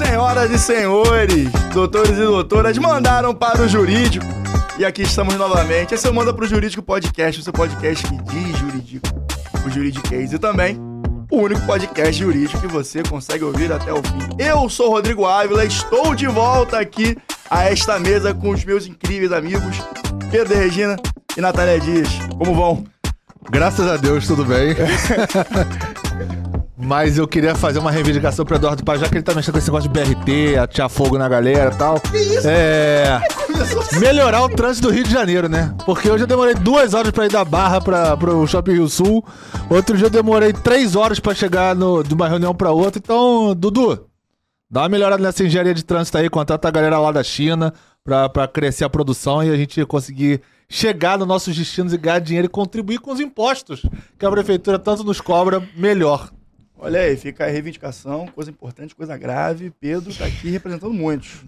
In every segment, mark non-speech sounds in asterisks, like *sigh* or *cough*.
Senhoras e senhores, doutores e doutoras, mandaram para o jurídico. E aqui estamos novamente. Esse é o Manda pro Jurídico Podcast, o seu podcast que diz jurídico, o juridiquês. E também o único podcast jurídico que você consegue ouvir até o fim. Eu sou o Rodrigo Ávila, estou de volta aqui a esta mesa com os meus incríveis amigos Pedro de Regina e Natália Dias. Como vão? Graças a Deus, tudo bem. *laughs* Mas eu queria fazer uma reivindicação pro Eduardo Paz, já que ele tá mexendo com esse negócio de BRT, atirar fogo na galera e tal. Que isso? É. Melhorar o trânsito do Rio de Janeiro, né? Porque hoje eu demorei duas horas pra ir da Barra pra, pro Shopping Rio Sul. Outro dia eu demorei três horas pra chegar no, de uma reunião pra outra. Então, Dudu, dá uma melhorada nessa engenharia de trânsito aí, contrata a galera lá da China pra, pra crescer a produção e a gente conseguir chegar nos nossos destinos e ganhar dinheiro e contribuir com os impostos que a prefeitura tanto nos cobra melhor. Olha aí, fica a reivindicação, coisa importante, coisa grave. Pedro tá aqui representando muitos.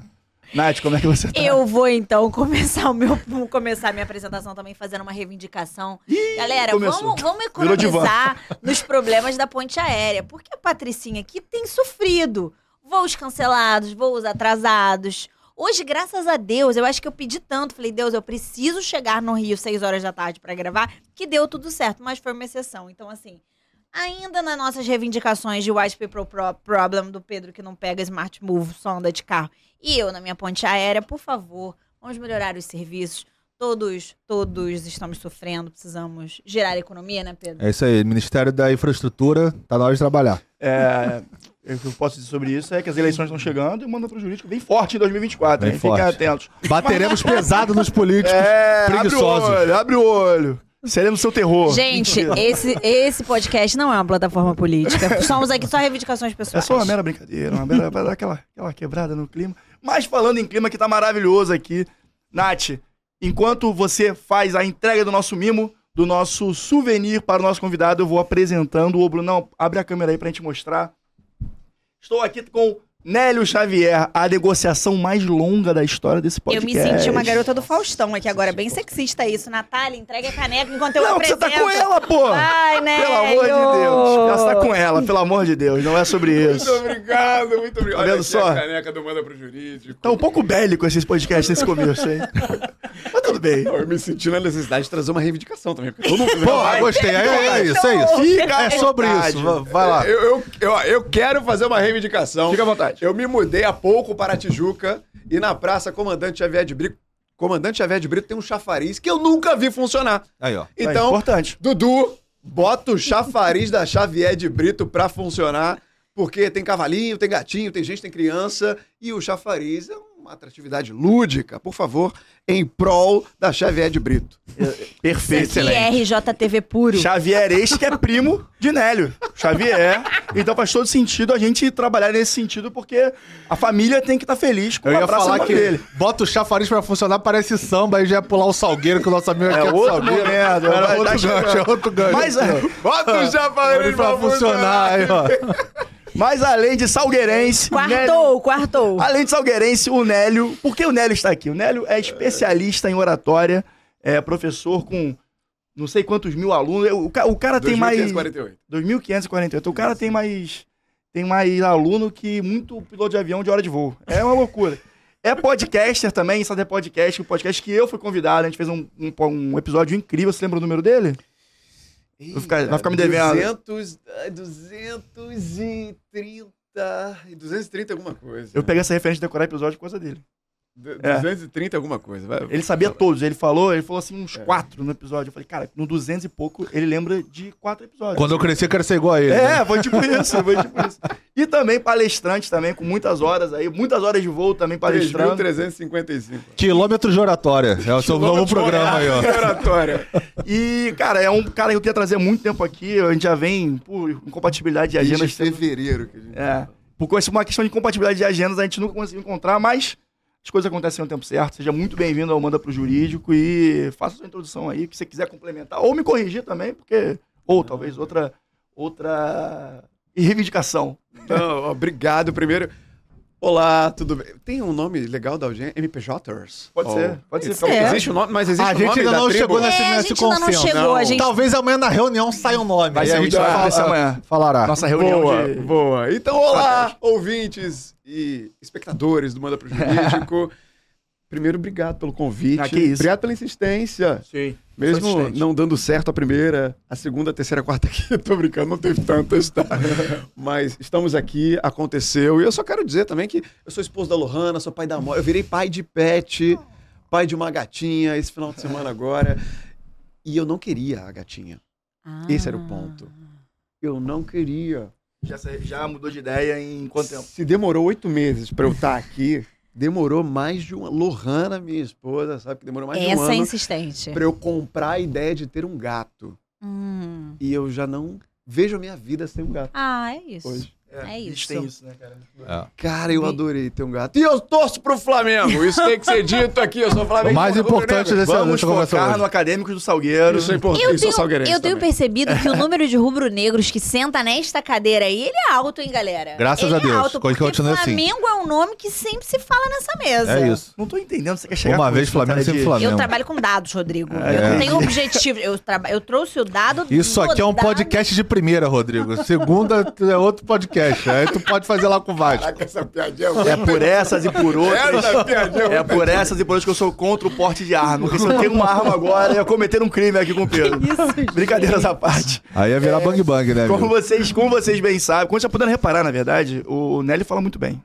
Nath, como é que você tá? Eu vou então começar o meu começar a minha apresentação também fazendo uma reivindicação. Ih, Galera, começou. vamos, vamos economizar nos problemas da ponte aérea, porque a Patricinha aqui tem sofrido voos cancelados, voos atrasados. Hoje, graças a Deus, eu acho que eu pedi tanto, falei, Deus, eu preciso chegar no Rio 6 horas da tarde pra gravar, que deu tudo certo, mas foi uma exceção. Então, assim, ainda nas nossas reivindicações de White People Pro- Problem do Pedro que não pega Smart Move, só anda de carro, e eu na minha ponte aérea, por favor, vamos melhorar os serviços. Todos, todos estamos sofrendo, precisamos gerar economia, né, Pedro? É isso aí, Ministério da Infraestrutura, tá na hora de trabalhar. É, o que eu posso dizer sobre isso é que as eleições estão chegando e manda pro jurídico bem forte em 2024, Bem hein? Fiquem forte. atentos. Bateremos *laughs* pesado nos políticos É, abre o preguiçosos. olho, abre o olho. Seremos seu terror. Gente, esse, esse podcast não é uma plataforma política. *laughs* Somos aqui só reivindicações É pessoais. só uma mera brincadeira, uma mera, pra dar aquela, aquela quebrada no clima. Mas falando em clima que tá maravilhoso aqui, Nath, enquanto você faz a entrega do nosso mimo, do nosso souvenir para o nosso convidado, eu vou apresentando o Brunão. Abre a câmera aí pra gente mostrar. Estou aqui com Nélio Xavier, a negociação mais longa da história desse Eu podcast. me senti uma garota do Faustão aqui agora, bem sexista isso. Natália, entrega a caneca enquanto eu Não, que você apresento. tá com ela, pô! Ai, né? Pelo amor de Deus. Você tá com ela, pelo amor de Deus. Não é sobre Muito isso. obrigado, muito obrigado. Tá vendo Olha só? a caneca do Manda pro Jurídico. Tá um pouco bélico esses podcasts nesse começo, hein? Mas tudo bem. Eu me senti na necessidade de trazer uma reivindicação também. Porque todo mundo... Pô, gostei. É, é isso, é isso. Fica É sobre vontade. isso. va- Vai lá. Eu, eu, eu, eu quero fazer uma reivindicação. Fica à vontade. Eu me mudei há pouco para Tijuca e na Praça Comandante Xavier de Brito, Comandante Xavier de Brito tem um chafariz que eu nunca vi funcionar. Aí, ó. é Então, importante. Dudu, bota o chafariz da Xavier de Brito pra funcionar, porque tem cavalinho, tem gatinho, tem gente, tem criança, e o chafariz é uma atratividade lúdica, por favor, em prol da Xavier de Brito. Perfeito. Que RJTV puro. Xavier este que é primo de Nélio. Xavier. Então faz todo sentido a gente trabalhar nesse sentido, porque a família tem que estar feliz com Eu ia falar que dele. bota o chafariz pra funcionar, parece samba, aí já ia pular o salgueiro, que o nosso amigo aqui É é outro salgueiro. momento, Era vai- outro tá gancho, é outro gancho. Mas, é, Bota o chafariz pra funcionar aí, ó. *laughs* mas além de salgueirense. Nélio- Quartou, quartou. Além de salgueirense, o Nélio. Por que o Nélio está aqui? O Nélio é especialista em oratória, é professor com não sei quantos mil alunos. O, ca- o cara tem mais. 2548. 2.548. O cara tem mais. Tem mais aluno que muito piloto de avião de hora de voo. É uma loucura. É podcaster também, Sabe Podcast, o podcast que eu fui convidado. A gente fez um, um, um episódio incrível. Você lembra o número dele? Vai ficar- vai ficar me devendo. 200, ah, 230. 230 alguma coisa. Eu peguei essa referência de decorar episódio por causa dele. Du- É. 230 alguma coisa. Vai. Ele sabia todos. Ele falou, ele falou assim, uns quatro no episódio. Eu falei, cara, no 200 e pouco, ele lembra de quatro episódios. Quando eu crescer, eu quero ser igual a ele. né? É, foi tipo *laughs* isso, foi tipo isso. E também palestrante também, com muitas horas aí, muitas horas de voo também palestrando. 3.355. Quilômetro de oratória. É o seu novo programa aí, ó. Oratória. E, cara, é um cara que eu queria trazer há muito tempo aqui. A gente já vem por incompatibilidade de Desde agendas. fevereiro. Que a gente... É. Por coisa- uma questão de incompatibilidade de agendas, a gente nunca conseguiu encontrar, mas as coisas acontecem no tempo certo. Seja muito bem-vindo ao Manda pro Jurídico e faça sua introdução aí, que você quiser complementar. Ou me corrigir também, porque. Ou talvez outra. Outra. reivindicação. Então, obrigado. Primeiro, Olá, tudo bem? Tem um nome legal da audiência? MPJers? Pode Ou- ser, pode ser. Existe- É. Existe o nome, mas existe A o gente nome ainda da não tribo? chegou nesse, É, a gente ainda não chegou, Não. a gente... Talvez amanhã na reunião saia um nome. Ser, a gente vai fala- ver isso amanhã. falará. Nossa reunião Boa, de... boa. Então, olá, ouvintes e espectadores do Manda Pro Jurídico. *laughs* Primeiro, obrigado pelo convite. Ah, que isso. Obrigado pela insistência. Sim. Mesmo não dando certo a primeira, a segunda, a terceira, a quarta aqui, *laughs* tô brincando, não teve tantas, *laughs* tá? Mas estamos aqui, aconteceu. E eu só quero dizer também que eu sou esposo da Lohana, sou pai da Amora, eu virei pai de pet, pai de uma gatinha esse final de semana *laughs* agora. E eu não queria a gatinha. Esse era o ponto. Eu não queria. Já, já mudou de ideia em quanto tempo? Se demorou oito meses pra eu estar aqui, demorou mais de uma. Lohana, minha esposa, sabe que demorou mais de um Essa é ano insistente. pra eu comprar a ideia de ter um gato. Hum. E eu já não vejo a minha vida sem um gato Ah, é isso. hoje. É a gente isso. tem isso, né, cara? É. Cara, eu adorei ter um gato. E eu torço pro Flamengo. Isso tem que ser dito aqui. Eu sou Flamengo. O mais importante desse Vamos dessa conversa focar hoje. no Acadêmicos do Salgueiro. Isso é importante. Eu Eu tenho, salgueirense eu tenho percebido que o *laughs* número de rubro-negros que senta nesta cadeira aí, ele é alto, hein, galera? Graças Ele a Deus. É alto, porque continua assim. Flamengo é um nome que sempre se fala nessa mesa. É isso. Não tô entendendo, você quer chegar Uma vez Flamengo, sempre de- Flamengo. Eu trabalho com dados, Rodrigo. É. Eu não tenho objetivo. Eu, traba- eu trouxe o dado Isso aqui é um podcast de primeira, Rodrigo. Segunda é outro podcast. Aí tu pode fazer lá com o Vasco. Caraca, essa piadinha É por essas e por outras. Essa piadinha É por essas e por outras que eu sou contra o porte de arma. Porque se eu tenho uma arma agora, eu ia cometer um crime aqui com o Pedro. Brincadeiras à parte. Aí ia virar bang bang, né? Como vocês, como vocês bem sabem, como vocês já puderam reparar, na verdade, o Nelly fala muito bem.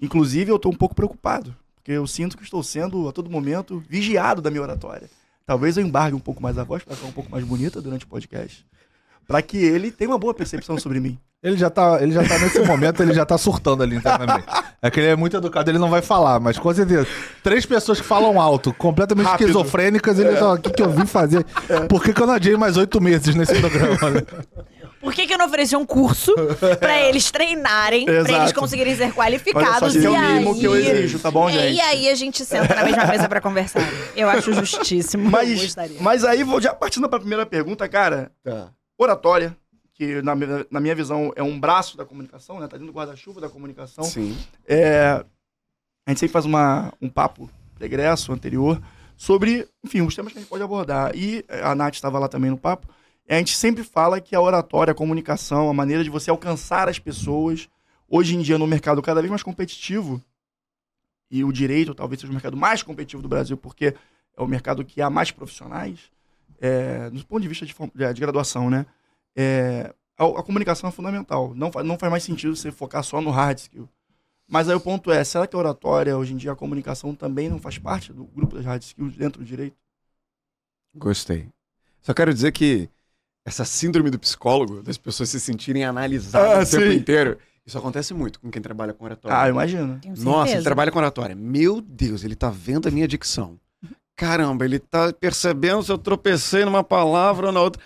Inclusive, eu tô um pouco preocupado. Porque eu sinto que estou sendo, a todo momento, vigiado da minha oratória. Talvez eu embargue um pouco mais a voz para ficar um pouco mais bonita durante o podcast. Para que ele tenha uma boa percepção sobre mim. Ele já tá, ele já tá nesse *laughs* momento, ele já tá surtando ali internamente. É que ele é muito educado, ele não vai falar, mas com certeza. Três pessoas que falam alto, completamente Rápido. esquizofrênicas, ele fala: o que, que eu vim fazer? Por que, que eu não adiei mais oito meses nesse programa? né? Por que, que eu não ofereci um curso pra eles treinarem, pra eles Exato. conseguirem ser Olha só, qualificados? esse é e o mínimo aí... que eu exijo, tá bom, É, gente? E aí a gente senta na mesma mesa pra conversar. Eu acho justíssimo. eu Mas, gostaria. mas aí, vou já partindo para a primeira pergunta, cara. Tá. Oratória, que na, minha- na minha visão é um braço da comunicação, né? Tá dentro do guarda-chuva da comunicação. Sim. É, a gente sempre faz uma, um papo pregresso anterior sobre, enfim, os temas que a gente pode abordar. E a Nath estava lá também no papo. A gente sempre fala que a oratória, a comunicação, a maneira de você alcançar as pessoas, hoje em dia no mercado cada vez mais competitivo, e o direito talvez seja o mercado mais competitivo do Brasil, porque é o mercado que há mais profissionais, é, do ponto de vista de, form- de graduação, né? É, a, a comunicação é fundamental. Não, não faz mais sentido você focar só no hard skill. Mas aí o ponto é, será que a oratória, hoje em dia, a comunicação também não faz parte do grupo das hard skills dentro do direito? Gostei. Só quero dizer que essa síndrome do psicólogo, das pessoas se sentirem analisadas Ah, o tempo sim. inteiro, isso acontece muito com quem trabalha com oratória. Ah, imagina. Nossa, ele trabalha com oratória. Meu Deus, ele tá vendo a minha dicção. Caramba, ele tá percebendo se eu tropecei numa palavra ou na outra.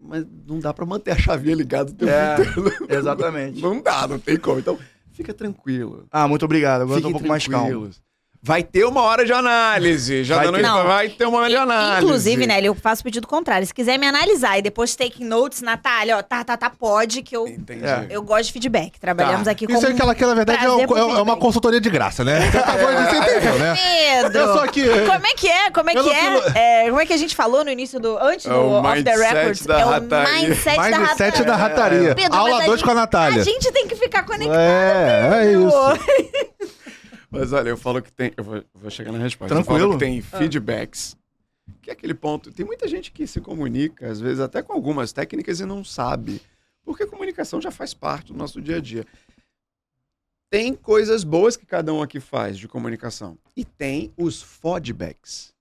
Mas não dá pra manter a chavinha ligada o tempo É. inteiro. *laughs* Exatamente. Não dá, não tem como. Então, fica tranquilo. Ah, muito obrigado. Agora eu tô um Fiquem pouco mais calmo. Vai ter uma hora de análise. Já Vai dando ter. Não. vai ter uma hora de análise. Inclusive, né, eu faço o pedido contrário. Se quiser me analisar e depois take notes, Natália, ó, tá, tá, tá, pode, que eu, Entendi. É. eu gosto de feedback. Trabalhamos Tá. aqui com Isso é que ela quer, na verdade, é, é- é uma consultoria de graça, né? Você de *laughs* você entendeu, né? Pedro. Eu sou aqui. Como é que é? Como é que é? É, Como é que a gente falou no início do. Antes É do Off the mindset Records? da é o rataria. mindset, da de sete rataria. da rataria. Pedro, Aula mas a 2 com a Natália. A gente tem que ficar conectado. É, é isso. *laughs* Mas olha, eu falo que tem. Eu vou, vou chegar na resposta. Tranquilo. Eu falo que tem feedbacks. Que é aquele ponto. Tem muita gente que se comunica, às vezes até com algumas técnicas, e não sabe. Porque a comunicação já faz parte do nosso dia a dia. Tem coisas boas que cada um aqui faz de comunicação. E tem os feedbacks.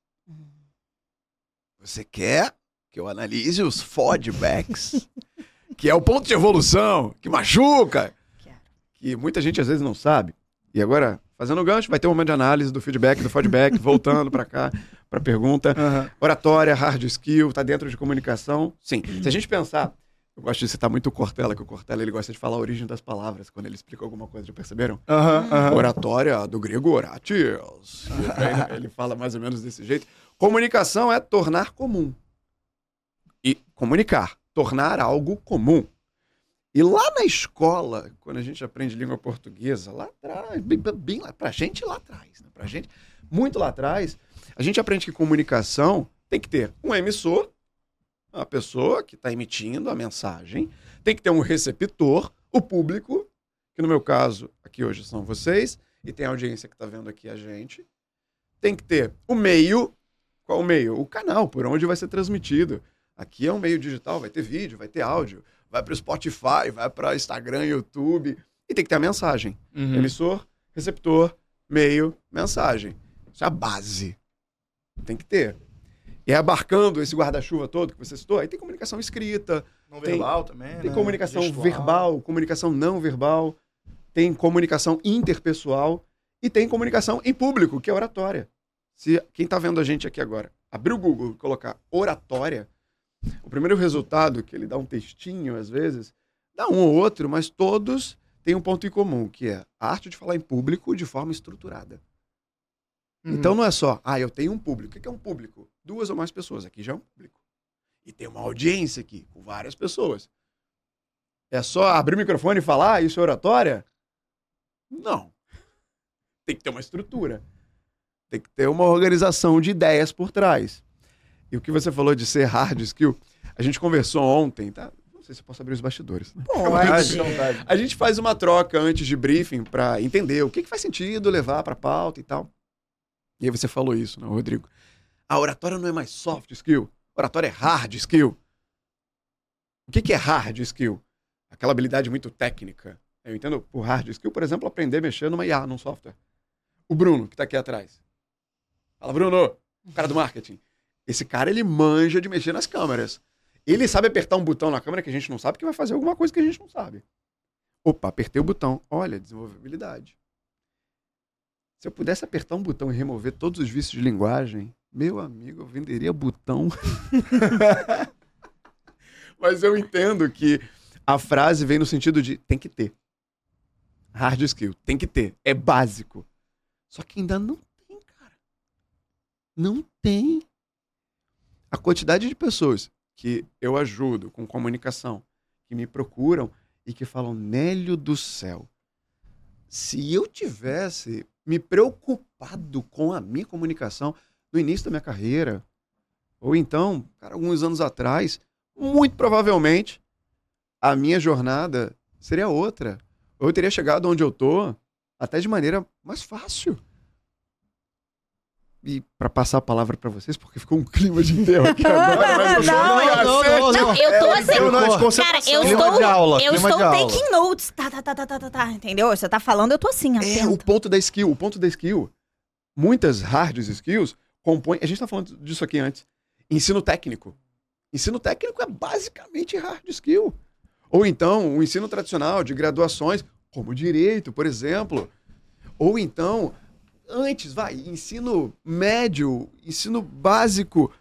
Você quer que eu analise os feedbacks? *laughs* que é o ponto de evolução, que machuca. Quero. Que muita gente às vezes não sabe. E agora, fazendo o gancho, vai ter um momento de análise do feedback, do feedback, *laughs* voltando para cá, para pergunta. Aham. Oratória, hard skill, tá dentro de comunicação? Sim. Se a gente pensar, eu gosto de citar muito o Cortella, que o Cortella ele gosta de falar a origem das palavras quando ele explica alguma coisa, já perceberam? Aham, aham. Oratória do grego oratios. *laughs* Ele fala mais ou menos desse jeito. Comunicação é tornar comum. E comunicar, tornar algo comum. E lá na escola, quando a gente aprende língua portuguesa, lá atrás, bem, bem lá, pra gente lá atrás, né? pra gente, muito lá atrás, a gente aprende que comunicação tem que ter um emissor, uma pessoa que está emitindo a mensagem, tem que ter um receptor, o público, que no meu caso, aqui hoje são vocês, e tem a audiência que está vendo aqui a gente. Tem que ter o meio. Qual o meio? O canal, por onde vai ser transmitido. Aqui é um meio digital, vai ter vídeo, vai ter áudio, vai para o Spotify, vai para Instagram, YouTube. E tem que ter a mensagem. Uhum. Emissor, receptor, meio, mensagem. Isso é a base. Tem que ter. E abarcando esse guarda-chuva todo que você citou, aí tem comunicação escrita, Não Tem- verbal também, tem né? comunicação Gestual. verbal, comunicação não verbal, tem comunicação interpessoal e tem comunicação em público, que é oratória. Se quem está vendo a gente aqui agora abrir o Google e colocar oratória, o primeiro resultado, que ele dá um textinho às vezes, dá um ou outro, mas todos têm um ponto em comum, que é a arte de falar em público de forma estruturada. Uhum. Então não é só, ah, eu tenho um público. O que é um público? Duas ou mais pessoas. Aqui já é um público. E tem uma audiência aqui, com várias pessoas. É só abrir o microfone e falar, "Ah, isso é oratória? Não. Tem que ter uma estrutura. Tem que ter uma organização de ideias por trás. E o que você falou de ser hard skill, a gente conversou ontem, tá? Não sei se eu posso abrir os bastidores. Né? Vontade, vontade. A gente faz uma troca antes de briefing para entender o que, que faz sentido levar para pauta e tal. E aí você falou isso, né, Rodrigo? A oratória não é mais soft skill, oratória é hard skill. O que, que é hard skill? Aquela habilidade muito técnica. Eu entendo por hard skill, por exemplo, aprender a mexer numa IA, num software. O Bruno, que tá aqui atrás. Fala, Bruno, o cara do marketing. Esse cara, ele manja de mexer nas câmeras. Ele sabe apertar um botão na câmera que a gente não sabe, que vai fazer alguma coisa que a gente não sabe. Opa, apertei o botão. Olha, desenvolvibilidade. Se eu pudesse apertar um botão e remover todos os vícios de linguagem, meu amigo, eu venderia botão. *laughs* Mas eu entendo que a frase vem no sentido de tem que ter. Hard skill, tem que ter. É básico. Só que ainda não tem, cara. Não tem. A quantidade de pessoas que eu ajudo com comunicação, que me procuram e que falam, Nélio do céu, se eu tivesse me preocupado com a minha comunicação no início da minha carreira, ou então, cara, alguns anos atrás, muito provavelmente a minha jornada seria outra. Ou eu teria chegado onde eu tô até de maneira mais fácil. E para passar a palavra para vocês, porque ficou um *laughs* clima de enterro aqui *laughs* agora, Não, eu- cacete. Não, eu tô É, assim. não, Cara, eu estou, de aula, eu estou de aula. taking notes. Tá, tá, tá, tá, tá, tá, tá. Entendeu? Você tá falando, eu tô assim, É, atenta. o ponto da skill. O ponto da skill. Muitas hard skills compõem. A gente tá falando disso aqui antes. Ensino técnico. Ensino técnico é basicamente hard skill. Ou então, o ensino tradicional de graduações, como direito, por exemplo. Ou então, antes, vai, ensino médio, ensino básico.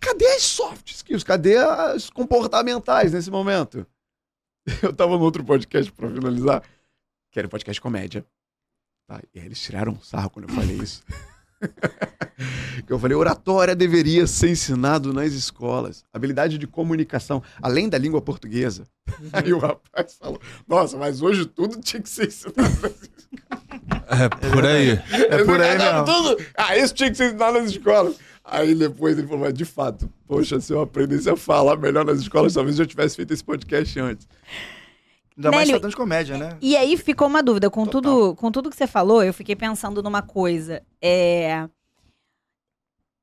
Cadê as soft skills? Cadê as comportamentais nesse momento? *laughs* Eu tava no outro podcast pra finalizar, que era um podcast comédia. Tá? E aí eles tiraram um sarro quando eu falei isso. *laughs* que eu falei, oratória deveria ser ensinado nas escolas. Habilidade de comunicação, além da língua portuguesa. Aí o rapaz falou, nossa, mas hoje tudo tinha que ser ensinado nas escolas. É por aí. É por aí Não, tudo- Ah, isso tinha que ser ensinado nas escolas. Aí depois ele falou, mas de fato, poxa, se eu aprendesse a falar melhor nas escolas, talvez eu tivesse feito esse podcast antes. Ainda mais Nélio, tratando de comédia, né? E aí ficou uma dúvida. Com Total. tudo, com tudo que você falou, eu fiquei pensando numa coisa. É...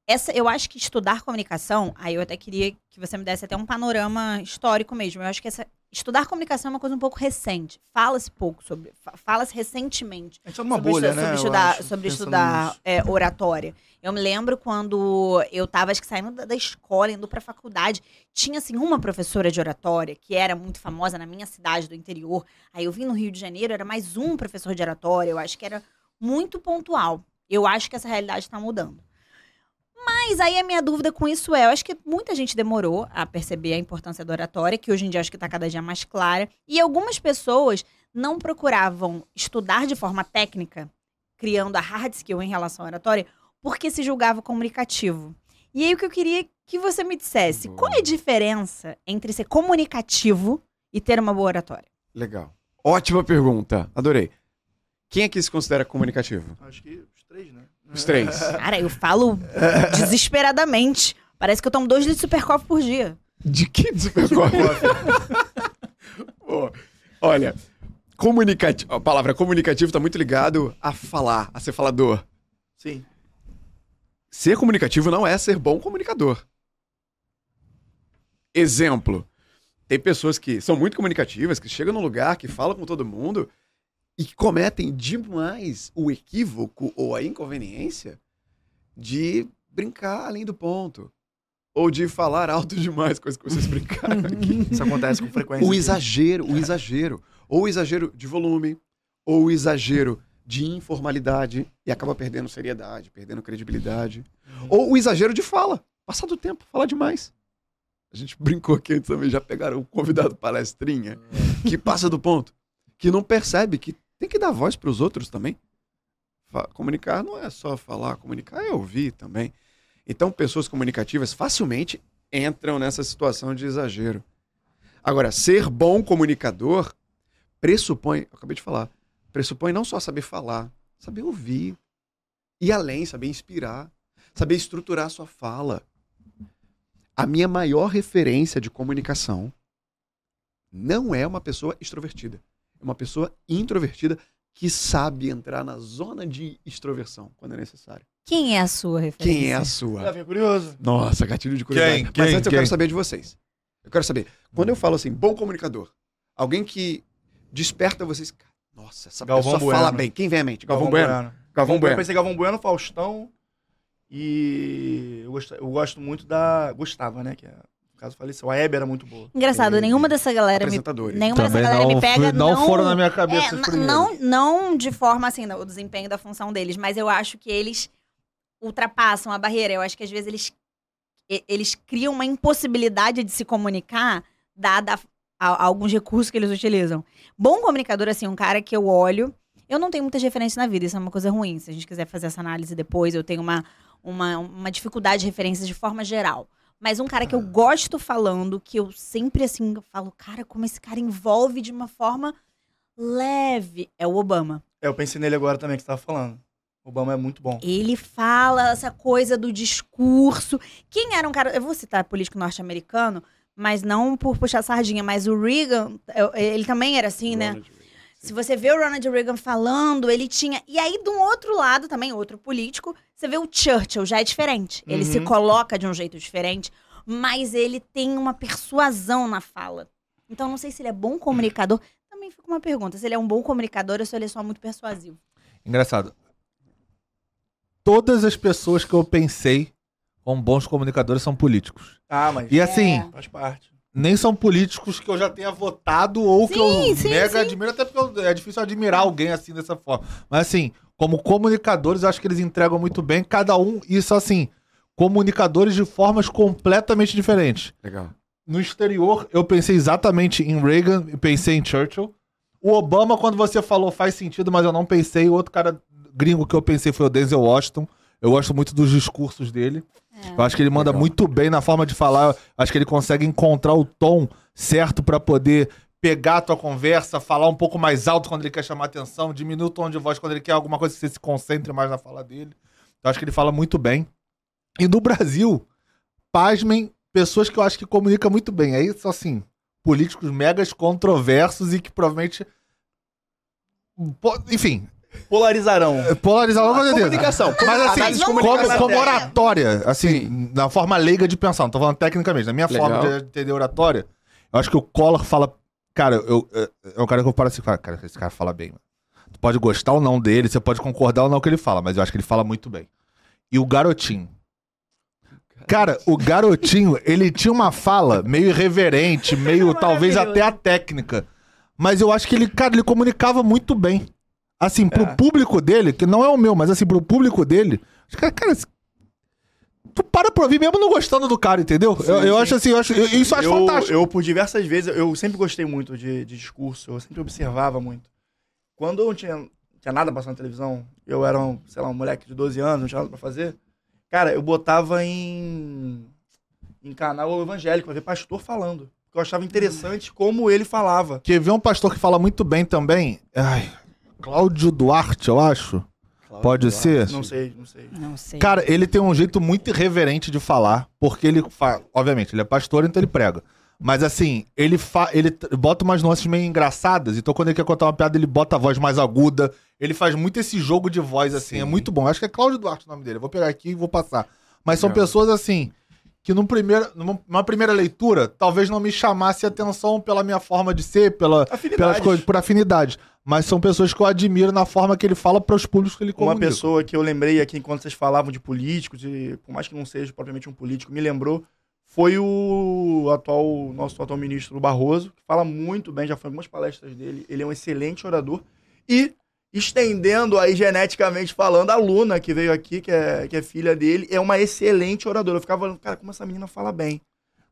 Essa, eu acho que estudar comunicação, aí eu até queria que você me desse até um panorama histórico mesmo. Eu acho que essa, estudar comunicação é uma coisa um pouco recente. Fala-se pouco sobre. fa- Fala-se recentemente A gente tá numa sobre, bolha, estu- né? sobre estudar, acho, sobre estudar é, oratória. Eu me lembro quando eu tava, acho que saindo da, da escola, indo pra faculdade, tinha, assim, uma professora de oratória que era muito famosa na minha cidade do interior. Aí eu vim no Rio de Janeiro, era mais um professor de oratória. Eu acho que era muito pontual. Eu acho que essa realidade está mudando. Mas aí a minha dúvida com isso é, eu acho que muita gente demorou a perceber a importância da oratória, que hoje em dia acho que está cada dia mais clara. E algumas pessoas não procuravam estudar de forma técnica, criando a hard skill em relação à oratória, porque se julgava comunicativo. E aí o que eu queria que você me dissesse, qual é a diferença entre ser comunicativo e ter uma boa oratória? Legal. Ótima pergunta. Adorei. Quem aqui se considera comunicativo? Acho que os três, né? Os três. *laughs* Cara, eu falo desesperadamente. Parece que eu tomo dois litros de supercoffee por dia. De que de supercoffee? Pô, *laughs* Olha, comunicativo. A palavra comunicativo tá muito ligado a falar, a ser falador. Sim. Ser comunicativo não é ser bom comunicador. Exemplo. Tem pessoas que são muito comunicativas, que chegam num lugar, que falam com todo mundo e que cometem demais o equívoco ou a inconveniência de brincar além do ponto. Ou de falar alto demais, coisa que vocês brincaram *laughs* aqui. Isso acontece com frequência. O exagero, o exagero. Ou o exagero de volume, ou o exagero de informalidade e acaba perdendo seriedade, perdendo credibilidade. Ou o exagero de fala. Passar do tempo, falar demais. A gente brincou aqui antes também, já pegaram o convidado palestrinha, que passa do ponto, que não percebe que tem que dar voz para os outros também. Comunicar não é só falar, comunicar é ouvir também. Então, pessoas comunicativas facilmente entram nessa situação de exagero. Agora, ser bom comunicador pressupõe, acabei de falar, pressupõe não só saber falar, saber ouvir, ir além, saber inspirar, saber estruturar a sua fala. A minha maior referência de comunicação não é uma pessoa extrovertida, é uma pessoa introvertida que sabe entrar na zona de extroversão quando é necessário. Quem é a sua referência? Quem é a Já sua? fiquei curioso. Nossa, gatilho de curiosidade. Quem? Mas Quem? antes eu Quem? quero saber de vocês. Eu quero saber, quando eu falo assim, bom comunicador, alguém que desperta vocês, "Cara, nossa, essa Galvão pessoa fala Bueno. bem. Quem vem à mente? Galvão, Bueno. Galvão Galvão Bueno. Eu pensei Galvão Bueno, Faustão. E eu gosto, eu gosto muito da. Gostava, né? Que é, caso faleceu. A Hebe era muito boa. Engraçado, E- nenhuma dessa galera me Apresentadores. Nenhuma dessa galera não, me pega. fui- não, foram na minha cabeça É, não, não de forma assim, o desempenho da função deles, mas eu acho que eles ultrapassam a barreira. Eu acho que às vezes eles, eles criam uma impossibilidade de se comunicar, dada a, a alguns recursos que eles utilizam. Bom comunicador, assim, um cara que eu olho. Eu não tenho muitas referências na vida, isso é uma coisa ruim. Se a gente quiser fazer essa análise depois, eu tenho uma, uma, uma dificuldade de referências de forma geral. Mas um cara que eu gosto falando, que eu sempre assim falo, cara, como esse cara envolve de uma forma leve, é o Obama. É, eu pensei nele agora também que você tava falando. O Obama é muito bom. Ele fala essa coisa do discurso. Quem era um cara. Eu vou citar político norte-americano, mas não por puxar sardinha, mas o Reagan, eu- ele também era assim, né? Ronald Reagan. Se você vê o Ronald Reagan falando, ele tinha. E aí, do outro lado, também, outro político, você vê o Churchill, já é diferente. Ele Uhum. se coloca de um jeito diferente, mas ele tem uma persuasão na fala. Então, não sei se ele é bom comunicador. Também fica uma pergunta: se ele é um bom comunicador ou se ele é só muito persuasivo. Engraçado. Todas as pessoas que eu pensei como bons comunicadores são políticos. Ah, mas E assim, É. faz parte. Nem são políticos que eu já tenha votado ou que Sim, eu sim, mega sim. admiro, até porque eu- é difícil admirar alguém assim dessa forma. Mas assim, como comunicadores, eu acho que eles entregam muito bem, cada um, isso assim, comunicadores de formas completamente diferentes. Legal. No exterior, eu pensei exatamente em Reagan e pensei em Churchill. O Obama, quando você falou, faz sentido, mas eu não pensei. O outro cara gringo que eu pensei foi o Denzel Washington. Eu gosto muito dos discursos dele. É. Eu acho que ele manda Legal. muito bem na forma de falar. Eu Acho que ele consegue encontrar o tom certo pra poder pegar a tua conversa, falar um pouco mais alto quando ele quer chamar atenção, diminuir o tom de voz quando ele quer alguma coisa que você se concentre mais na fala dele. Eu acho que ele fala muito bem. E no Brasil, pasmem, pessoas que eu acho que comunicam muito bem. Aí são assim, políticos megas controversos e que provavelmente. Enfim, Polarizarão. polarizaram com certeza. Comunicação. Mas assim, Mas como, como na oratória, assim, na forma leiga de pensar, não tô falando tecnicamente, na minha Legal. forma de entender oratória, eu acho que o Collor fala. Cara, eu, eu- é um cara que eu paro assim falo, cara, esse cara fala bem, mano. Tu pode gostar ou não dele, você pode concordar ou não com o que ele fala, mas eu acho que ele fala muito bem. E o garotinho. Cara, o garotinho, *laughs* ele tinha uma fala meio irreverente, meio *laughs* talvez até a técnica. Mas eu acho que ele, cara, ele comunicava muito bem. Assim, pro É. público dele, que não é o meu, mas assim, pro público dele, que, cara, esse- tu para pra ouvir mesmo não gostando do cara, entendeu? eu, eu sim. acho assim, eu acho, eu- isso eu acho eu, fantástico. eu, por diversas vezes, eu sempre gostei muito de, de discurso, eu sempre observava muito. Quando eu não tinha, tinha nada passando na televisão, eu era, um, sei lá, um moleque de 12 anos, não tinha nada pra fazer, cara, eu botava em, em canal evangélico pra ver pastor falando. que eu achava interessante como ele falava. Quer ver um pastor que fala muito bem também? Ai, Cláudio Duarte, eu acho. Pode ser? Não sei, não sei. Não sei. Cara, ele tem um jeito muito irreverente de falar, porque ele fala, obviamente, ele é pastor, então ele prega. Mas assim, ele fa... ele bota umas nuances meio engraçadas, então quando ele quer contar uma piada, ele bota a voz mais aguda. Ele faz muito esse jogo de voz, assim, é muito bom. Acho que é Cláudio Duarte o nome dele. Eu vou pegar aqui e vou passar. Mas são pessoas assim. Que num primeiro, numa primeira leitura, talvez não me chamasse atenção pela minha forma de ser, pela, pelas coisas, por afinidade. Mas são pessoas que eu admiro na forma que ele fala para os públicos que ele Uma comunica. pessoa que eu lembrei aqui enquanto vocês falavam de políticos, e por mais que não seja propriamente um político, me lembrou, foi o atual, nosso atual ministro Barroso, que fala muito bem, já foi em algumas palestras dele, ele é um excelente orador. E, estendendo aí geneticamente falando, a Luna, que veio aqui, que é, que é filha dele, é uma excelente oradora. Eu ficava falando, cara, como essa menina fala bem.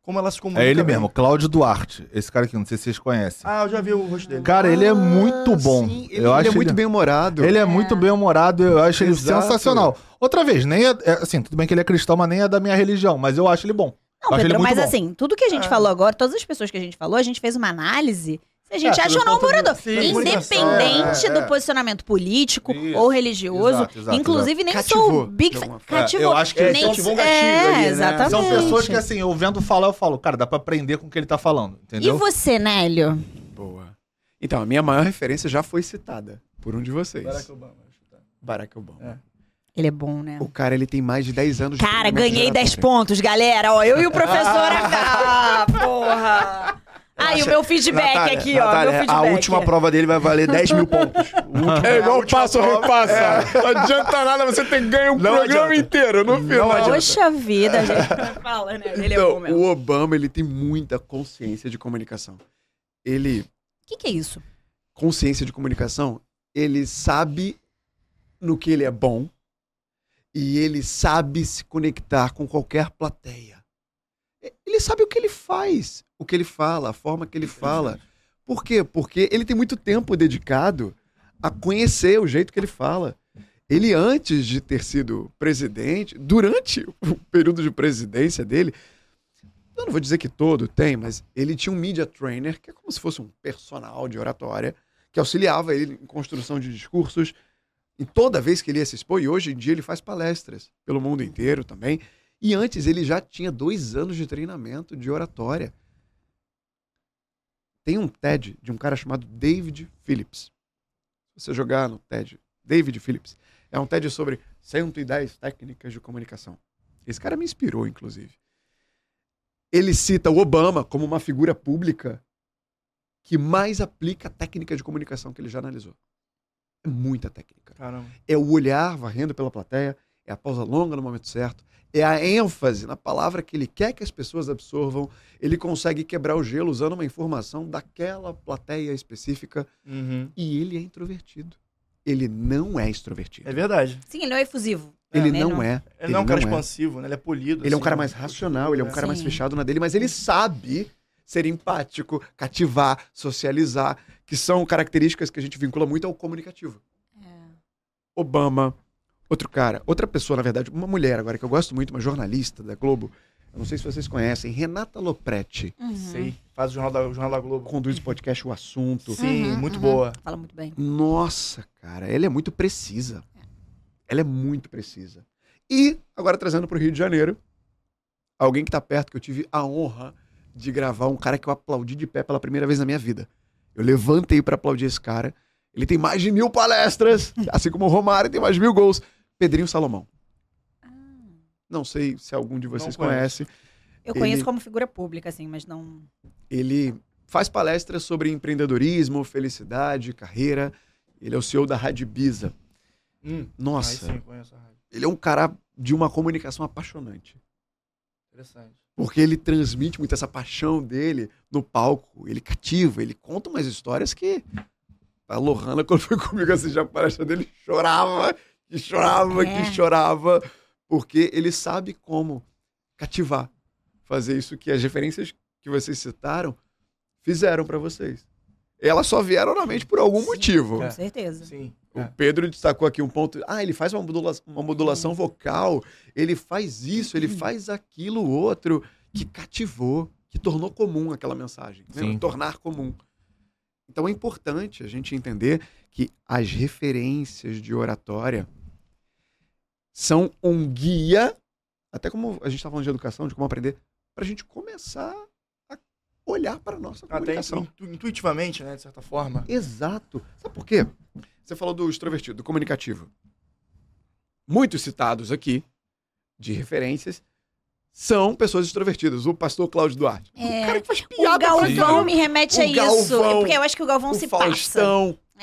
Como ela se comunica É ele bem. mesmo, Cláudio Duarte. Esse cara aqui, não sei se vocês conhecem. Ah, eu já vi o rosto dele. Cara, ele é muito bom. Ah, Sim, ele, eu ele acho é muito ele... bem humorado. Ele é muito bem humorado, eu acho ele Exato. sensacional. Outra vez, nem é, é, assim, tudo bem que ele é cristão, mas nem é da minha religião, mas eu acho ele bom. Não, ele Pedro, muito mas bom. assim, tudo que a gente É. falou agora, todas as pessoas que a gente falou, a gente fez uma análise. A gente É, acha não o ponto de- morador. sim, Independente comunicação, é, do é. posicionamento político Isso, ou religioso. exato, exato, inclusive, nem Cativou, sou big fan. forma. Cativou. É, eu acho que nem cativou um é, gatilho ali, né? exatamente. São pessoas que, assim, eu vendo falar, eu falo, cara, dá pra aprender com o que ele tá falando, E entendeu? você, Nélio? Boa. Então, a minha maior referência já foi citada por um de vocês. Barack Obama. Barack Obama. É. Ele é bom, né? O cara, ele tem mais de 10 anos de Cara, ganhei de 10 oratória. pontos, galera. Ó, eu e o professor. *laughs* ah, porra. Ah, e o meu feedback Natália, aqui, ó. Natália, meu feedback. a última prova dele vai valer 10 mil pontos. *laughs* O É igual passo ou repassa. É. Não adianta nada, você tem ganho o Não programa adianta. inteiro no final. Não adianta. Poxa vida, a gente *laughs* fala, né? Ele é bom Então, mesmo. o Obama, ele tem muita consciência de comunicação. Ele, O que, que é isso? consciência de comunicação, ele sabe no que ele é bom e ele sabe se conectar com qualquer plateia. Ele sabe o que ele faz, o que ele fala, a forma que ele fala. Por quê? Porque ele tem muito tempo dedicado a conhecer o jeito que ele fala. Ele, antes de ter sido presidente, durante *laughs* o período de presidência dele, eu não vou dizer que todo tem, mas ele tinha um media trainer, que é como se fosse um personal de oratória, que auxiliava ele em construção de discursos. E toda vez que ele ia se expor, e hoje em dia ele faz palestras pelo mundo inteiro também. E antes ele já tinha dois anos de treinamento de oratória. Tem um TED de um cara chamado David Phillips. Se você jogar no TED, David Phillips, é um TED sobre 110 técnicas de comunicação. Esse cara me inspirou, inclusive. Ele cita o Obama como uma figura pública que mais aplica a técnica de comunicação que ele já analisou. É muita técnica. Caramba. É o olhar varrendo pela plateia, é a pausa longa no momento certo, é a ênfase na palavra que ele quer que as pessoas absorvam. Ele consegue quebrar o gelo usando uma informação daquela plateia específica Uhum. e ele é introvertido. Ele não é extrovertido. É verdade. Sim, ele não é efusivo. Ele não é. Ele, não é um cara é. expansivo, né? Ele é polido. Ele é um assim, cara né? mais racional, ele é um cara mais Sim. fechado na dele, mas ele sabe ser empático, cativar, socializar, que são características que a gente vincula muito ao comunicativo. Obama, outro cara, outra pessoa, na verdade, uma mulher agora que eu gosto muito, uma jornalista da Globo, eu não sei se vocês conhecem, Renata Lopretti, Uhum. Sei. Faz o Jornal da, o Jornal da Globo. conduz o podcast O Assunto. Sim, Uhum, muito uhum. boa. Fala muito bem. Nossa, cara, ela é muito precisa. Ela é muito precisa. E, agora trazendo pro Rio de Janeiro, alguém que tá perto, que eu tive a honra de gravar, um cara que eu aplaudi de pé pela primeira vez na minha vida. Eu levantei pra aplaudir esse cara. Ele tem mais de mil palestras, *laughs* assim como o Romário tem mais de mil gols. Pedrinho Salomão. Não sei se algum de vocês Não conhece. Eu conheço Ele- como figura pública, assim, mas não. Ele faz palestras sobre empreendedorismo, felicidade, carreira. Ele é o CEO da Rádio Ibiza. Hum. Nossa, Aí sim, conheço a rádio. ele é um cara de uma comunicação apaixonante. Interessante. Porque ele transmite muito essa paixão dele no palco. Ele cativa, ele conta umas histórias que. A Lohana, quando foi comigo assistir a palestra dele, chorava, que chorava, É. que chorava. Porque ele sabe como cativar. Fazer isso que as referências que vocês citaram fizeram pra vocês. Elas só vieram na mente por algum motivo. Com É. certeza. Sim. O É. Pedro destacou aqui um ponto. Ah, ele faz uma, modula- uma modulação vocal, ele faz isso, ele faz aquilo outro que cativou, que tornou comum aquela mensagem. né? Sim. Tornar comum. Então é importante a gente entender que as referências de oratória são um guia, até como a gente está falando de educação, de como aprender, para a gente começar a olhar para a nossa Até comunicação. intu- intuitivamente, né? De certa forma. Exato. Sabe por quê? Você falou do extrovertido, do comunicativo. Muitos citados aqui, de referências, são pessoas extrovertidas. O pastor Cláudio Duarte. É. O cara que faz O piada pra Galvão me remete O a isso. Galvão, porque eu acho que o Galvão O se passa.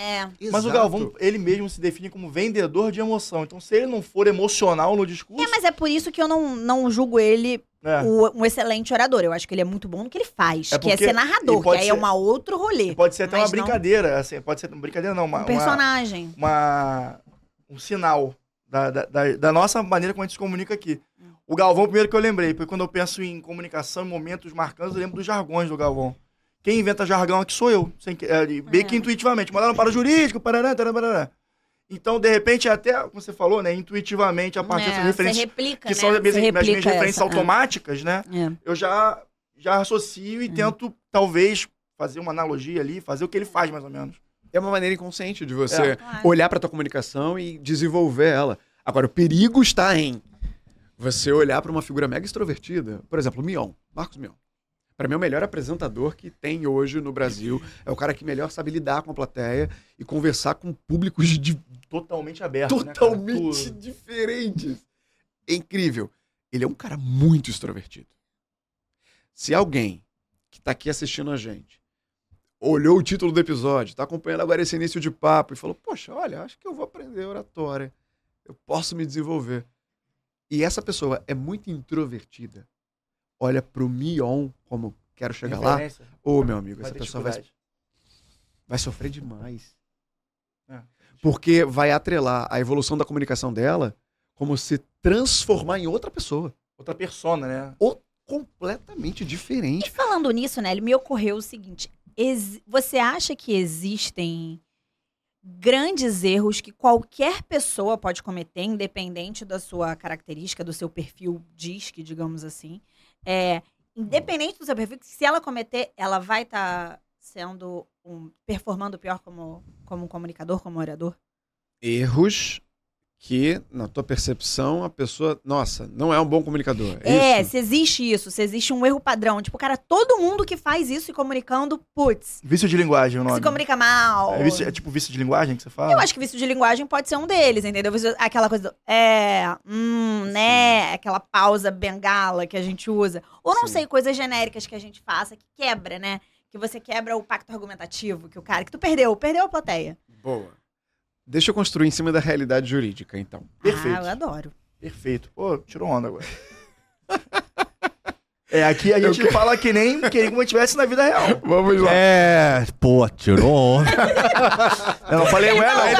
É. Mas o Exato. Galvão, ele mesmo se define como vendedor de emoção. Então, se ele não for emocional no discurso. É, mas é por isso que eu não, não julgo ele é, o- um excelente orador. Eu acho que ele é muito bom no que ele faz, É que é ser narrador, que aí ser- é uma outro rolê. pode ser até uma não- brincadeira. Assim, pode ser uma brincadeira, não. Uma, Um uma, personagem. uma- um sinal da, da, da- da nossa maneira como a gente se comunica aqui. O Galvão, primeiro que eu lembrei, porque quando eu penso em comunicação, em momentos marcantes, eu lembro dos jargões do Galvão. Quem inventa jargão aqui sou eu. Sem, que- é, bem É. que intuitivamente. Mandaram para o jurídico, parará, tarará, parará. Então, de repente, até, como você falou, né? Intuitivamente, a partir dessas É, referências, Você replica, que né? são as minhas, as minhas referências essa, é. automáticas, né? É. Eu já, já associo e Hum. tento, talvez, fazer uma analogia ali, fazer o que ele faz, mais ou menos. É uma maneira inconsciente de você É. Claro. olhar para tua comunicação e desenvolver ela. Agora, o perigo está em você olhar para uma figura mega extrovertida. Por exemplo, o Mion, Marcos Mion. Para mim, é o melhor apresentador que tem hoje no Brasil. É o cara que melhor sabe lidar com a plateia e conversar com públicos de Totalmente aberto, né, totalmente Tu- diferentes. É incrível. Ele é um cara muito extrovertido. Se alguém que tá aqui assistindo a gente olhou o título do episódio, tá acompanhando agora esse início de papo e falou: Poxa, olha, acho que eu vou aprender oratória. Eu posso me desenvolver. E essa pessoa é muito introvertida. Olha pro Mion como quero chegar lá. referência, Ô, meu amigo, vai essa pessoa vai vai sofrer demais. É. Porque vai atrelar a evolução da comunicação dela como se transformar em outra pessoa. Outra persona, né? Completamente diferente. Falando nisso, né, me ocorreu o seguinte: você acha que existem grandes erros que qualquer pessoa pode cometer, independente da sua característica, do seu perfil DISC, digamos assim? É, independente do seu perfil, se ela cometer, ela vai estar sendo um, performando pior como, como um comunicador, como orador? Erros que, na tua percepção, a pessoa, nossa, não é um bom comunicador. É, É, isso? se existe isso, se existe um erro padrão. Tipo, cara, todo mundo que faz isso e comunicando, putz, Vício de linguagem, o nome. se comunica mal. É, vício- é tipo vício de linguagem que você fala? Eu acho que vício de linguagem pode ser um deles, entendeu? Aquela coisa do é, hum, né? Aquela pausa bengala que a gente usa. Ou não Sim. sei, coisas genéricas que a gente faça que quebra, né? Que você quebra o pacto argumentativo, que o cara, que tu perdeu, perdeu a plateia. Boa. Deixa eu construir em cima da realidade jurídica, então. Perfeito. Ah, eu adoro. Perfeito. Pô, tirou onda agora. *laughs* É, aqui a gente fala que nem que como estivesse na vida real. Vamos lá. É, pô, tirou onda. *laughs* Eu não falei ué, não. Aí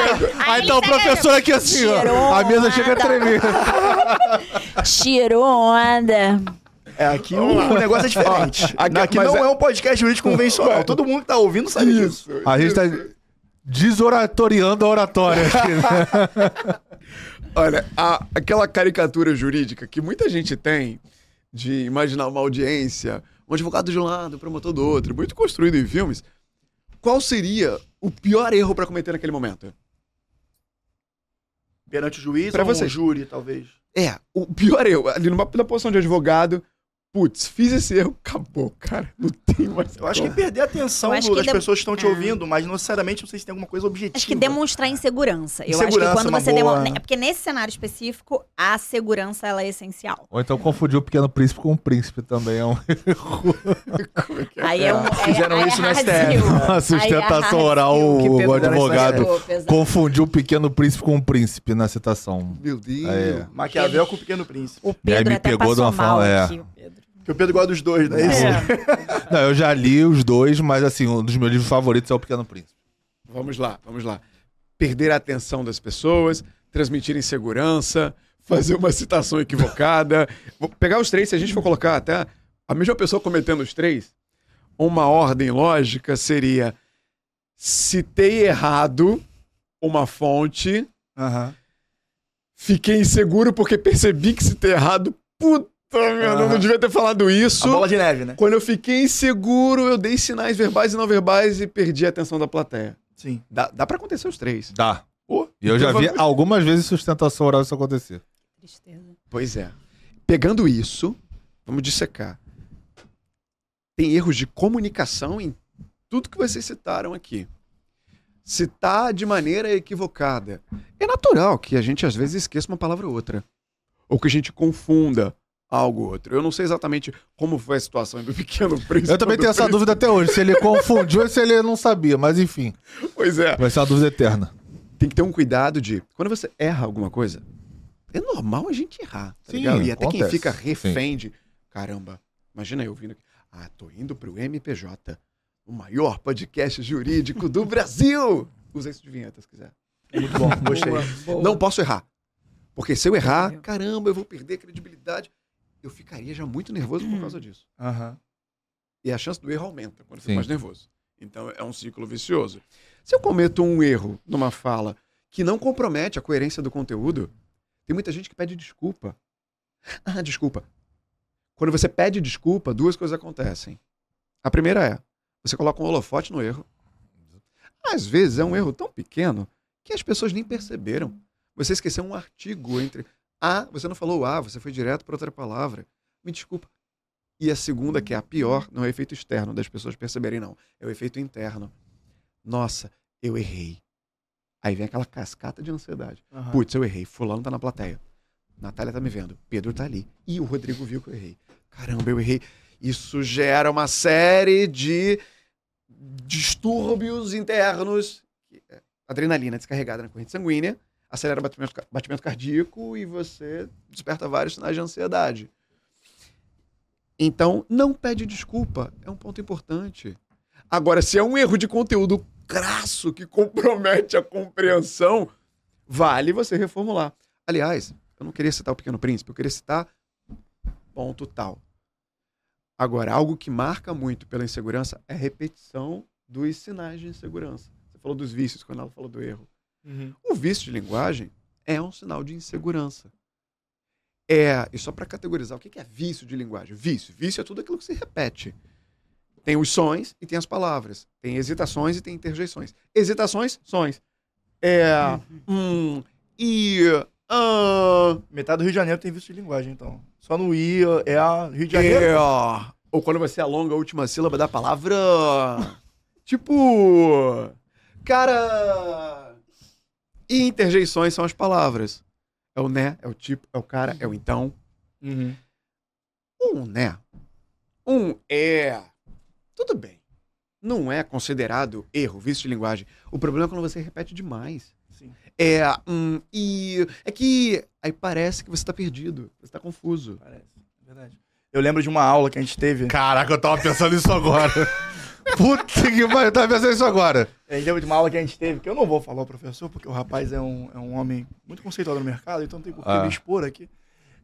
Ah, ele então o pega- professor aqui assim, ó. A mesa chega a onda. tremer. *laughs* Tirou onda. É, aqui o, o negócio é diferente. Aqui- aqui mas não é- é... um podcast jurídico convencional. Todo mundo que tá ouvindo sabe disso. A gente tá desoratoriando a oratória aqui, né? *laughs* Olha, a- aquela caricatura jurídica que muita gente tem de imaginar uma audiência, um advogado de um lado, o promotor do outro, muito construído em filmes. Qual seria o pior erro para cometer naquele momento? Perante o juiz Pra ou vocês. um júri, talvez. É, o pior erro, ali numa, na posição de advogado, putz, fiz esse erro, acabou, cara. Não tem mais. Eu acho que perder a atenção acho do- das dem- pessoas que estão te É. ouvindo, mas não necessariamente não sei se tem alguma coisa objetiva. Acho que demonstrar insegurança. Eu acho Insegurança que quando é você boa- demonstra. É porque nesse cenário específico, a segurança ela é essencial. Ou então confundiu o pequeno príncipe com o príncipe também. É um- *laughs* Aí é um. Fizeram aí é isso no hard STF. skill. uma Aí sustentação é oral, o advogado confundiu o pequeno príncipe com o príncipe na citação. Meu Deus. É. Maquiavel com o Pequeno Príncipe. O aí Pedro me até pegou de uma mal forma, é. O Pedro. Gosta dos dois, não é isso? *laughs* Não, eu já li os dois, mas assim, um dos meus livros favoritos é o Pequeno Príncipe. Vamos lá, vamos lá. Perder a atenção das pessoas, transmitir insegurança, fazer uma citação equivocada. Vou pegar os três, se a gente for colocar até a mesma pessoa cometendo os três, uma ordem lógica seria: citei errado uma fonte, Aham. fiquei inseguro porque percebi que citei errado. Puta eu não devia ter falado isso. A bola de neve, né? Quando eu fiquei inseguro, eu dei sinais verbais e não verbais e perdi a atenção da plateia. Sim. Dá, dá pra acontecer os três. Dá. Pô, E eu já vi vamos- algumas vezes sustentação oral isso acontecer. Tristeza. Pois é. Pegando isso, vamos dissecar. Tem erros de comunicação em tudo que vocês citaram aqui. Citar de maneira equivocada. É natural que a gente às vezes esqueça uma palavra ou outra. Ou que a gente confunda algo ou outro. Eu não sei exatamente como foi a situação do *laughs* pequeno príncipe. Eu também tenho essa príncipe. dúvida até hoje, se ele confundiu ou se ele não sabia, mas enfim, Pois é. vai ser uma dúvida eterna. Tem que ter um cuidado de. Quando você erra alguma coisa, é normal a gente errar. Tá Sim, ligado? E até quem acontece. fica refém de. Caramba, imagina eu vindo aqui. Ah, tô indo pro MPJ, o maior podcast jurídico do Brasil. Usa isso de vinheta se quiser. Muito bom, gostei. Boa, boa. Não posso errar. Porque se eu errar, caramba, eu vou perder credibilidade. Eu ficaria já muito nervoso por causa disso. Aham. E a chance do erro aumenta quando eu fico mais nervoso. Então é um ciclo vicioso. Se eu cometo um erro numa fala que não compromete a coerência do conteúdo, tem muita gente que pede desculpa. Ah, desculpa. Quando você pede desculpa, duas coisas acontecem. A primeira é, você coloca um holofote no erro. Às vezes é um erro tão pequeno que as pessoas nem perceberam. Você esqueceu um artigo entre A, você não falou A, você foi direto para outra palavra. Me desculpa. E a segunda, que é a pior, não é o efeito externo das pessoas perceberem, não. É o efeito interno. Nossa, eu errei. Aí vem aquela cascata de ansiedade. aham. Putz, eu errei. Fulano tá na plateia. Natália tá me vendo. Pedro tá ali. E o Rodrigo viu que eu errei. Caramba, eu errei. Isso gera uma série de distúrbios internos. É, Adrenalina descarregada na corrente sanguínea, acelera batimento, batimento cardíaco e você desperta vários sinais de ansiedade. Então, não pede desculpa. É um ponto importante. Agora, se é um erro de conteúdo crasso que compromete a compreensão, vale você reformular. Aliás, eu não queria citar o Pequeno Príncipe, eu queria citar ponto tal. Agora, algo que marca muito pela insegurança é a repetição dos sinais de insegurança. Você falou dos vícios quando ela falou do erro. Uhum. O vício de linguagem é um sinal de insegurança. É, e só para categorizar, o que é vício de linguagem? Vício. Vício é tudo aquilo que se repete. Tem os sons e tem as palavras. Tem hesitações e tem interjeições. Hesitações, sons. É, hum, e, ah, Metade do Rio de Janeiro tem vício de linguagem, então. Só no I é a Rio de Janeiro. é. Ou quando você alonga a última sílaba da palavra. *laughs* tipo. Cara. E interjeições são as palavras. É o né, é o tipo, é o cara, é o então. Uhum. Um né. Um é. Tudo bem. Não é considerado erro, vício de linguagem. O problema é quando você repete demais. Sim. É. Hum, e. É que. Aí parece que você tá perdido. Você tá confuso. Parece. É verdade. Eu lembro de uma aula que a gente teve. Caraca, eu tava pensando nisso agora. *laughs* Puta que pariu, eu tava pensando nisso agora. Lembra de uma aula que a gente teve, que eu não vou falar o professor, porque o rapaz é um, é um homem muito conceituado no mercado, então não tem por que Ah. me expor aqui.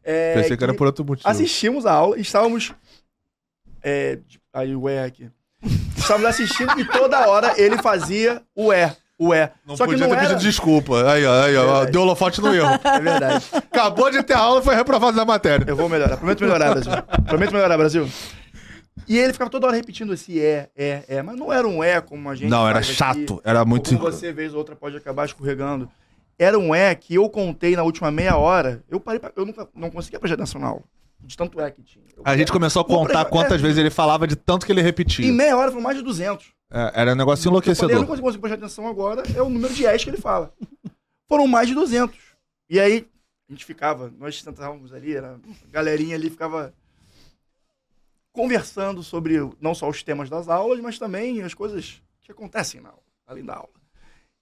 É, Pensei que era por outro motivo. Assistimos a aula e estávamos. É, aí o E aqui. Estávamos assistindo e toda hora ele fazia o E. O E. Não Só que podia não ter era. pedido desculpa. Aí, ó, aí, ó, Verdade. deu holofote no erro. É verdade. Acabou de ter aula e foi reprovado na matéria. Eu vou melhorar. Prometo melhorar, Brasil. Prometo melhorar, Brasil. E ele ficava toda hora repetindo esse é, é, é. Mas não era um é como a gente. Não, era aqui. chato. Era muito. Como você vez ou outra pode acabar escorregando. Era um é que eu contei na última meia hora. Eu parei pra, Eu nunca não conseguia prestar atenção na aula. De tanto é que tinha. Eu- A gente começou a contar Comprei- quantas é. vezes ele falava de tanto que ele Em repetia. meia hora foram mais de 200. É, era um negócio Eu falei, eu não enlouquecedor. consigo, prestar atenção agora. É o número de S que ele fala. Foram mais de 200. E aí, a gente ficava, nós sentávamos ali, era, a galerinha ali ficava conversando sobre não só os temas das aulas, mas também as coisas que acontecem na aula, além da aula.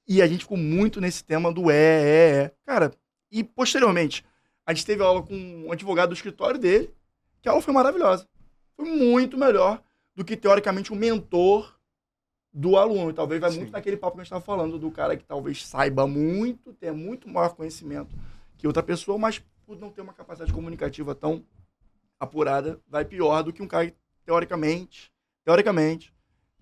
E a gente ficou muito nesse tema do é, é, é. Cara, e posteriormente, a gente teve aula com um advogado do escritório dele, que a aula foi maravilhosa. Foi muito melhor do que, teoricamente, um mentor do aluno. E talvez vai Sim. muito naquele papo que a gente estava falando, do cara que talvez saiba muito, tenha muito maior conhecimento que outra pessoa, mas por não ter uma capacidade comunicativa tão apurada, vai pior do que um cara que, teoricamente, teoricamente,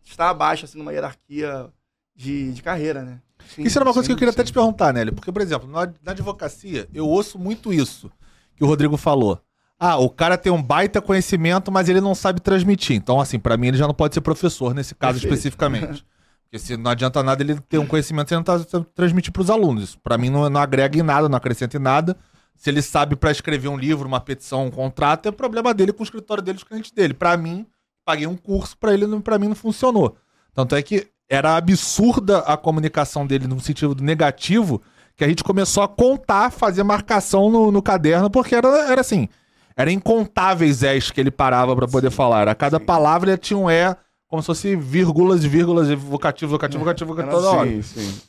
está abaixo, assim, numa hierarquia de, de carreira, né? Isso era uma coisa que eu sim, queria até sim. te perguntar, Nelly. Porque, por exemplo, na, na advocacia, eu ouço muito isso que o Rodrigo falou. Ah, o cara tem um baita conhecimento, mas ele não sabe transmitir. Então, assim, pra mim ele já não pode ser professor nesse caso Perfeito. especificamente. Porque se não adianta nada ele ter um conhecimento e não tá transmitir pros alunos. Isso pra mim não, não agrega em nada, não acrescenta em nada. Se ele sabe pra escrever um livro, uma petição, um contrato, é problema dele com o escritório dele, os clientes dele. Pra mim, paguei um curso pra ele, pra mim não funcionou. Tanto é que era absurda a comunicação dele no sentido negativo, que a gente começou a contar, fazer marcação no, no caderno, porque era, era assim, era incontáveis és que ele parava pra poder falar. A cada sim. palavra ele tinha um é, como se fosse vírgulas e vírgulas, vocativo, vocativo, vocativo, Era toda hora. assim, sim.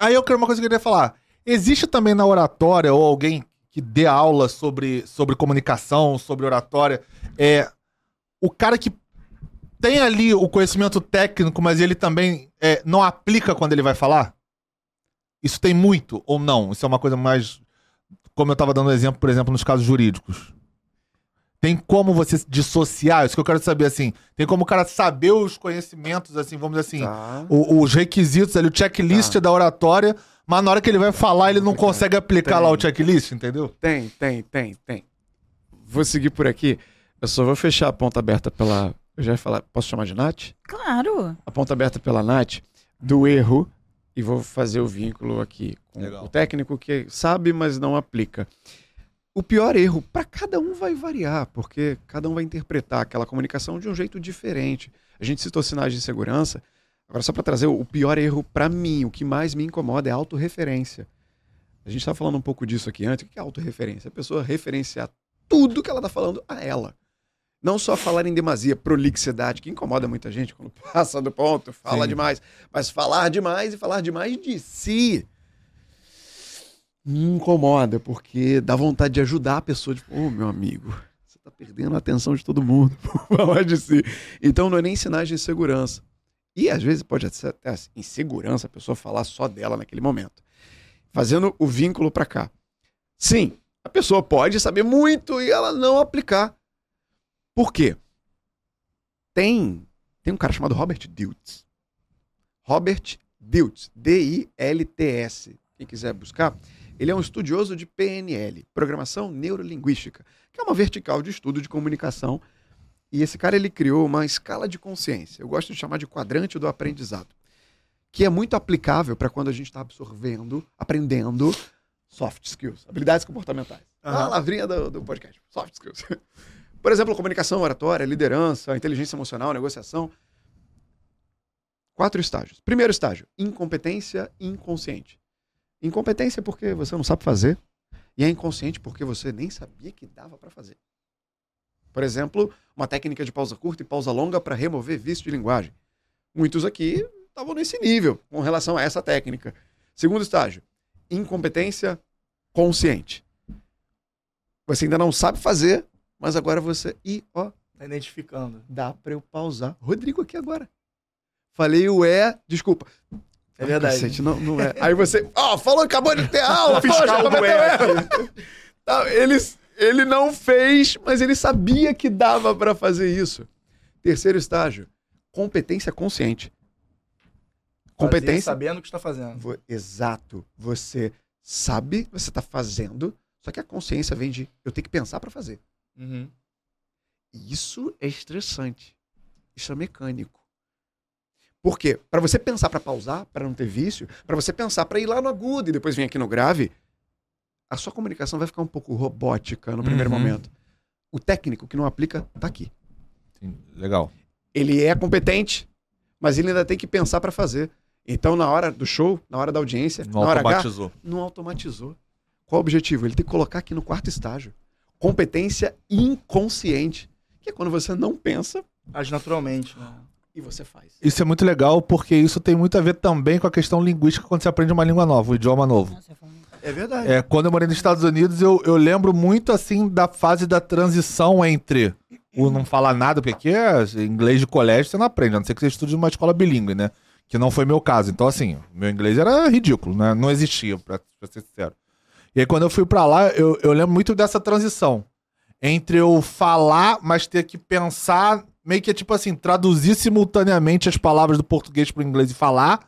Aí eu quero uma coisa que eu queria falar. Existe também na oratória, ou alguém que dê aula sobre, sobre comunicação, sobre oratória, é o cara que tem ali o conhecimento técnico, mas ele também é, não aplica quando ele vai falar? Isso tem muito ou não? Isso é uma coisa mais. Como eu estava dando exemplo, por exemplo, nos casos jurídicos. Tem como você dissociar? Isso que eu quero saber, assim. Tem como o cara saber os conhecimentos, assim, vamos dizer assim, Tá. o- os requisitos ali, o checklist Tá. da oratória, mas na hora que ele vai falar, ele não consegue aplicar Tem. lá o checklist, entendeu? Tem, tem, tem, tem. Vou seguir por aqui. Eu só vou fechar a ponta aberta pela. Eu já ia falar. Posso chamar de Nath? Claro. A ponta aberta pela Nath do erro e vou fazer o vínculo aqui com Legal. o técnico que sabe, mas não aplica. O pior erro, para cada um vai variar, porque cada um vai interpretar aquela comunicação de um jeito diferente. A gente citou sinais de segurança. Agora, só para trazer o pior erro para mim, o que mais me incomoda é a autorreferência. A gente estava falando um pouco disso aqui antes. O que é autorreferência? A pessoa referenciar tudo que ela está falando a ela. Não só falar em demasia, prolixidade, que incomoda muita gente quando *laughs* passa do ponto, fala Sim. demais. Mas falar demais e falar demais de si me incomoda, porque dá vontade de ajudar a pessoa. Tipo, ô meu amigo, você tá perdendo a atenção de todo mundo *laughs* por falar de si. Então não é nem sinais de insegurança. E às vezes pode ser até insegurança a pessoa falar só dela naquele momento. Fazendo o vínculo para cá. Sim, a pessoa pode saber muito e ela não aplicar. Por quê? Tem, tem um cara chamado Robert Diltz. Robert Diltz, D-I-L-T-S. Quem quiser buscar, ele é um estudioso de PNL, Programação Neurolinguística, que é uma vertical de estudo de comunicação. E esse cara ele criou uma escala de consciência. Eu gosto de chamar de quadrante do aprendizado, que é muito aplicável para quando a gente está absorvendo, aprendendo soft skills, habilidades comportamentais. A Aham. palavrinha do, do podcast, soft skills. *laughs* Por exemplo, comunicação oratória, liderança, inteligência emocional, negociação. Quatro estágios. Primeiro estágio, incompetência inconsciente. Incompetência porque você não sabe fazer e é inconsciente porque você nem sabia que dava para fazer. Por exemplo, uma técnica de pausa curta e pausa longa para remover vício de linguagem. Muitos aqui estavam nesse nível com relação a essa técnica. Segundo estágio, incompetência consciente. Você ainda não sabe fazer, mas agora você. E, ó, Tá identificando. dá para eu pausar. Rodrigo aqui agora. Falei o é, desculpa. É verdade. Cacete, não, não é. Aí você, ó, falou, acabou de ter aula, fiscal poxa, cometeu é. erro. Tá, ele, ele não fez, mas ele sabia que dava para fazer isso. Terceiro estágio, competência consciente. Fazer Competência. sabendo o que está fazendo. Vo- Exato. Você sabe, você está fazendo, só que a consciência vem de eu tenho que pensar para fazer. Uhum. Isso é estressante. Isso é mecânico. Por quê? Para você pensar para pausar, para não ter vício, para você pensar para ir lá no agudo e depois vir aqui no grave, a sua comunicação vai ficar um pouco robótica no primeiro Uhum. momento. O técnico que não aplica tá aqui. Sim, legal. Ele é competente, mas ele ainda tem que pensar para fazer. Então, na hora do show, na hora da audiência, Não na hora H, automatizou. não automatizou. Qual o objetivo? Ele tem que colocar aqui no quarto estágio. Competência inconsciente, que é quando você não pensa Age naturalmente. Né? e você faz. Isso é muito legal porque isso tem muito a ver também com a questão linguística quando você aprende uma língua nova, um idioma novo. É verdade. É, quando eu morei nos Estados Unidos, eu, eu lembro muito assim da fase da transição entre o não falar nada, porque aqui é inglês de colégio, você não aprende, a não ser que você estude numa escola bilíngue, né? Que não foi meu caso. Então, assim, meu inglês era ridículo, né? Não existia, pra, pra ser sincero. E aí, quando eu fui pra lá, eu, eu lembro muito dessa transição. Entre eu falar, mas ter que pensar, meio que tipo assim, traduzir simultaneamente as palavras do português pro inglês e falar.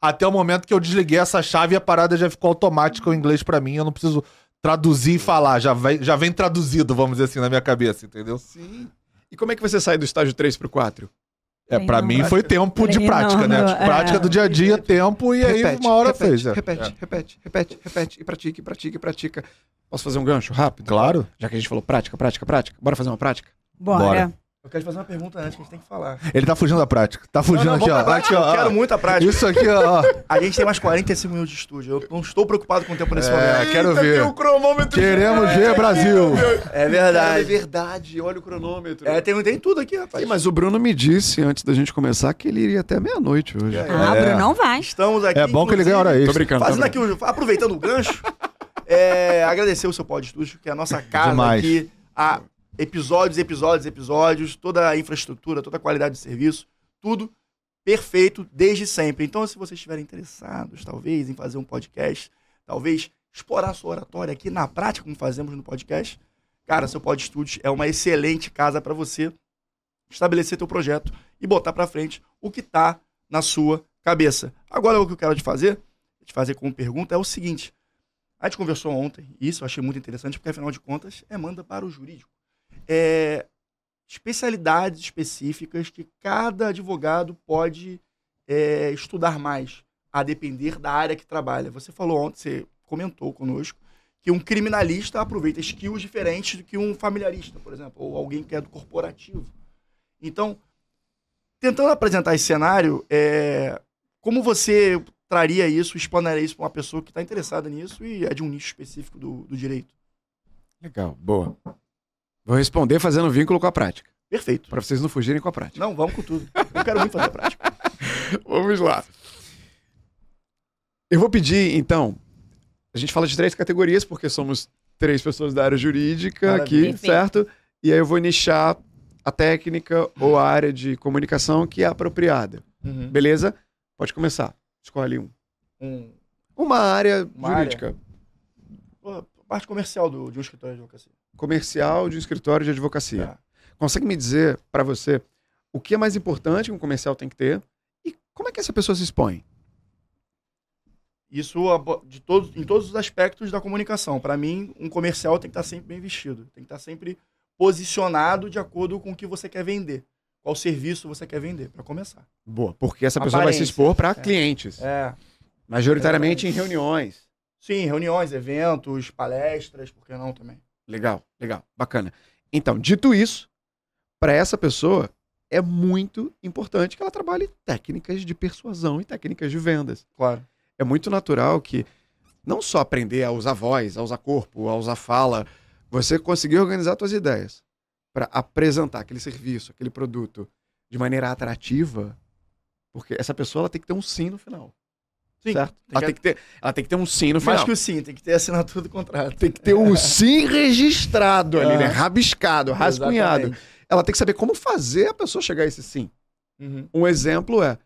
Até o momento que eu desliguei essa chave e a parada já ficou automática o inglês pra mim. Eu não preciso traduzir e falar. Já vem, já vem traduzido, vamos dizer assim, na minha cabeça, entendeu? Sim. E como é que você sai do estágio 3 pro 4? É, pra Treinando. mim foi tempo de prática, né? é. Prática do dia a dia, tempo, e aí uma hora repete, fez. é. Repete, repete, repete, repete, e pratica, e pratica, e pratica. Posso fazer um gancho rápido? Claro. Já que a gente falou prática, prática, prática. Bora fazer uma prática? Bora. Bora. Eu quero te fazer uma pergunta antes que a gente tem que falar. Ele tá fugindo da prática. Tá fugindo Não, não, aqui, ó. Aqui, prática, ó. eu quero muito a prática. Isso aqui, ó. *laughs* A gente tem mais 45 minutos de estúdio. Eu não estou preocupado com o tempo nesse momento. É, quero Eita, ver. tem um cronômetro. Queremos ver, Brasil. É É verdade. verdade, olha o cronômetro. É, tem, tem tudo aqui, rapaz. Ih, mas o Bruno me disse antes da gente começar que ele iria até meia-noite hoje. Ah, É. o Bruno não vai. Estamos aqui. É bom que ele ganha hora Tô extra. brincando. Fazendo tô aqui, o- aproveitando o gancho, é, agradecer o seu Pod Estúdio, que é a nossa casa Demais. aqui. Há episódios, episódios, episódios, toda a infraestrutura, toda a qualidade de serviço, tudo perfeito desde sempre. Então, se vocês estiverem interessados, talvez, em fazer um podcast, talvez explorar sua oratória aqui na prática, como fazemos no podcast, cara, seu Pod Studios é uma excelente casa para você estabelecer teu projeto e botar para frente o que tá na sua cabeça. Agora, o que eu quero te fazer, te fazer como pergunta, é o seguinte. A gente conversou ontem, e isso eu achei muito interessante, porque afinal de contas, é manda para o jurídico. É, especialidades específicas que cada advogado pode é, estudar mais, a depender da área que trabalha. Você falou ontem, você comentou conosco, que um criminalista aproveita skills diferentes do que um familiarista, por exemplo, ou alguém que é do corporativo. Então, tentando apresentar esse cenário, é, como você traria isso, explanaria isso para uma pessoa que está interessada nisso e é de um nicho específico do, do direito? Legal, boa. Vou responder fazendo vínculo com a prática. Perfeito. Pra vocês não fugirem com a prática. Não, vamos com tudo. Eu quero muito fazer a prática. *laughs* Vamos lá. Eu vou pedir, então. A gente fala de três categorias, porque somos três pessoas da área jurídica Maravilha. aqui, Perfeito. certo? E aí eu vou nichar a técnica ou a área de comunicação que é apropriada. Uhum. Beleza? Pode começar. Escolhe um. Um, Uma área Uma jurídica. pô, parte comercial do, de um escritório de advocacia. Comercial de um escritório de advocacia. Tá. Consegue me dizer pra você o que é mais importante que um comercial tem que ter e como é que essa pessoa se expõe? Isso de todos, em todos os aspectos da comunicação. Para mim, um comercial tem que estar sempre bem vestido. Tem que estar sempre posicionado de acordo com o que você quer vender. Qual serviço você quer vender, para começar. Boa, porque essa pessoa vai se expor para É. clientes, É. majoritariamente em reuniões. Sim, reuniões, eventos, palestras, por que não também? Legal, legal, bacana. Então, dito isso, para essa pessoa é muito importante que ela trabalhe técnicas de persuasão e técnicas de vendas. Claro. É muito natural que não só aprender a usar voz, a usar corpo, a usar fala, você conseguir organizar suas ideias para apresentar aquele serviço, aquele produto de maneira atrativa, porque essa pessoa ela tem que ter um sim no final, Sim, certo? tem ela, que- tem que ter, ela tem que ter um sim no final. Mais que o sim, tem que ter a assinatura do contrato. Tem que ter o sim registrado ali, né? Aham. Rabiscado, rascunhado. Exatamente. Ela tem que saber como fazer a pessoa chegar a esse sim. Uhum. Um exemplo é: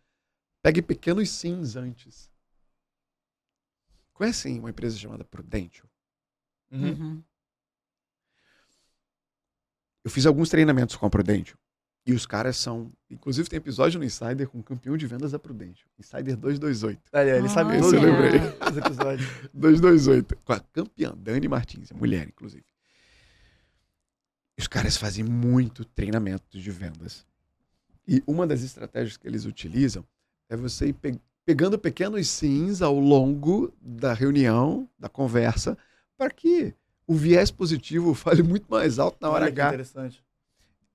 pegue pequenos sims antes. Conhecem uma empresa chamada Prudential? Uhum. Uhum. Eu fiz alguns treinamentos com a Prudential. E os caras são. Inclusive, tem episódio no Insider com o campeão de vendas da Prudential. Insider 228. Olha, ele sabe todos Eu lembrei. os episódios. 228. Com a campeã, Dani Martins, mulher, inclusive. Os caras fazem muito treinamento de vendas. E uma das estratégias que eles utilizam é você ir pe- pegando pequenos sims ao longo da reunião, da conversa, para que o viés positivo *laughs* fale muito mais alto na hora Olha que H. interessante.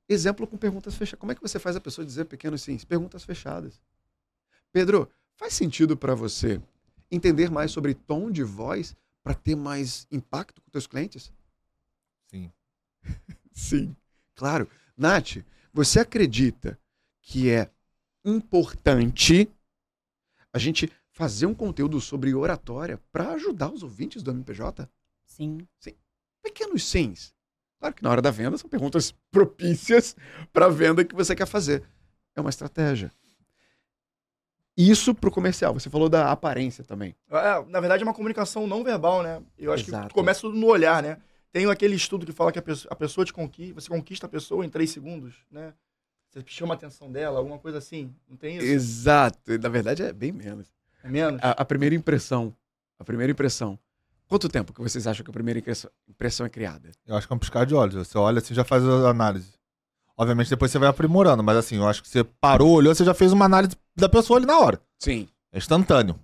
Exemplo com perguntas fechadas. Como é que você faz a pessoa dizer pequenos sims? Perguntas fechadas. Pedro, faz sentido para você entender mais sobre tom de voz para ter mais impacto com teus clientes? Sim. *laughs* Sim. Claro. Nath, você acredita que é importante a gente fazer um conteúdo sobre oratória para ajudar os ouvintes do MPJ? Sim. pequenos sims. Claro que na hora da venda são perguntas propícias para a venda que você quer fazer. É uma estratégia. Isso para o comercial. Você falou da aparência também. É, na verdade, é uma comunicação não verbal, né? Eu acho Exato. que começa tudo no olhar, né? Tem aquele estudo que fala que a pessoa, a pessoa te conquista, você conquista a pessoa em três segundos, né? Você chama a atenção dela, alguma coisa assim. Não tem isso? Exato. Na verdade é bem menos. É menos? A, a primeira impressão. A primeira impressão. Quanto tempo que vocês acham que a primeira impressão, é criada? Eu acho que é um piscar de olhos. Você olha assim, já faz a análise. Obviamente depois você vai aprimorando, mas assim, eu acho que você parou, olhou, você já fez uma análise da pessoa ali na hora. Sim. É instantâneo.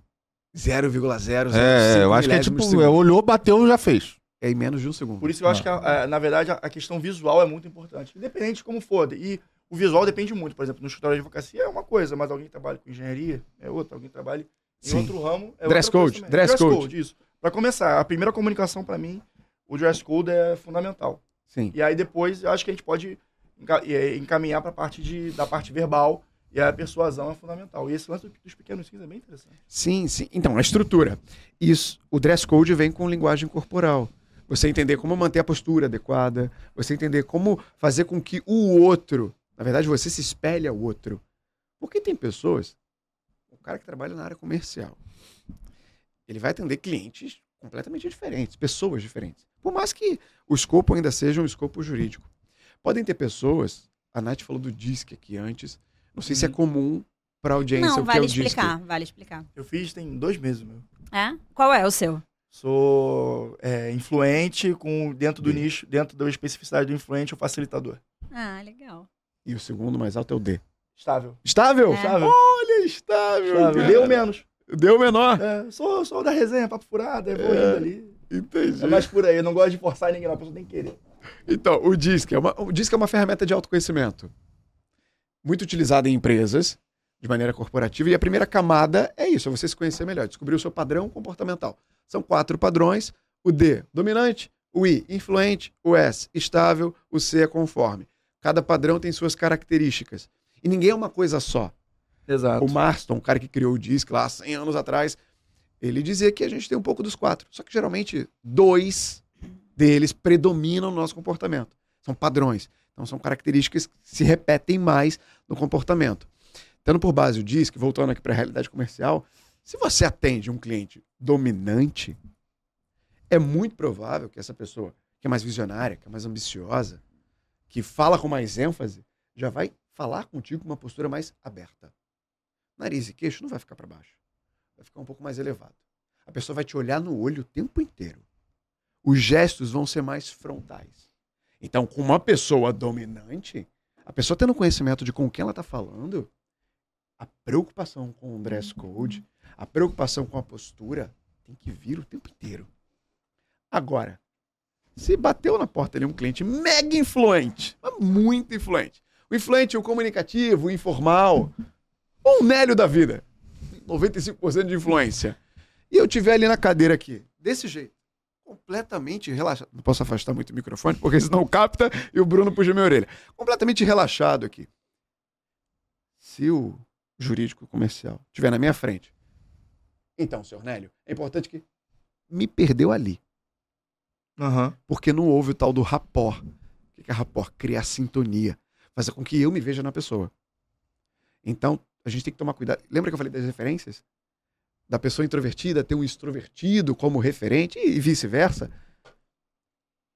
0,005 É, eu acho que é tipo, é, olhou, bateu, já fez. É em menos de um segundo. Por isso que eu acho que, a- a- na verdade, a, a questão visual é muito importante. Independente de como for. E o visual depende muito. Por exemplo, no escritório de advocacia é uma coisa, mas alguém que trabalha com engenharia é outra. Alguém que trabalha em Sim. outro ramo é Dress outra coisa code, também. dress code. isso. Pra começar, a primeira comunicação pra mim, o dress code é fundamental. Sim. E aí depois, eu acho que a gente pode eh, encaminhar pra parte de, da parte verbal e a persuasão é fundamental. E esse lance dos pequenos sims é bem interessante. Sim, sim. Então, a estrutura. Isso, o dress code vem com linguagem corporal. Você entender como manter a postura adequada, você entender como fazer com que o outro, na verdade, você se espelhe ao outro. Porque tem pessoas, o cara que trabalha na área comercial, ele vai atender clientes completamente diferentes, pessoas diferentes. Por mais que o escopo ainda seja um escopo jurídico. Podem ter pessoas, a Nath falou do DISC aqui antes, não sei se é comum para audiência Não, o que é vale o DISC. explicar, vale explicar. Eu fiz tem dois meses, meu. É? Qual é o seu? Sou é, influente com dentro do D. nicho, dentro da especificidade do influente, o facilitador. Ah, legal. E o segundo mais alto é o D. Estável. Estável? É. Estável. Olha, estável. Estável. Deu menos. Deu menor. É, sou, sou da resenha, papo furado, é, vou indo ali. Entendi. É mais por aí, eu não gosto de forçar ninguém, não, a pessoa tem que querer. Então, o DISC é uma, o DISC é uma ferramenta de autoconhecimento. Muito utilizada em empresas, de maneira corporativa. E a primeira camada é isso, é você se conhecer melhor, descobrir o seu padrão comportamental. São quatro padrões. O D, dominante. O I, influente. O S, estável. O C é conforme. Cada padrão tem suas características. E ninguém é uma coisa só. Exato. O Marston, o cara que criou o DISC lá 100 anos atrás, ele dizia que a gente tem um pouco dos quatro. Só que geralmente dois deles predominam no nosso comportamento. São padrões. Então são características que se repetem mais no comportamento. Tendo por base o DISC, voltando aqui para a realidade comercial, se você atende um cliente dominante, é muito provável que essa pessoa, que é mais visionária, que é mais ambiciosa, que fala com mais ênfase, já vai falar contigo com uma postura mais aberta nariz e queixo não vai ficar para baixo. Vai ficar um pouco mais elevado. A pessoa vai te olhar no olho o tempo inteiro. Os gestos vão ser mais frontais. Então, com uma pessoa dominante, a pessoa tendo conhecimento de com quem ela está falando, a preocupação com o dress code, a preocupação com a postura, tem que vir o tempo inteiro. Agora, se bateu na porta ali um cliente mega influente, muito influente. O influente, o comunicativo, o informal, ou um Nélio da vida. 95% de influência. E eu tiver ali na cadeira aqui, desse jeito, completamente relaxado. Não posso afastar muito o microfone, porque senão *laughs* capta e o Bruno puxa minha orelha. Completamente relaxado aqui. Se o jurídico comercial estiver na minha frente, então, senhor Nélio, é importante que me perdeu ali. Aham. Porque não houve o tal do rapport. O que é rapport? Criar sintonia. Fazer com que eu me veja na pessoa. Então, a gente tem que tomar cuidado. Lembra que eu falei das referências? Da pessoa introvertida ter um extrovertido como referente e vice-versa.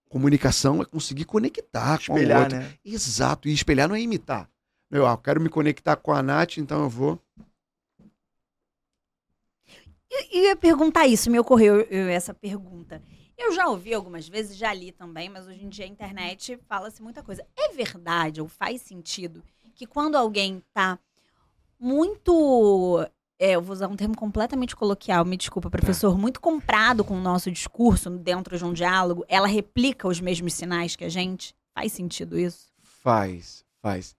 Comunicação é conseguir conectar com o Espelhar, outro. né? Exato. E espelhar não é imitar. Eu, ah, eu quero me conectar com a Nath, então eu vou. Eu eu ia perguntar isso, me ocorreu eu, essa pergunta. Eu já ouvi algumas vezes, já li também, mas hoje em dia a internet fala-se muita coisa. É verdade ou faz sentido que quando alguém tá muito. é, eu vou usar um termo completamente coloquial, me desculpa, professor, muito comprado com o nosso discurso dentro de um diálogo, ela replica os mesmos sinais que a gente? Faz sentido isso? Faz, faz.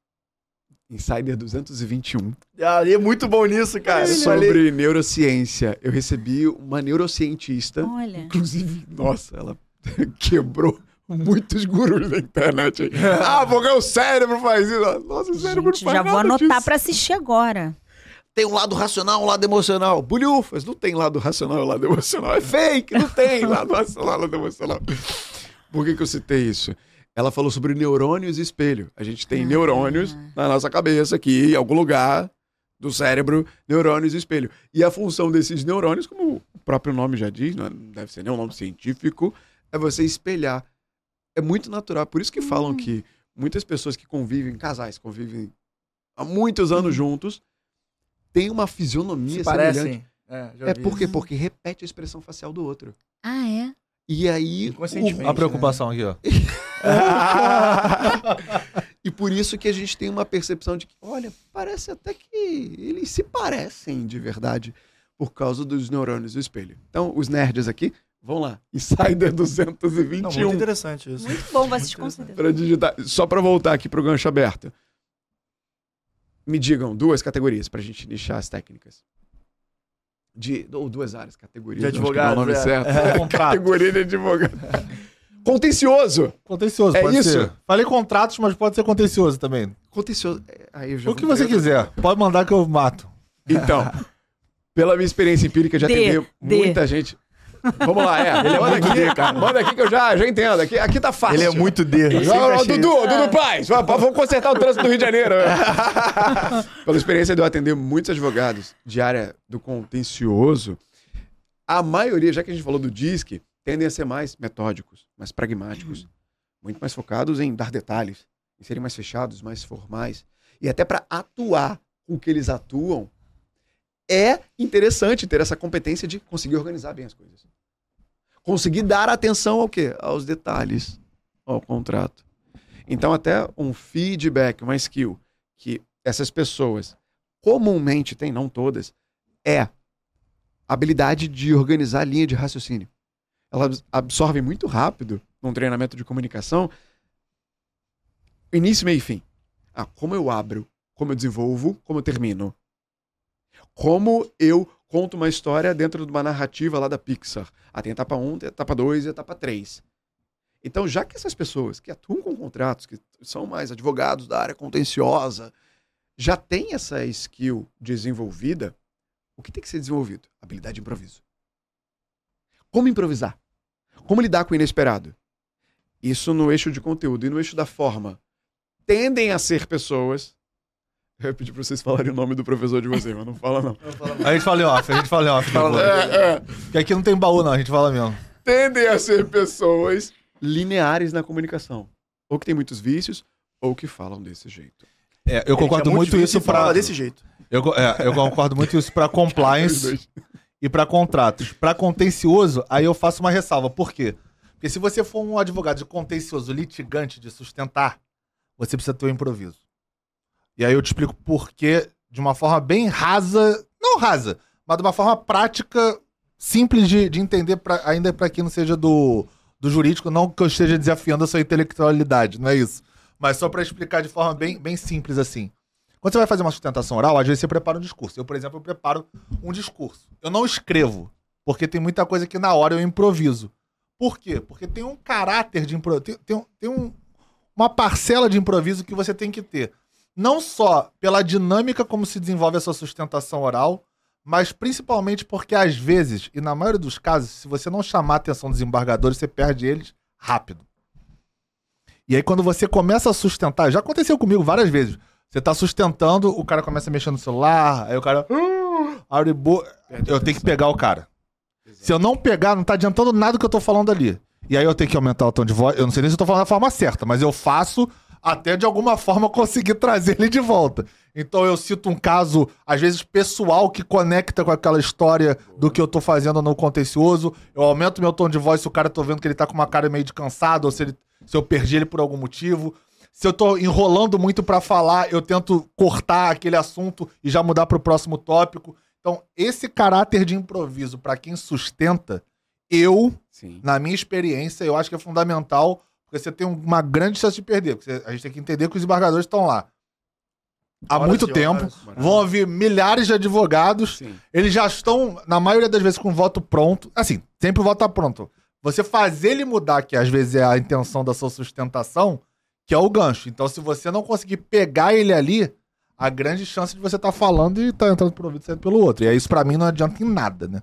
Insider 221. Ah, é muito bom nisso, cara. Falei- Sobre neurociência. Eu recebi uma neurocientista. Olha. Inclusive, nossa, ela *laughs* quebrou muitos gurus da internet. aí. *laughs* ah, porque o cérebro faz isso. Nossa, o cérebro Gente, faz já vou anotar disso. pra assistir agora. Tem um lado racional, um lado emocional. Bulhufas, não tem lado racional e lado emocional. É fake, não tem *laughs* lado racional e lado emocional. Por que, que eu citei isso? Ela falou sobre neurônios e espelho. A gente tem Ah. neurônios na nossa cabeça aqui, em algum lugar do cérebro, neurônios e espelho. E a função desses neurônios, como o próprio nome já diz, não é- não deve ser nem um nome científico, é você espelhar. É muito natural. Por isso que falam que muitas pessoas que convivem, casais, convivem há muitos anos juntos, têm uma fisionomia Se semelhante. parecem. É, já É vi por quê? isso. Porque repete a expressão facial do outro. Ah, é? E aí. Inconscientemente. A preocupação aqui, ó. *laughs* E por isso que a gente tem uma percepção de que, olha, parece até que eles se parecem de verdade por causa dos neurônios do espelho. Então, os nerds aqui, vão lá. Insider Não, 221 muito interessante isso. Muito bom, com Muito certeza. para digitar. Só para voltar aqui pro gancho aberto. Me digam duas categorias pra gente nichar as técnicas. De, ou duas áreas, categorias. De não é o nome é. certo. É, *laughs* contrato. Categoria de advogado. Contencioso. Contencioso, É pode isso? ser. Falei contratos, mas pode ser contencioso também. Contencioso. é, Aí eu já O que você quiser. Pode mandar que eu mato. Então, *laughs* pela minha experiência empírica, já atendeu D. muita gente. Vamos lá, é. Ele é manda muito aqui, D, cara. Manda aqui que eu já, já entendo. Aqui, aqui tá fácil. Ele é muito D. Dudu. Dudu Paz, vamos vamos consertar o trânsito do Rio de Janeiro. *laughs* Pela experiência de eu atender muitos advogados de área do contencioso, a maioria, já que a gente falou do DISC, tendem a ser mais metódicos, mais pragmáticos, muito mais focados em dar detalhes, em serem mais fechados, mais formais. E até para atuar com o que eles atuam, é interessante ter essa competência de conseguir organizar bem as coisas. Conseguir dar atenção ao quê? Aos detalhes, ao contrato. Então, até um feedback, uma skill que essas pessoas comumente têm, não todas, é a habilidade de organizar a linha de raciocínio. Elas absorvem muito rápido, num treinamento de comunicação, início, meio e fim. Ah, como eu abro, como eu desenvolvo, como eu termino. Como eu conto uma história dentro de uma narrativa lá da Pixar. Ah, tem etapa 1, tem etapa 2 e etapa 3. Então, já que essas pessoas que atuam com contratos, que são mais advogados da área contenciosa, já têm essa skill desenvolvida, o que tem que ser desenvolvido? Habilidade de improviso. Como improvisar? Como lidar com o inesperado? Isso no eixo de conteúdo e no eixo da forma. Tendem a ser pessoas. Eu pedi pra vocês falarem o nome do professor de vocês, mas não fala não. A gente fala em off, a gente fala em off. Fala. É, é. Porque aqui não tem baú, não, a gente fala mesmo. tendem a ser pessoas lineares na comunicação. Ou que têm muitos vícios, ou que falam desse jeito. É, eu Ele concordo tinha muito isso pra. desse jeito. Eu, é, eu concordo muito isso pra *laughs* Os compliance e pra contratos. Pra contencioso, aí eu faço uma ressalva. Por quê? Porque se você for um advogado de contencioso litigante de sustentar, você precisa ter o improviso. E aí eu te explico por quê de uma forma bem rasa, não rasa, mas de uma forma prática, simples de, de entender, pra, ainda para quem não seja do, do jurídico, não que eu esteja desafiando a sua intelectualidade, não é isso. Mas só pra explicar de forma bem, bem simples assim. Quando você vai fazer uma sustentação oral, às vezes você prepara um discurso. Eu, por exemplo, eu preparo um discurso. Eu não escrevo, porque tem muita coisa que na hora eu improviso. Por quê? Porque tem um caráter de improviso, tem, tem, tem um- uma parcela de improviso que você tem que ter. Não só pela dinâmica como se desenvolve a sua sustentação oral, mas principalmente porque às vezes, e na maioria dos casos, se você não chamar a atenção dos embargadores, você perde eles rápido. E aí quando você começa a sustentar, já aconteceu comigo várias vezes. Você tá sustentando, o cara começa a mexer no celular, aí o cara. "Ah", abre bo... Eu tenho que pegar o cara. Se eu não pegar, não tá adiantando nada do que eu tô falando ali. E aí eu tenho que aumentar o tom de voz. Eu não sei nem se eu tô falando da forma certa, mas eu faço até de alguma forma *laughs* conseguir trazer ele de volta. Então eu cito um caso, às vezes, pessoal que conecta com aquela história do que eu tô fazendo no contencioso. Eu aumento meu tom de voz se o cara tô vendo que ele tá com uma cara meio de cansado, ou se, ele- se eu perdi ele por algum motivo. Se eu tô enrolando muito pra falar, eu tento cortar aquele assunto e já mudar pro próximo tópico. Então, esse caráter de improviso pra quem sustenta, eu Sim. na minha experiência, eu acho que é fundamental, porque você tem uma grande chance de perder. Porque você- a gente tem que entender que os embargadores estão lá há Horas muito tempo, horas. vão haver milhares de advogados, Sim. eles já estão, na maioria das vezes, com voto pronto. Assim, sempre o voto tá pronto. Você fazer ele mudar, que às vezes é a intenção da sua sustentação, que é o gancho. Então, se você não conseguir pegar ele ali, a grande chance de você estar falando e tá entrando por um ouvido e saindo pelo outro. E aí, isso pra mim não adianta em nada, né?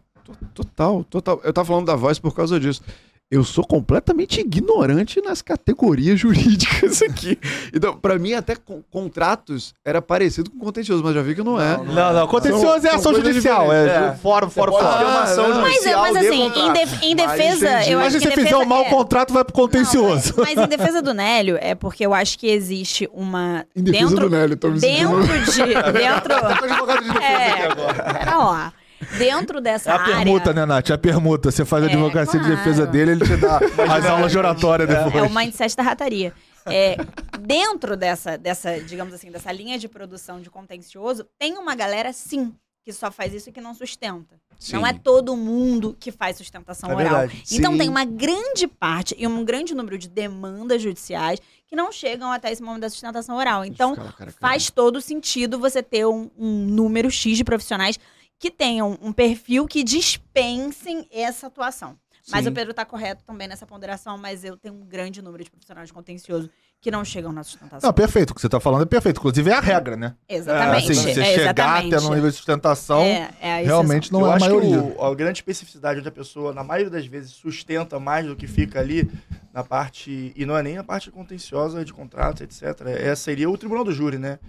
Total, total. Eu tava falando da voz por causa disso. Eu sou completamente ignorante nas categorias *laughs* jurídicas aqui. Então, pra mim, até con- contratos era parecido com contencioso, mas já vi que não é. Não, não. Contencioso São- é ação judicial. É. É. fora, fora, fora. ter uma ação Ah, não. Mas, judicial mas de assim, em, def- em Mas defesa, entendi. eu Mas acho se que você fizer um mau é- contrato, vai pro contencioso. Não, mas em defesa do Nélio, é porque eu acho que existe uma. Em defesa dentro, do Nélio, tô me sentindo... dentro *laughs* de. Dentro. advogado de defesa É. aqui agora. Pera lá. dentro É dessa a área. permuta, né, Nath? É a permuta. Você faz a É, advocacia de claro. defesa dele, ele te dá as aulas de oratória depois. É o mindset da rataria. É, dentro dessa, dessa, digamos assim, dessa linha de produção de contencioso, tem uma galera, sim, que só faz isso e que não sustenta. Não é todo mundo que faz sustentação É oral. verdade. Então Sim. tem uma grande parte e um grande número de demandas judiciais que não chegam até esse momento da sustentação oral. Então, Cara, cara, cara. faz todo sentido você ter um, um número X de profissionais que tenham um perfil que dispensem essa atuação. Mas Sim. o Pedro está correto também nessa ponderação, mas eu tenho um grande número de profissionais de contencioso que não chegam na sustentação. Não, perfeito. O que você tá falando é perfeito. Inclusive é a regra, né? exatamente. Assim, você é, chegar exatamente. até no nível de sustentação, É, é a realmente não eu é a acho maioria. que o- a grande especificidade onde a pessoa, na maioria das vezes, sustenta mais do que fica ali na parte. E não é nem a parte contenciosa de contratos, etc. Essa seria o tribunal do júri, né?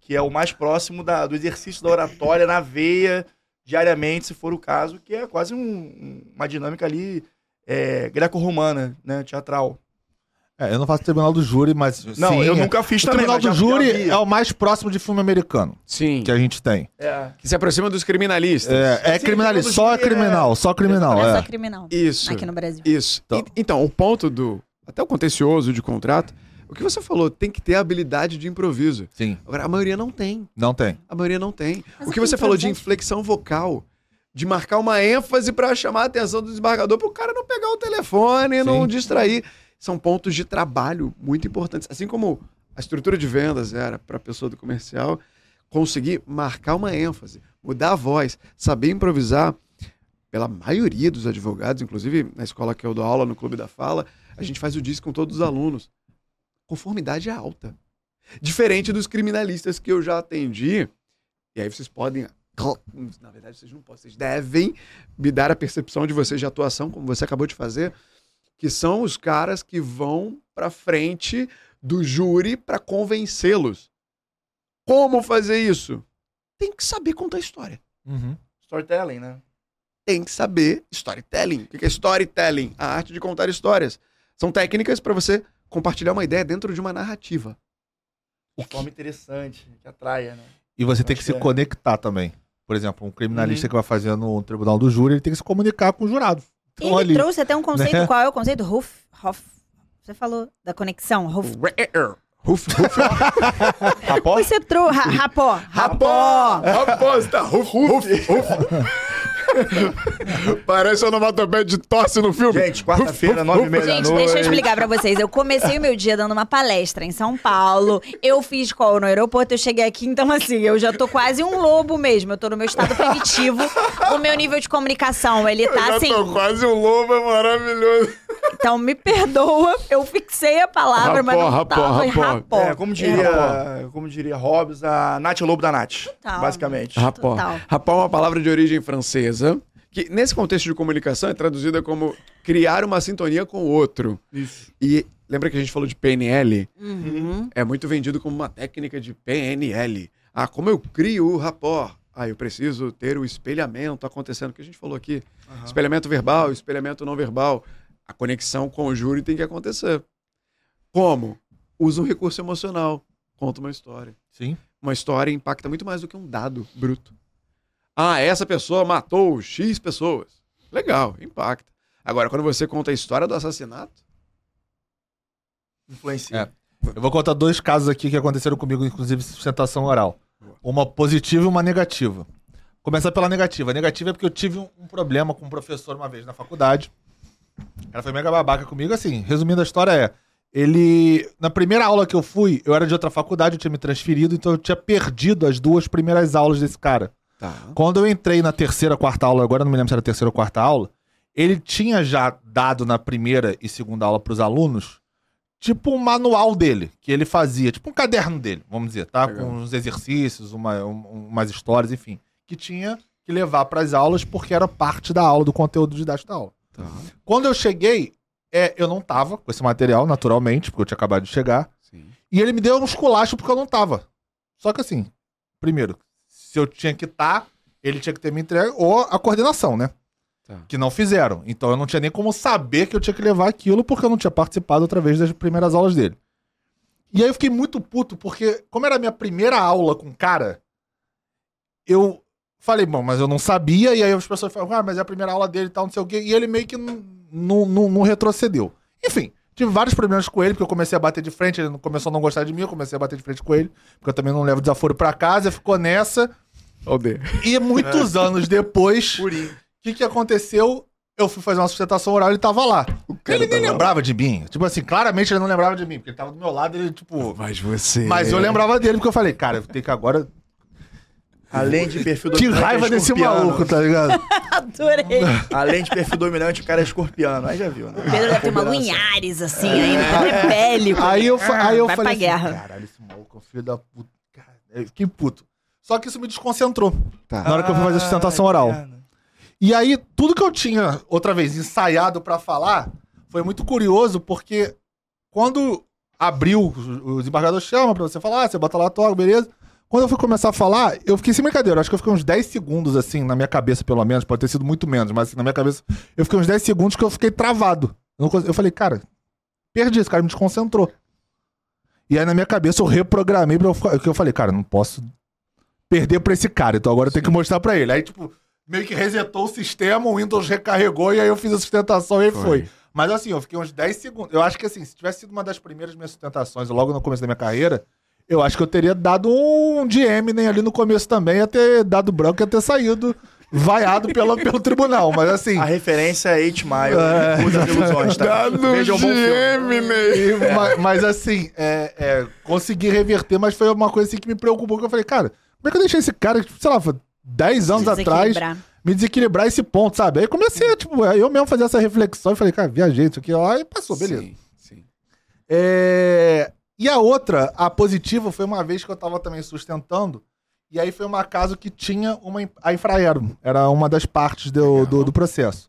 Que é o mais próximo da- do exercício da oratória na veia, diariamente, se for o caso, que é quase um- um- uma dinâmica ali é, greco-romana, né? Teatral. É, eu não faço tribunal do júri, mas. Não, sim, eu é- nunca fiz O também. tribunal do júri é o mais próximo de filme americano Sim. que a gente tem. É. Que se aproxima dos criminalistas. É, é Sim, criminalista, só é é- criminal, só criminal. É É. só criminal Isso. aqui no Brasil. Isso. Então. E- Então, o ponto do. Até o contencioso de contrato, o que você falou, tem que ter habilidade de improviso. Sim, Agora, a maioria não tem. não tem. A maioria não tem. Mas o que o você falou de inflexão vocal, de marcar uma ênfase pra chamar a atenção do desembargador pro cara não pegar o telefone e não Sim. distrair. São pontos de trabalho muito importantes. Assim como a estrutura de vendas era para a pessoa do comercial, conseguir marcar uma ênfase, mudar a voz, saber improvisar. Pela maioria dos advogados, inclusive na escola que eu dou aula, no Clube da Fala, a gente faz o disco com todos os alunos. Conformidade é alta. Diferente dos criminalistas que eu já atendi, e aí vocês podem. *laughs* Na verdade, vocês não podem, vocês devem me dar a percepção de vocês de atuação, como você acabou de fazer, que são os caras que vão pra frente do júri para convencê-los. Como fazer isso? Tem que saber contar história. Uhum. Storytelling, né? Tem que saber storytelling. O que é storytelling? A arte de contar histórias. São técnicas para você compartilhar uma ideia dentro de uma narrativa. De forma interessante, que atraia, né? E você tem que se que é. conectar também. Por exemplo, um criminalista Uhum. que vai fazer no tribunal do júri, ele tem que se comunicar com o jurado. Então, Ele ali. trouxe até um conceito. Né? Qual é o conceito? Ruf, Hoff. Você falou da conexão. Ruf. Ruf, ruf, Rapó? Você trouxe. Ra rapó. Rapó. Aposta! Ruf, ruf, ruf. *laughs* Parece onomatopeia de tosse no filme. Gente, quarta-feira, nove e meia da Gente, noite. deixa eu explicar pra vocês. Eu comecei o meu dia dando uma palestra em São Paulo. Eu fiz call no aeroporto, eu cheguei aqui, então assim, eu já tô quase um lobo mesmo. Eu tô no meu estado primitivo. O meu nível de comunicação, ele tá Já assim. tô quase um lobo, é maravilhoso. Então me perdoa, eu fixei a palavra, mas não Rapó, tava. Rapó, rapó. É, como diria, como diria Hobbes, a Nath Lobo da Nath, Total. basicamente. Rapó. Total. Rapó é uma palavra de origem francesa, que nesse contexto de comunicação é traduzida como criar uma sintonia com o outro. Isso. E lembra que a gente falou de PNL? Uhum. É muito vendido como uma técnica de PNL. Ah, como eu crio o rapport? Ah, eu preciso ter o espelhamento acontecendo, que a gente falou aqui. Aham. Espelhamento verbal, espelhamento não verbal. A conexão com o júri tem que acontecer. Como? Usa um recurso emocional. Conta uma história. Sim. Uma história impacta muito mais do que um dado bruto. Ah, essa pessoa matou X pessoas. Legal, impacta. Agora, quando você conta a história do assassinato, Influencia. É. Eu vou contar dois casos aqui que aconteceram comigo, inclusive sustentação oral. Uma positiva e uma negativa. Começar pela negativa. A negativa é porque eu tive um, um problema com um professor uma vez na faculdade. Ela foi mega babaca comigo. Assim, resumindo a história é... Ele... Na primeira aula que eu fui, eu era de outra faculdade, eu tinha me transferido, então eu tinha perdido as duas primeiras aulas desse cara. Tá. Quando eu entrei na terceira, quarta aula, agora eu não me lembro se era a terceira ou quarta aula, ele tinha já dado na primeira e segunda aula pros alunos, tipo um manual dele, que ele fazia, tipo um caderno dele, vamos dizer, tá? Legal. Com uns exercícios, uma, um- umas histórias, enfim, que tinha que levar pras aulas porque era parte da aula, do conteúdo didático da aula. Tá. Quando eu cheguei, é, eu não tava com esse material, naturalmente, porque eu tinha acabado de chegar. Sim. E ele me deu um esculacho porque eu não tava. Só que assim, primeiro, se eu tinha que estar, ele tinha que ter me entregue, ou a coordenação, né? Tá. Que não fizeram. Então eu não tinha nem como saber que eu tinha que levar aquilo porque eu não tinha participado outra vez das primeiras aulas dele. E aí eu fiquei muito puto, porque, como era a minha primeira aula com o cara, eu Falei, bom, mas eu não sabia, e aí as pessoas falaram, ah, mas é a primeira aula dele e tal, não sei o quê, e ele meio que não, retrocedeu. Enfim, tive vários problemas com ele, porque eu comecei a bater de frente, ele começou a não gostar de mim, eu comecei a bater de frente com ele, porque eu também não levo desaforo pra casa, ficou nessa, E muitos anos depois, o que que aconteceu? Eu fui fazer uma sustentação oral e ele tava lá. cara Ele nem tava lá. lembrava de mim. Tipo assim, claramente ele não lembrava de mim, porque ele tava do meu lado, ele, tipo... Mas você. Mas eu lembrava dele, porque eu falei, cara, eu tenho que agora... Além de perfil Que dominante, raiva é desse maluco, tá ligado? *laughs* Adorei. Além de perfil dominante, o cara é escorpiano. Aí já viu, né? O Pedro deve ter uma. Lunhares, assim, aí, é bélico. Aí eu, aí eu Vai falei pra assim, guerra. caralho, esse maluco é um filho da puta. Cara, eu fiquei puto. Só que isso me desconcentrou Tá. na hora que eu fui fazer a sustentação oral. cara. E aí, tudo que eu tinha, outra vez, ensaiado pra falar, foi muito curioso, porque quando abriu, o o desembargador chama pra você falar, você bota lá a toga, beleza. Quando eu fui começar a falar, eu fiquei sem brincadeira. Acho que eu fiquei uns 10 segundos, assim, na minha cabeça, pelo menos. Pode ter sido muito menos, mas assim, na minha cabeça, eu fiquei uns 10 segundos que eu fiquei travado. Eu, falei, cara, perdi, esse cara me desconcentrou. E aí, na minha cabeça, eu reprogramei pra eu, que eu falei, cara, não posso perder pra esse cara, então agora eu tenho que mostrar pra ele. Aí, tipo, meio que resetou o sistema, o Windows recarregou e aí eu fiz a sustentação e aí foi. Mas assim, eu fiquei uns 10 segundos. Eu acho que assim, se tivesse sido uma das primeiras minhas sustentações, logo no começo da minha carreira, eu acho que eu teria dado um de Eminem ali no começo também, ia ter dado branco e ia ter saído vaiado pela, *laughs* pelo tribunal. Mas assim. A referência é 8 Mile, É. Mudas Ilusões, tá? Dado Veja um bom filme. E- ma- mas, assim, é, é, consegui reverter, mas foi uma coisa assim que me preocupou, que eu falei, cara, como é que eu deixei esse cara, tipo, sei lá, foi 10 anos atrás, me desequilibrar esse ponto, sabe? Aí comecei, a, tipo, eu mesmo fazer essa reflexão e falei, cara, viajei isso aqui lá e passou, beleza. Sim, sim. É, E a outra, a positiva, foi uma vez que eu tava também sustentando, e aí foi uma casa que tinha uma, a Infraero, era uma das partes do, do, do processo.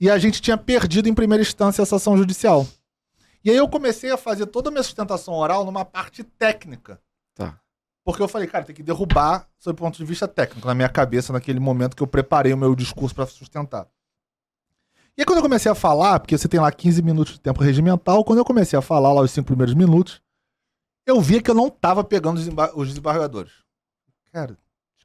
E a gente tinha perdido em primeira instância essa ação judicial. E aí eu comecei a fazer toda a minha sustentação oral numa parte técnica. Porque eu falei, cara, tem que derrubar sob o ponto de vista técnico na minha cabeça naquele momento que eu preparei o meu discurso para sustentar. E aí quando eu comecei a falar, porque você tem lá 15 minutos de tempo regimental, quando eu comecei a falar lá os cinco primeiros minutos, eu via que eu não tava pegando os, desembar- os desembargadores. Cara,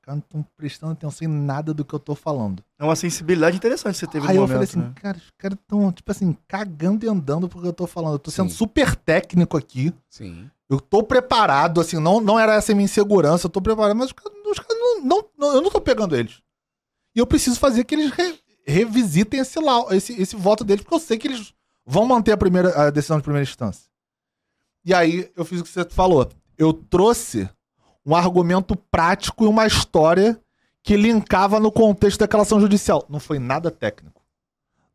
caras não estão prestando atenção em nada do que eu tô falando. É uma sensibilidade interessante que você teve Aí no eu momento, falei assim, né? cara, os caras estão, tipo assim, cagando e andando porque eu tô falando. Eu tô sendo Sim. super técnico aqui. Sim. Eu tô preparado, assim, não, não era essa a minha insegurança, eu tô preparado, mas os caras, os caras não, não, não- Eu não tô pegando eles. E eu preciso fazer que eles re- revisitem esse, esse, esse voto deles, porque eu sei que eles vão manter a, primeira, a decisão de primeira instância. E aí eu fiz o que você falou. Eu trouxe um argumento prático e uma história que linkava no contexto daquela ação judicial. Não foi nada técnico.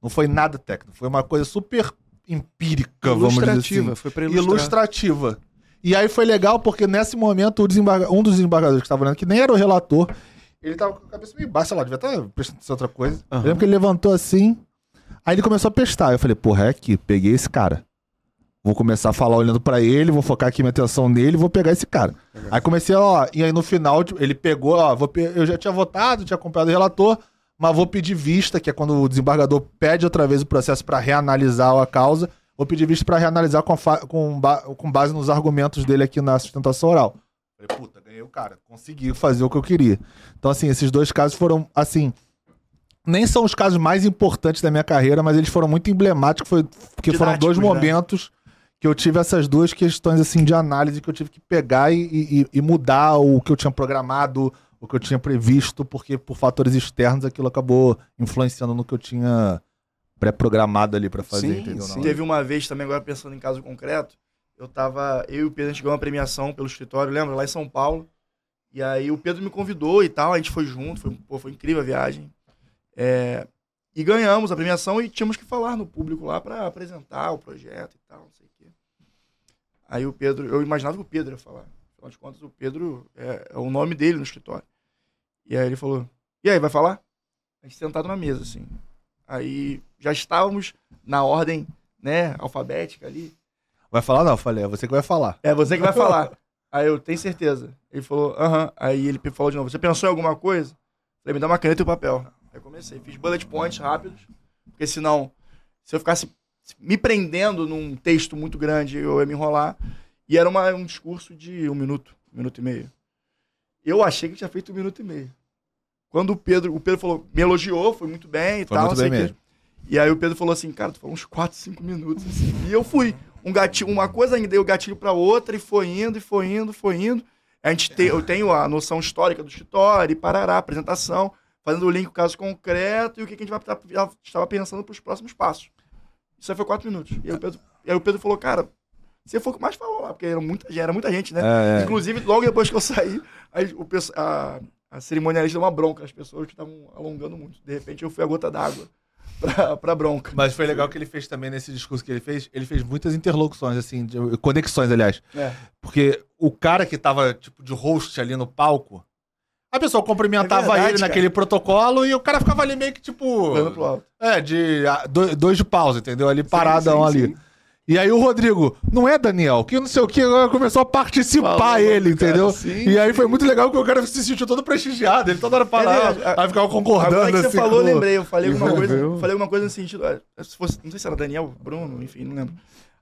Não foi nada técnico. Foi uma coisa super empírica, vamos dizer assim Ilustrativa, foi pra ilustrar. ilustrativa. E aí foi legal porque nesse momento um dos desembargadores que estava olhando, que nem era o relator, ele tava com a cabeça meio baixa, sei lá, devia estar prestando atenção outra coisa. Eu lembro que ele levantou assim, aí ele começou a pestar. Eu falei, porra, é aqui, peguei esse cara. Vou começar a falar olhando pra ele, vou focar aqui minha atenção nele, vou pegar esse cara. Aí comecei, ó, e aí no final tipo, ele pegou, ó, vou eu já tinha votado, tinha acompanhado o relator, mas vou pedir vista, que é quando o desembargador pede outra vez o processo pra reanalisar a causa. Vou pedir vista pra reanalisar com, com, ba- com base nos argumentos dele aqui na sustentação oral. Falei, puta, ganhei o cara, consegui fazer o que eu queria. Então, assim, esses dois casos foram, assim, nem são os casos mais importantes da minha carreira, mas eles foram muito emblemáticos, foi, porque foram dois Didáticos, né? Que eu tive essas duas questões, assim, de análise que eu tive que pegar e, e- e mudar o que eu tinha programado, o que eu tinha previsto, porque por fatores externos aquilo acabou influenciando no que eu tinha pré-programado ali pra fazer, Sim, entendeu? sim. Teve uma vez também, agora pensando em caso concreto, eu tava. Eu e o Pedro, a gente ganhou uma premiação pelo escritório, lembra? Lá em São Paulo. E aí o Pedro me convidou e tal, a gente foi junto, foi, pô, foi incrível a viagem. É, e ganhamos a premiação e tínhamos que falar no público lá pra apresentar o projeto e tal, não sei o quê. Aí o Pedro, eu imaginava que o Pedro ia falar. Afinal de contas, o Pedro é, é o nome dele no escritório. E aí ele falou: E aí, vai falar? A gente sentado na mesa, assim. Aí já estávamos na ordem, né, alfabética ali. Vai falar? Não, eu falei, é você que vai falar. É você que vai falar. Aí eu tenho certeza. Ele falou, aham. Aí ele falou de novo, você pensou em alguma coisa? Falei, me dá uma caneta e um papel. Aí eu comecei, fiz bullet points rápidos, porque senão, se eu ficasse me prendendo num texto muito grande, eu ia me enrolar. E era uma- um discurso de um minuto, um minuto e meio. Eu achei que tinha feito um minuto e meio. Quando o Pedro, o Pedro falou, me elogiou, foi muito bem e Foi tal, muito bem mesmo. E aí o Pedro falou assim, cara, tu falou uns 4, 5 minutos, assim. E eu fui. Um gatilho, uma coisa ainda, dei o gatilho pra outra, e foi indo, e foi indo, foi indo. A gente tem, eu tenho a noção histórica do escritório, e parará, apresentação, fazendo o link com o caso concreto e o que que a gente vai estar- estava pensando pros próximos passos. Isso aí foi 4 minutos. E aí o Pedro, e aí o Pedro falou, cara, você foi o que mais falou lá, porque era muita, gente- era muita gente, né? É, é. Inclusive, logo depois que eu saí, aí o a, a cerimonialista deu uma bronca nas pessoas que estavam alongando muito. De repente, eu fui a gota d'água pra, pra bronca. Mas foi legal que ele fez também nesse discurso que ele fez. Ele fez muitas interlocuções, assim, de- conexões, aliás. É. Porque o cara que tava, tipo, de host ali no palco, a pessoa cumprimentava É verdade, ele cara. naquele protocolo e o cara ficava ali meio que, tipo. É, de do- dois de pausa, entendeu? Ali paradão sim, ali. sim. E aí o Rodrigo, não é Daniel, que não sei o que, agora começou a participar Falou, ele, cara, entendeu? sim, e aí foi muito legal porque o cara se sentiu todo prestigiado, ele toda hora parava, verdade. aí ficava concordando Agora que você assim. falou, eu com- lembrei. Eu falei alguma coisa, falei alguma coisa no sentido. ah, Se fosse, não sei se era Daniel, Bruno, enfim, não lembro.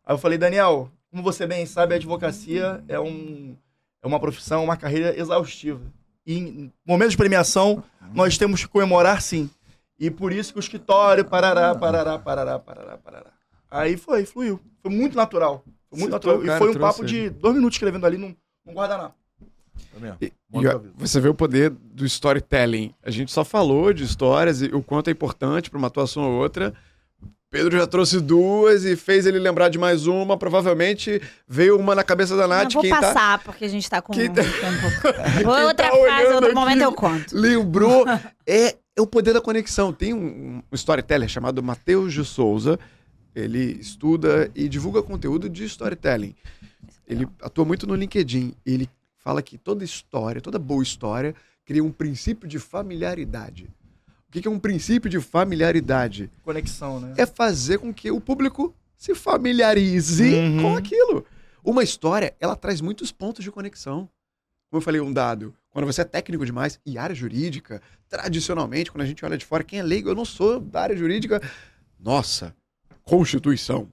Aí eu falei, Daniel, como você bem sabe, a advocacia é, um, é uma profissão, uma carreira exaustiva. E em momentos de premiação, nós temos que comemorar sim. E por isso que o escritório, parará, parará, parará, parará, parará. Aí foi, fluiu. Foi muito natural. Foi muito Citou natural. E foi um papo ele. de dois minutos escrevendo ali num, num guardanapo. Tá mesmo. E, e, você vê o poder do storytelling. A gente só falou de histórias e o quanto é importante para uma atuação ou outra. Pedro já trouxe duas e fez ele lembrar de mais uma. Provavelmente veio uma na cabeça da Nath. vou quem tá, passar, porque a gente tá com quem um tá- tempo. *laughs* Outra tá fase, outro aqui- momento eu conto. lembrou. é, *laughs* é o poder da conexão. Tem um, um storyteller chamado Matheus de Souza. Ele estuda e divulga conteúdo de storytelling. Ele atua muito no LinkedIn. Ele fala que toda história, toda boa história, cria um princípio de familiaridade. O que é um princípio de familiaridade? Conexão, né? É fazer com que o público se familiarize Uhum. com aquilo. Uma história, ela traz muitos pontos de conexão. Como eu falei, um dado. Quando você é técnico demais, e área jurídica, tradicionalmente, quando a gente olha de fora, quem é leigo, eu não sou da área jurídica. Nossa, Constituição,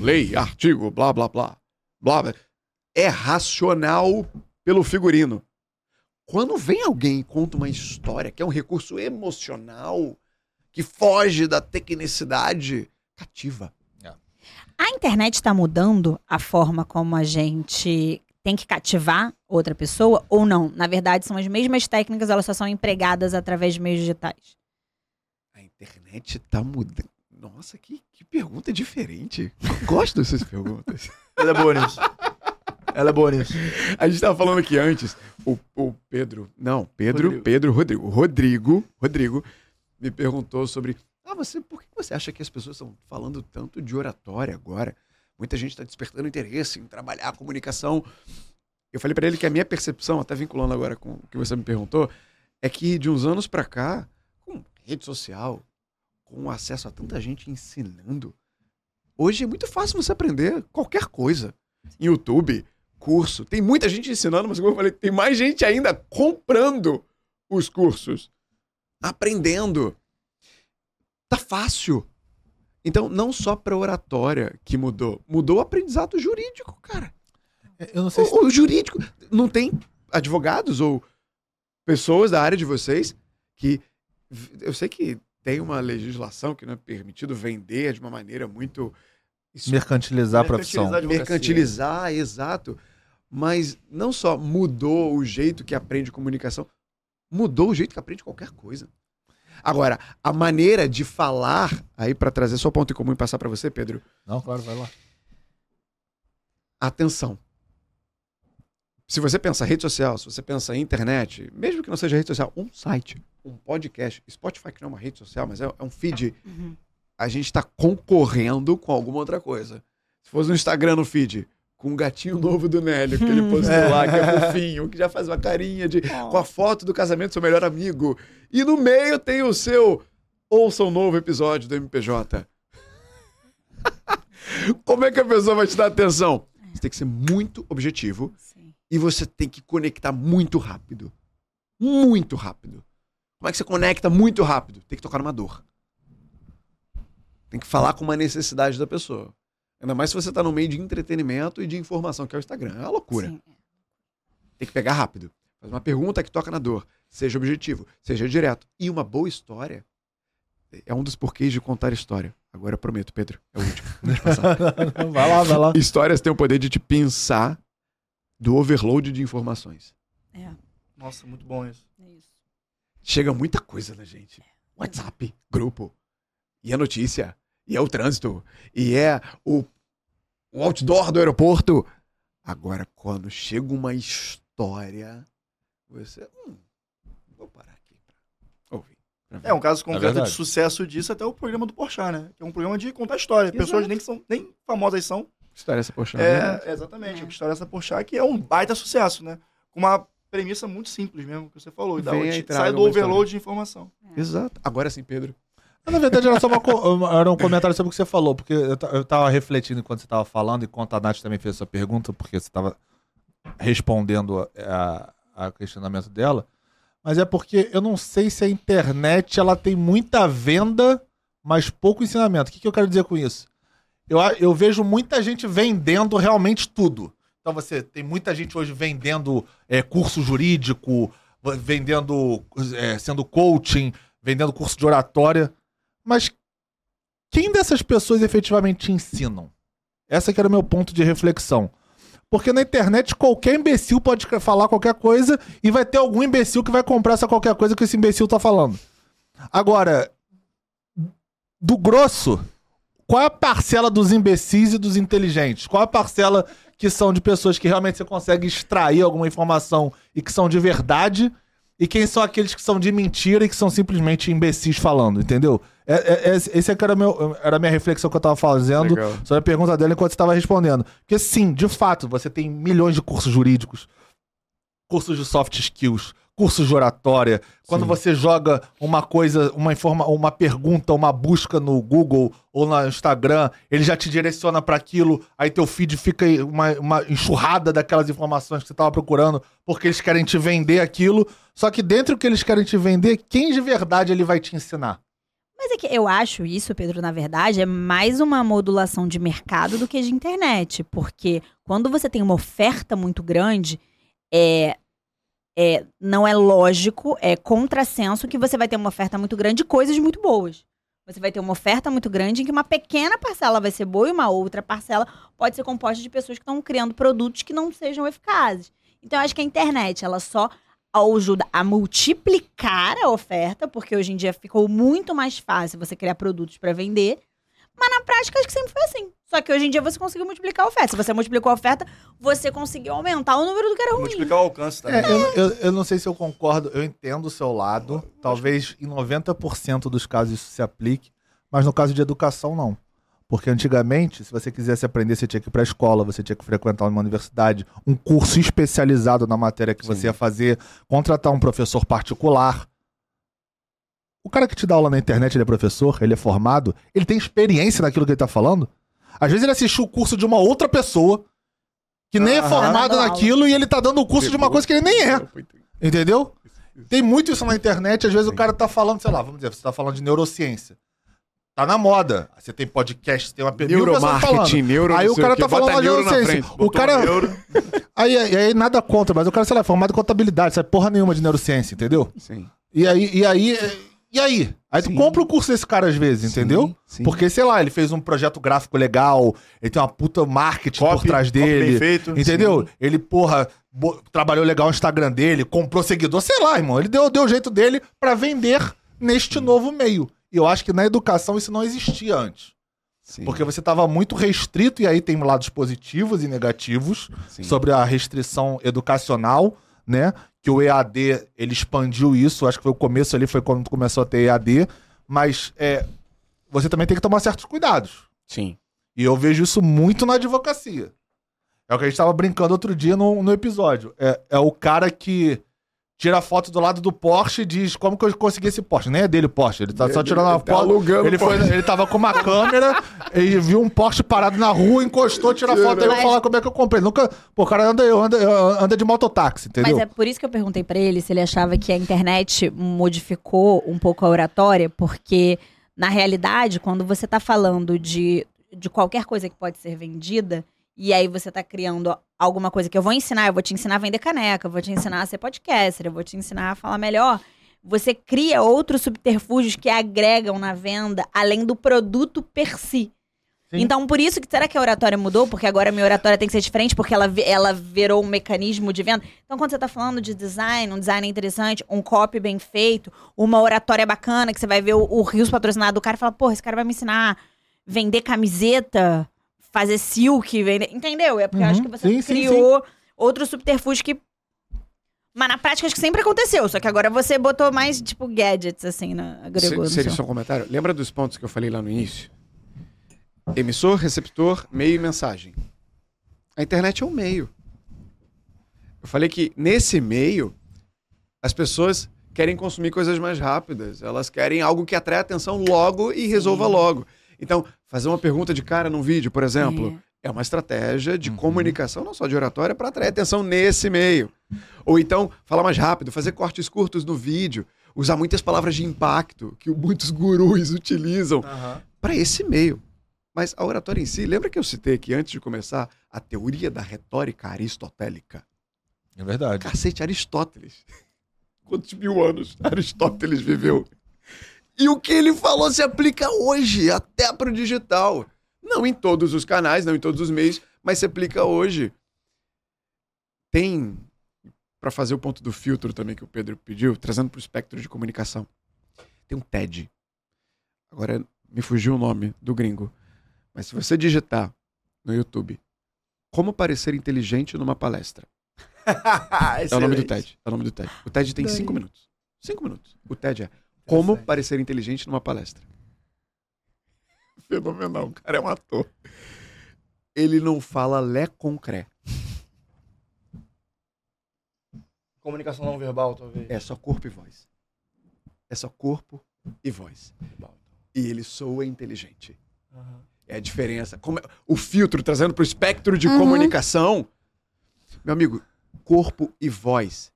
lei, artigo, blá, blá, blá. blá, blá. É racional pelo figurino. Quando vem alguém e conta uma história que é um recurso emocional, que foge da tecnicidade, cativa. A internet está mudando a forma como a gente tem que cativar outra pessoa ou não? Na verdade, são as mesmas técnicas, elas só são empregadas através de meios digitais. A internet tá mudando. Nossa, que, que pergunta diferente. Eu gosto dessas perguntas. Ela é boa nisso. Ela é boa nisso. A gente tava falando aqui antes, o, o Pedro, não, Pedro, Rodrigo. Pedro, Rodrigo, Rodrigo, Rodrigo me perguntou sobre, ah, você, por que você acha que as pessoas estão falando tanto de oratória agora? Muita gente está despertando interesse em trabalhar a comunicação. Eu falei para ele que a minha percepção, até vinculando agora com o que você me perguntou, é que de uns anos para cá, com rede social, com acesso a tanta gente ensinando, hoje é muito fácil você aprender qualquer coisa. YouTube, curso. Tem muita gente ensinando, mas como eu falei, tem mais gente ainda comprando os cursos, aprendendo. Tá fácil. Então, não só para oratória que mudou, mudou o aprendizado jurídico, cara. Eu não sei se. O, o jurídico não tem advogados ou pessoas da área de vocês que eu sei que tem uma legislação que não é permitido vender de uma maneira muito Mercantilizar a profissão. Mercantilizar mercantilizar, exato. Mas não só mudou o jeito que aprende comunicação, mudou o jeito que aprende qualquer coisa. Agora, a maneira de falar, aí para trazer só ponto em comum e passar para você, Pedro, Não, claro, vai lá. atenção. Se você pensa rede social, se você pensa internet, mesmo que não seja rede social, um site, um podcast, Spotify que não é uma rede social, mas é, é um feed, a gente está concorrendo com alguma outra coisa. Se fosse no Instagram, no feed, com um gatinho novo do Nélio, que ele postou lá, que é *laughs* fofinho, que já faz uma carinha de. com a foto do casamento do seu melhor amigo. E no meio tem o seu. Ouça um novo episódio do MPJ. *laughs* Como é que a pessoa vai te dar atenção? Você tem que ser muito objetivo Sim. e você tem que conectar muito rápido. Muito rápido. Como é que você conecta muito rápido? Tem que tocar numa dor. Tem que falar com uma necessidade da pessoa. Ainda mais se você está no meio de entretenimento e de informação, que é o Instagram. É uma loucura. Sim. Tem que pegar rápido. Faz uma pergunta que toca na dor. seja objetivo, seja direto. E uma boa história é um dos porquês de contar história. Agora eu prometo, Pedro, é o último. *laughs* Vai lá, vai lá. Histórias têm o poder de te pensar do overload de informações. É, Nossa, muito bom isso. é isso. Chega muita coisa na gente. WhatsApp, grupo. E a notícia. E é o trânsito. E é o, o outdoor do aeroporto. Agora, quando chega uma história, você. Hum, vou parar aqui pra ouvir. É um caso concreto de verdade. sucesso disso até o programa do Porchat, né? Que é um programa de contar história. Exato. Pessoas nem que são nem famosas são. história essa, poxa. É, exatamente. A história dessa Porchat que é um baita sucesso, né? Com uma premissa muito simples mesmo, que você falou. E e traga sai do overload de informação. Exato. Agora sim, Pedro. Na verdade, era só uma era um comentário sobre o que você falou, porque eu, eu tava refletindo enquanto você tava falando, enquanto a Nath também fez essa pergunta, porque você tava respondendo a, a questionamento dela. Mas é porque eu não sei se a internet ela tem muita venda, mas pouco ensinamento. O que, que eu quero dizer com isso? Eu, eu vejo muita gente vendendo realmente tudo. Então você tem muita gente hoje vendendo é, curso jurídico, vendendo, é, sendo coaching, vendendo curso de oratória. Mas quem dessas pessoas efetivamente te ensinam? Essa que era o meu ponto de reflexão. Porque na internet qualquer imbecil pode falar qualquer coisa e vai ter algum imbecil que vai comprar essa qualquer coisa que esse imbecil tá falando. Agora, do grosso, qual é a parcela dos imbecis e dos inteligentes? Qual é a parcela que são de pessoas que realmente você consegue extrair alguma informação e que são de verdade? E quem são aqueles que são de mentira e que são simplesmente imbecis falando, entendeu? É, é, é- esse é era, meu, era a minha reflexão que eu tava fazendo Legal. sobre a pergunta dela enquanto você estava respondendo. Porque sim, de fato, você tem milhões de cursos jurídicos, cursos de soft skills, cursos de oratória. Quando Sim. você joga uma coisa, uma informa, uma pergunta, uma busca no Google ou no Instagram, ele já te direciona para aquilo, aí teu feed fica uma, uma enxurrada daquelas informações que você estava procurando, porque eles querem te vender aquilo. Só que dentro do que eles querem te vender, quem de verdade ele vai te ensinar? Mas é que eu acho isso, Pedro, na verdade, é mais uma modulação de mercado do que de internet. Porque quando você tem uma oferta muito grande, é, é, não é lógico, é contrassenso que você vai ter uma oferta muito grande de coisas muito boas. Você vai ter uma oferta muito grande em que uma pequena parcela vai ser boa e uma outra parcela pode ser composta de pessoas que estão criando produtos que não sejam eficazes. Então, eu acho que a internet, ela só ajuda a multiplicar a oferta, porque hoje em dia ficou muito mais fácil você criar produtos para vender. Mas na prática, acho que sempre foi assim. Só que hoje em dia você conseguiu multiplicar a oferta. Se você multiplicou a oferta, você conseguiu aumentar o número do que era ruim. Multiplicar o alcance também. É, eu, eu, eu não sei se eu concordo, eu entendo o seu lado. Talvez em 90% dos casos isso se aplique, mas no caso de educação, não. Porque antigamente, se você quisesse aprender, você tinha que ir para a escola, você tinha que frequentar uma universidade, um curso especializado na matéria que você Sim. ia fazer, contratar um professor particular. O cara que te dá aula na internet, ele é professor, ele é formado, ele tem experiência naquilo que ele tá falando. Às vezes ele assistiu o curso de uma outra pessoa que nem é formado aula. naquilo e ele tá dando o curso de uma coisa que ele nem é. Entendeu? Tem muito isso na internet, às vezes o cara tá falando, sei lá, vamos dizer, você tá falando de neurociência. Tá na moda. Você tem podcast, tem uma pessoas Neuromarketing, neuro. Aí o cara tá falando na neurociência. frente. O cara. euro. *laughs* Aí, aí, aí nada contra, mas o cara, sei lá, é formado em contabilidade, sabe porra nenhuma de neurociência, entendeu? Sim. E aí, e aí, e aí? Aí tu Sim. compra o curso desse cara às vezes, entendeu? Sim. Porque, sei lá, ele fez um projeto gráfico legal, ele tem uma puta marketing por Copy, trás copy bem dele. feito. Entendeu? Ele, porra, trabalhou legal o Instagram dele, comprou seguidor, sei lá, irmão. Ele deu, deu o jeito dele pra vender neste novo meio. E eu acho que na educação isso não existia antes. Sim. Porque você tava muito restrito, e aí tem lados positivos e negativos Sim. sobre a restrição educacional, né? Que o EAD, ele expandiu isso, acho que foi o começo ali, foi quando começou a ter EAD, mas é, você também tem que tomar certos cuidados. Sim. E eu vejo isso muito na advocacia. É o que a gente tava brincando outro dia no, no episódio. É, é o cara que tira a foto do lado do Porsche e diz como que eu consegui esse Porsche. Nem é dele o Porsche, ele tá só tirando uma Tá foto. alugando Ele, foi, ele tava com uma câmera e viu um Porsche parado na rua, encostou, tira a foto e vai falar como é que eu comprei. Nunca. Pô, o cara anda, anda, anda de mototáxi, entendeu? Mas é por isso que eu perguntei pra ele se ele achava que a internet modificou um pouco a oratória, porque na realidade, quando você tá falando de, de qualquer coisa que pode ser vendida, E aí você tá criando alguma coisa que eu vou ensinar, eu vou te ensinar a vender caneca, eu vou te ensinar a ser podcaster, eu vou te ensinar a falar melhor. Você cria outros subterfúgios que agregam na venda, além do produto per si. Sim. Então, por isso que será que a oratória mudou? Porque agora a minha oratória tem que ser diferente, porque ela, ela virou um mecanismo de venda. Então, quando você tá falando de design, um design interessante, um copy bem feito, uma oratória bacana, que você vai ver o, o Rios patrocinado do cara e fala, porra, esse cara vai me ensinar a vender camiseta, fazer silk, vender. Entendeu? É porque eu acho que Uhum. você Sim, sim, criou outro subterfúgio que. Mas na prática acho que sempre aconteceu. Só que agora você botou mais, tipo, gadgets, assim, na agregou. no Seria seu- só um comentário? Lembra dos pontos que eu falei lá no início? Emissor, receptor, meio e mensagem. A internet é um meio. Eu falei que nesse meio, as pessoas querem consumir coisas mais rápidas. Elas querem algo que atrai atenção logo e resolva logo. Então, fazer uma pergunta de cara num vídeo, por exemplo, é, uma estratégia de comunicação, não só de oratória, para atrair atenção nesse meio. Ou então, falar mais rápido, fazer cortes curtos no vídeo, usar muitas palavras de impacto que muitos gurus *laughs* utilizam para esse meio. Mas a oratória em si, lembra que eu citei aqui antes de começar a teoria da retórica aristotélica? É verdade. Cacete, Aristóteles. *laughs* Quantos mil anos Aristóteles viveu? E o que ele falou se aplica hoje, até pro digital. Não em todos os canais, não em todos os meios, mas se aplica hoje. Tem, para fazer o ponto do filtro também que o Pedro pediu, trazendo pro espectro de comunicação. Tem um TED. Agora me fugiu o nome do gringo. Mas se você digitar no YouTube como parecer inteligente numa palestra, *laughs* é o nome do TED. É o nome do TED. O TED tem cinco minutos. Cinco minutos. O TED é Como parecer inteligente numa palestra. *laughs* Fenomenal. O cara é um ator. Ele não fala lé concré. Comunicação não verbal, talvez. É só corpo e voz. É só corpo e voz. E ele soa inteligente. Aham. É a diferença. Como é- O filtro trazendo para o espectro de Uhum. comunicação. Meu amigo, corpo e voz.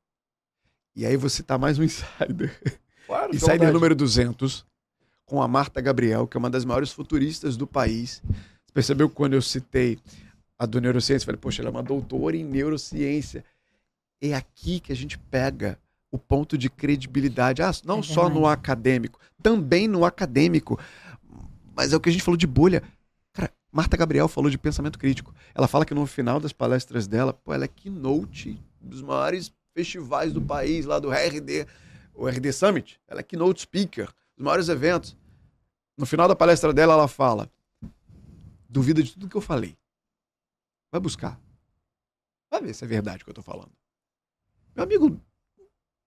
E aí você tá mais um *laughs* insider. Claro, à Insider vontade. número 200, com a Marta Gabriel, que é uma das maiores futuristas do país. Você percebeu que quando eu citei a do neurociência, eu falei, poxa, ela é uma doutora em neurociência. É aqui que a gente pega o ponto de credibilidade. Ah, não É só no acadêmico, também no acadêmico. Mas é o que a gente falou de bolha. Cara, Marta Gabriel falou de pensamento crítico. Ela fala que no final das palestras dela, pô, ela é keynote dos maiores festivais do país, lá do RD, o RD Summit. Ela é keynote speaker dos maiores eventos. No final da palestra dela, ela fala: duvida de tudo que eu falei. Vai buscar. Vai ver se é verdade o que eu tô falando. Meu amigo,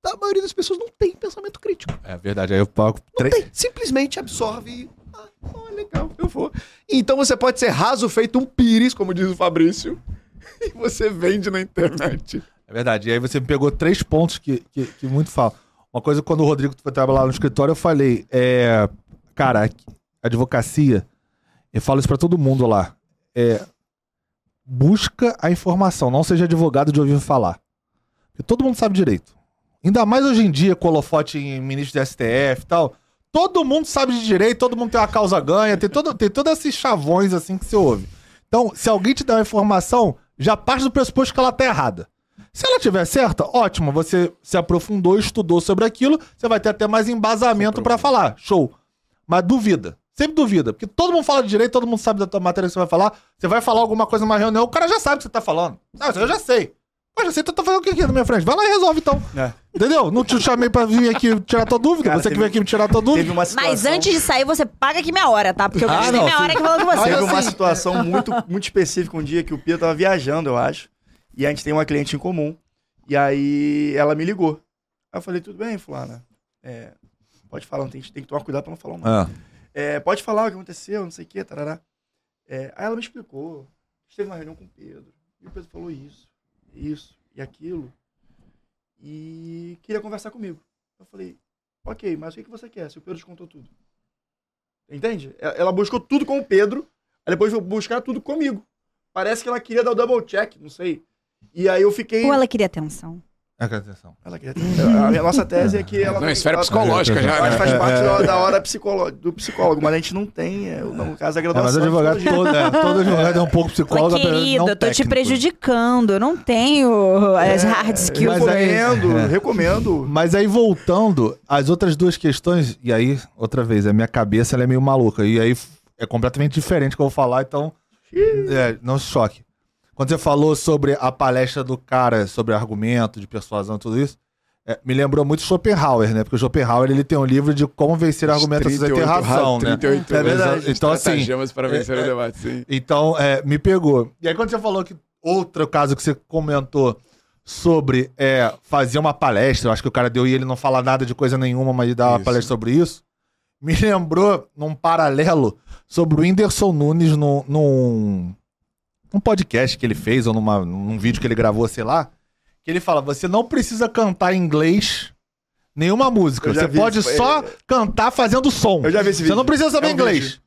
a maioria das pessoas não tem pensamento crítico. É verdade. Aí eu pago Não três. tem. Simplesmente absorve. Ah, oh, legal, eu vou. Então você pode ser raso feito um pires, como diz o Fabrício, *laughs* e você vende na internet. É verdade. E aí você me pegou três pontos que, que, que muito falam. Uma coisa, quando o Rodrigo foi trabalhar no escritório, eu falei, é, cara, advocacia, eu falo isso pra todo mundo lá, é, busca a informação, não seja advogado de ouvir falar. Porque todo mundo sabe direito. Ainda mais hoje em dia, com em ministro do STF e tal, todo mundo sabe de direito, todo mundo tem uma causa ganha, tem, todo, tem todos esses chavões assim que você ouve. Então, se alguém te dá uma informação, já parte do pressuposto que ela tá errada. Se ela tiver certa, ótimo, você se aprofundou, estudou sobre aquilo, você vai ter até mais embasamento pra falar. Show. Mas duvida. Sempre duvida. Porque todo mundo fala de direito, todo mundo sabe da tua matéria que você vai falar. Você vai falar alguma coisa numa reunião, o cara já sabe o que você tá falando. Ah, eu já sei. Pô, já sei, tu tá fazendo o que aqui na minha frente? Vai lá e resolve então. É. Entendeu? Não te chamei pra vir aqui tirar tua dúvida. Cara, você que teve- veio aqui me tirar tua dúvida. Teve uma situação... Mas antes de sair, você paga aqui minha hora, tá? Porque eu Ah, gastei não, minha hora aqui falando com você. Teve uma situação muito, muito específica um dia que o Pia tava viajando, eu acho. E a gente tem uma cliente em comum. E aí ela me ligou. Aí eu falei, tudo bem, fulana? É, pode falar, tem, tem que tomar cuidado pra não falar nome. Ah, É, pode falar o que aconteceu, não sei o que, tarará. É, aí ela me explicou. A gente teve uma reunião com o Pedro. E o Pedro falou isso, isso e aquilo. E queria conversar comigo. Eu falei, ok, mas o que que você quer se o Pedro te contou tudo? Entende? Ela buscou tudo com o Pedro, aí depois foi buscar tudo comigo. Parece que ela queria dar o double check, não sei. E aí eu fiquei. Ou ela queria atenção. É, que atenção. Ela quer a, a nossa tese é que ela. Não, esfera ela- psicológica já, Mas né? faz É, parte é, da, é. da hora psicolo- do psicólogo, mas a gente não tem, é, no caso, a É, mas graduação. o advogado todo, é, todo advogado é um pouco psicólogo. De querida, não eu tô te técnico. prejudicando. Eu não tenho as hard skills. mas aí- Recomendo, É. recomendo. Mas aí voltando às outras duas questões, e aí, outra vez, a minha cabeça ela é meio maluca. E aí é completamente diferente o que eu vou falar, então. é, não se choque. Quando você falou sobre a palestra do cara, sobre argumento, de persuasão e tudo isso, é, me lembrou muito Schopenhauer, né? Porque o Schopenhauer ele tem um livro de como vencer argumentos sem ter razão, né? 38 É verdade. Então, assim, para vencer é- o debate, sim. Então, é, me pegou. E aí, quando você falou que outro caso que você comentou sobre é, fazer uma palestra, eu acho que o cara deu e ele não fala nada de coisa nenhuma, mas dá uma Isso. palestra sobre isso, me lembrou num paralelo sobre o Whindersson Nunes num, num, num podcast que ele fez, ou numa, num vídeo que ele gravou, sei lá, que ele fala: você não precisa cantar em inglês. Nenhuma música. Você pode isso, é- só cantar fazendo som. Eu já vi esse Você vídeo. não precisa saber É um inglês. vídeo.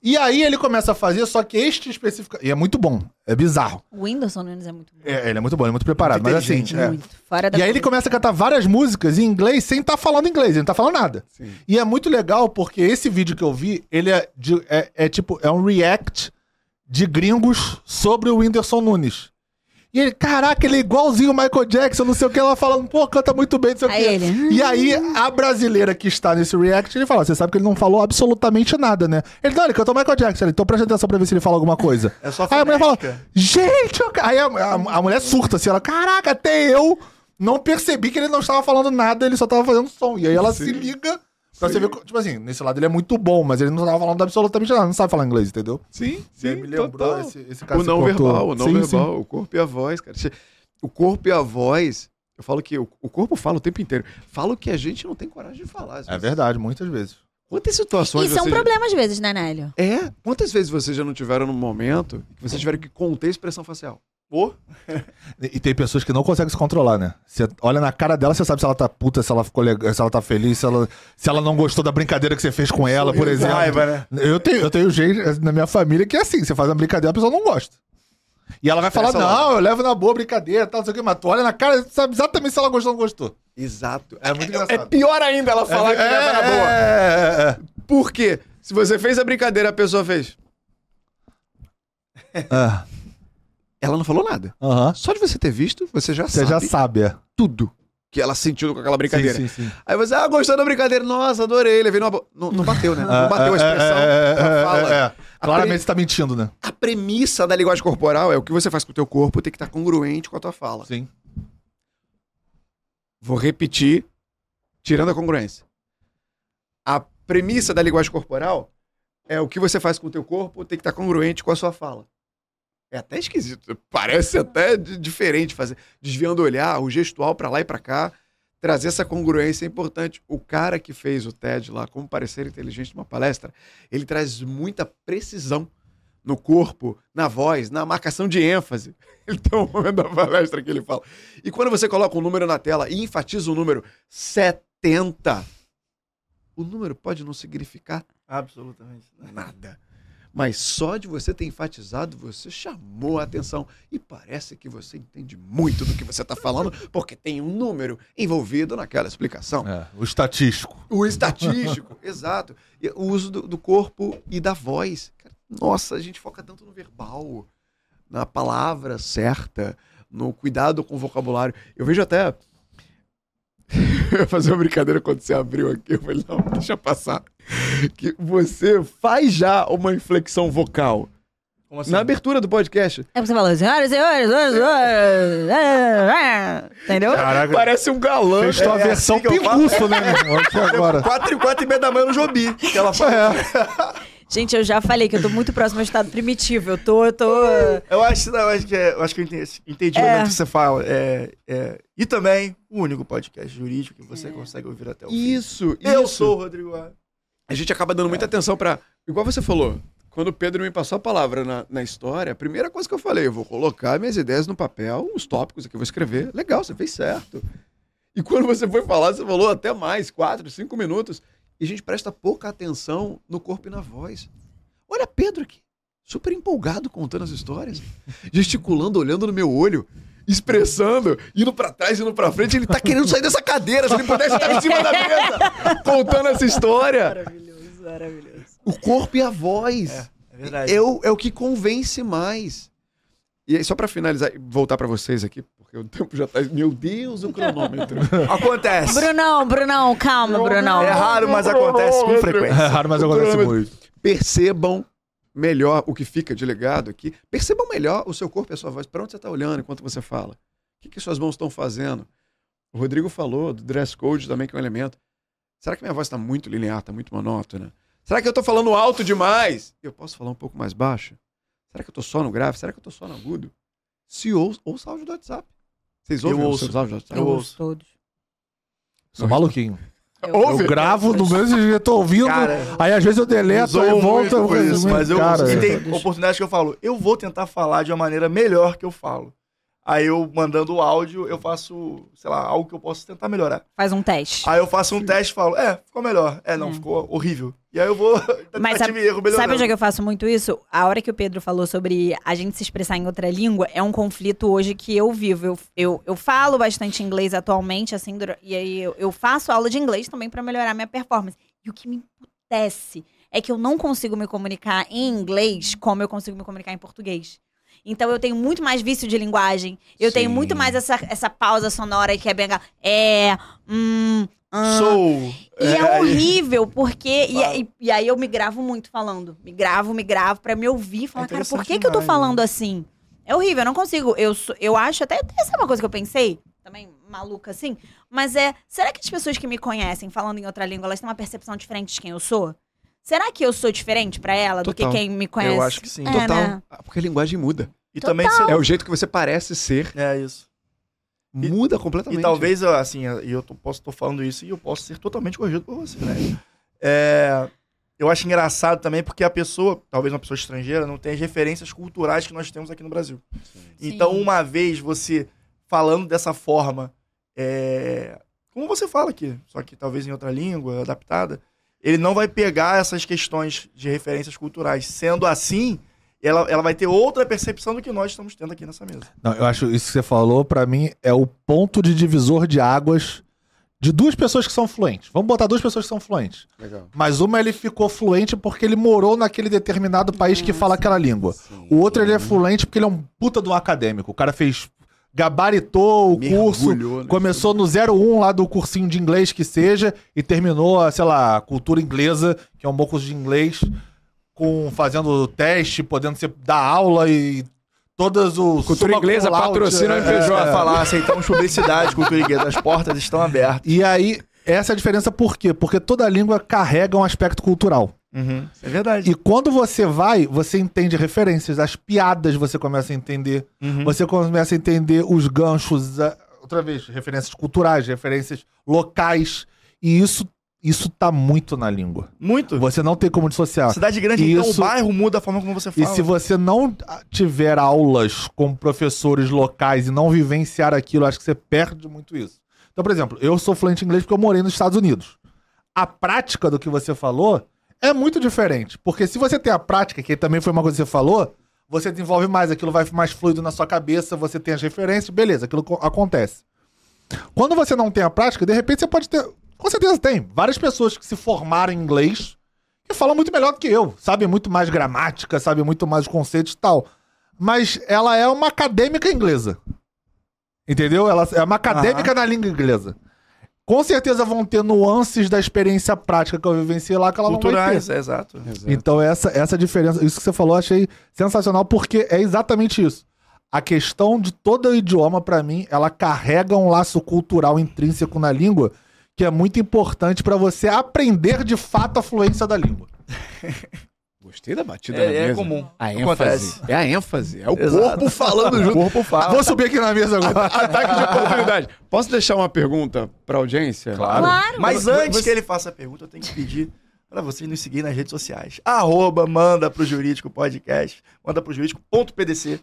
E aí ele começa a fazer, só que este específico. E é muito bom. É bizarro. O Whindersson Nunes é muito bom. É, ele é muito bom, ele é muito preparado. Muito Mas assim. é. Muito. Fora da E aí ele começa a cantar várias músicas em inglês sem estar falando inglês, ele não tá falando nada. Sim. E é muito legal porque esse vídeo que eu vi, ele é, de- é, é tipo, é um react de gringos sobre o Whindersson Nunes. E ele, caraca, ele é igualzinho o Michael Jackson, não sei o que, ela falando, pô, canta muito bem, não sei o Aí que. ele. E aí, a brasileira que está nesse react, ele fala: Você sabe que ele não falou absolutamente nada, né? Ele, não, ele cantou Michael Jackson, ele, então presta atenção pra ver se ele fala alguma coisa. É só Aí a mulher fala. Gente, eu... aí a, a- a mulher surta assim, ela, caraca, até eu não percebi que ele não estava falando nada, ele só estava fazendo som. E aí ela se liga pra você ver, tipo assim, nesse lado ele é muito bom, mas ele não estava falando absolutamente nada, não sabe falar inglês, entendeu? Sim, sim, me lembrou total. esse, esse cara O não verbal, o não Sim, verbal, sim. o corpo e a voz, cara. O corpo e a voz, eu falo que o, o corpo fala o tempo inteiro. Fala o que a gente não tem coragem de falar. É verdade, muitas vezes. Quantas situações Isso é um você... problema às vezes, né, Nélio? É, quantas vezes vocês já não tiveram num momento que vocês tiveram que conter expressão facial? Pô, *laughs* E tem pessoas que não conseguem se controlar, né? Você olha na cara dela, você sabe se ela tá puta, se ela ficou legal, se ela tá feliz, se ela, se ela não gostou da brincadeira que você fez com ela, por exemplo. Raiva, né? Eu tenho, eu tenho gente na minha família que é assim, você faz uma brincadeira, a pessoa não gosta. E ela vai falar, não, eu levo na boa brincadeira, tal, não sei o que, mas tu olha na cara, você sabe exatamente se ela gostou ou não gostou. exato. É muito É engraçado. pior ainda ela falar que leva na boa. é, é, é. Por quê? Se você fez a brincadeira, a pessoa fez. Ah, Ela não falou nada. Aham. Só de você ter visto, você já Você sabe já sabe, é. tudo que ela sentiu com aquela brincadeira. Sim, sim, sim. Aí você, ah, gostou da brincadeira? Nossa, adorei. Levei numa. Não, não bateu, né? Não bateu a expressão. É, é, é, fala. é, é. Claramente pre- você tá mentindo, né? A premissa da linguagem corporal é o que você faz com o teu corpo tem que estar congruente com a tua fala. Sim. Vou repetir, tirando a congruência. A premissa da linguagem corporal é o que você faz com o teu corpo tem que estar congruente com a sua fala. É até esquisito, parece até di- diferente fazer, desviando o olhar, o gestual pra lá e pra cá, trazer essa congruência é importante. O cara que fez o TED lá, como parecer inteligente numa palestra, ele traz muita precisão no corpo, na voz, na marcação de ênfase. *laughs* Ele tem um momento da palestra que ele fala. E quando você coloca um número na tela e enfatiza o número 70, o número pode não significar Absolutamente. nada. Mas só de você ter enfatizado, você chamou a atenção. E parece que você entende muito do que você está falando, porque tem um número envolvido naquela explicação. É, o estatístico. O estatístico, *laughs* exato. E o uso do, do corpo e da voz. Nossa, a gente foca tanto no verbal, na palavra certa, no cuidado com o vocabulário. Eu vejo até. *laughs* Eu ia fazer uma brincadeira quando você abriu aqui. Eu falei, não, deixa passar. Que você faz já uma inflexão vocal. Como assim? Na abertura do podcast. É você falou, senhoras e senhores, senhoras e senhores, entendeu? Caraca, Parece um galã. fez tua é versão assim que eu faço. pinguço, né, meu irmão? Aqui agora. Quatro e quatro e meia da manhã no Jobi. Que ela fala. *laughs* Gente, eu já falei que eu tô muito próximo ao estado primitivo. Eu tô, eu tô. *laughs* Eu acho, não, eu acho que, é- eu acho que eu entendi, entendi o É. momento que você fala. É, é, e também o único podcast jurídico que você consegue ouvir até o fim. Isso, Eu isso. sou o Rodrigo Ar. a gente acaba dando muita atenção pra. Igual você falou, quando o Pedro me passou a palavra na, na história, a primeira coisa que eu falei, eu vou colocar minhas ideias no papel, os tópicos aqui, eu vou escrever. Legal, você fez certo. E quando você foi falar, você falou até mais, quatro, cinco minutos. E a gente presta pouca atenção no corpo e na voz. Olha Pedro aqui, super empolgado contando as histórias, *laughs* gesticulando, olhando no meu olho. expressando, indo pra trás, indo pra frente. Ele tá querendo sair dessa cadeira. Se ele pudesse estar em cima da mesa *laughs* contando essa história. Maravilhoso, maravilhoso. O corpo e a voz. É, é verdade. É o, é o que convence mais. E aí, só pra finalizar, e voltar pra vocês aqui, porque o tempo já tá. Meu Deus, o cronômetro. *laughs* Acontece. Brunão, Brunão, calma, Brunão. É raro, mas acontece com É frequência. raro, mas acontece muito. Percebam melhor o que fica de legado aqui. Percebam melhor o seu corpo e a sua voz. Pra onde você tá olhando enquanto você fala? O que, que suas mãos estão fazendo? O Rodrigo falou do dress code também, que é um elemento. Será que minha voz está muito linear, está muito monótona? Será que eu tô falando alto demais? Eu posso falar um pouco mais baixo? Será que eu tô só no grave? Será que eu tô só no agudo? Se ouça, ouça áudio do WhatsApp. Vocês Eu ouvem os ouço. áudios do WhatsApp? Eu ouço. todos. Sou maluquinho. Ouve? Eu gravo no mesmo dia, eu tô ouvindo. Cara, aí às vezes eu deleto, eu volto. eu com isso, mas eu cara, e é. tem oportunidades que eu falo, eu vou tentar falar de uma maneira melhor que eu falo. Aí eu mandando o áudio, eu faço, sei lá, algo que eu posso tentar melhorar. Faz um teste. Aí eu faço um teste e falo, é, ficou melhor. É, não, É. ficou horrível. E aí eu vou *laughs* Mas tentativa e erro melhorando. Sabe onde é que eu faço muito isso? A hora que o Pedro falou sobre a gente se expressar em outra língua, é um conflito hoje que eu vivo. Eu, eu, eu falo bastante inglês atualmente, assim, e aí eu, eu faço aula de inglês também pra melhorar minha performance. E o que me emputece é que eu não consigo me comunicar em inglês como eu consigo me comunicar em português. Então eu tenho muito mais vício de linguagem. Eu tenho Sim. muito mais essa, essa pausa sonora que é bem. É. Hum. Hum. Sou. E é, aí- horrível, porque. E, e- e aí eu me gravo muito falando. Me gravo, me gravo pra me ouvir e falar, É cara, por que, que eu tô demais, falando assim? É horrível, eu não consigo. Eu, eu acho até. até Essa é uma coisa que eu pensei, também maluca assim. Mas é. Será que as pessoas que me conhecem falando em outra língua, elas têm uma percepção diferente de quem eu sou? Será que eu sou diferente pra ela do Total. que quem me conhece? Eu acho que sim. É, Total. né? Ah, Porque a linguagem muda. E também você... É o jeito que você parece ser. É isso. E- Muda completamente. E talvez, eu, assim, e eu tô, posso tô falando isso e eu posso ser totalmente corrigido por você, né? É, eu acho engraçado também porque a pessoa, talvez uma pessoa estrangeira, não tem as referências culturais que nós temos aqui no Brasil. Então, Sim. uma vez você falando dessa forma, é, como você fala aqui, só que talvez em outra língua, adaptada, ele não vai pegar essas questões de referências culturais. Sendo assim, ela, ela vai ter outra percepção do que nós estamos tendo aqui nessa mesa. Não, eu acho isso que você falou, pra mim, é o ponto de divisor de águas de duas pessoas que são fluentes. Vamos botar duas pessoas que são fluentes. Legal. Mas uma ele ficou fluente porque ele morou naquele determinado país que fala aquela língua. O outro ele é fluente porque ele é um puta do acadêmico. O cara fez. gabaritou o curso, Mergulhou, né? começou no 01 lá do cursinho de inglês que seja, e terminou, a, sei lá, cultura inglesa, que é um bom curso de inglês, com fazendo teste, podendo ser, dar aula e todas os. Cultura inglesa patrocina a é, MPJ. Pra falar, aceitamos publicidade, cultura inglesa, as portas estão abertas. E aí, essa é a diferença por quê? Porque toda língua carrega um aspecto cultural. Uhum. É verdade. E quando você vai, você entende referências, as piadas você começa a entender, Uhum. você começa a entender os ganchos, outra vez, referências culturais, referências locais. E isso, isso tá muito na língua. Muito. Você não tem como dissociar. Cidade grande, então o Isso- bairro muda a forma como você E fala. se você não tiver aulas com professores locais e não vivenciar aquilo, acho que você perde muito isso. Então, por exemplo, eu sou fluente em inglês porque eu morei nos Estados Unidos. A prática do que você falou é muito diferente. Porque se você tem a prática, que também foi uma coisa que você falou, você desenvolve mais, aquilo vai mais fluido na sua cabeça, você tem as referências, beleza, aquilo co- acontece. Quando você não tem a prática, de repente você pode ter. Com certeza tem. Várias pessoas que se formaram em inglês que falam muito melhor do que eu. Sabem muito mais gramática, sabem muito mais os conceitos e tal. Mas ela é uma acadêmica inglesa. Entendeu? Ela é uma acadêmica na língua inglesa. Com certeza vão ter nuances da experiência prática que eu vivenciei lá que ela não vai ter. Culturais, é, exato. Então, essa, essa diferença, isso que você falou, eu achei sensacional, porque é exatamente isso. A questão de todo o idioma, pra mim, ela carrega um laço cultural intrínseco na língua que é muito importante pra você aprender de fato a fluência da língua. *laughs* Gostei da batida É- na é mesa. comum. A ênfase. Acontece. É a ênfase. É o Exato. corpo falando *laughs* O junto. corpo fala. Vou subir aqui na mesa agora. *laughs* Ataque de oportunidade. Posso deixar uma pergunta pra audiência? Claro. Claro. Mas antes você- que ele faça a pergunta, eu tenho que pedir pra vocês nos seguirem nas redes sociais. Arroba, manda pro Jurídico Podcast, manda pro jurídico.pdc,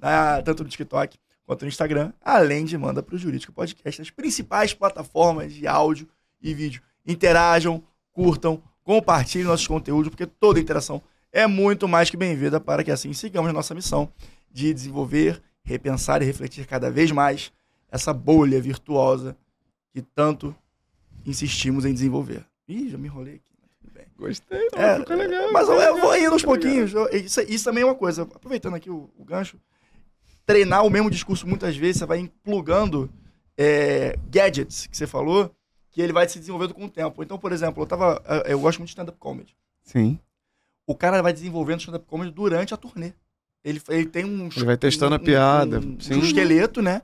na- tanto no TikTok quanto no Instagram, além de manda pro Jurídico Podcast, nas principais plataformas de áudio e vídeo. Interajam, curtam, compartilhem nossos conteúdos, porque toda interação é muito mais que bem-vinda para que assim sigamos nossa missão de desenvolver repensar e refletir cada vez mais essa bolha virtuosa que tanto insistimos em desenvolver. Ih, já me enrolei aqui. mas tudo bem. Gostei, não, É, ficou legal. Mas eu, eu vou indo aos ficou pouquinhos. Eu- isso, isso também é uma coisa. Aproveitando aqui o, o gancho, treinar o mesmo discurso muitas vezes, você vai plugando é, gadgets que você falou, que ele vai se desenvolvendo com o tempo. Então, por exemplo, eu tava. Eu gosto muito de stand-up comedy. Sim. O cara vai desenvolvendo stand-up comedy durante a turnê. Ele, ele tem um. Ele vai testando a um- piada, Um, sim. um esqueleto, né?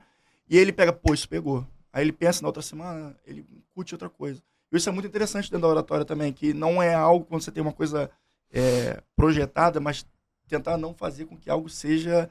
E ele pega, pô, isso pegou. Aí ele pensa na outra semana, ele curte outra coisa. E isso é muito interessante dentro da oratória também, que não é algo quando você tem uma coisa é, projetada, mas tentar não fazer com que algo seja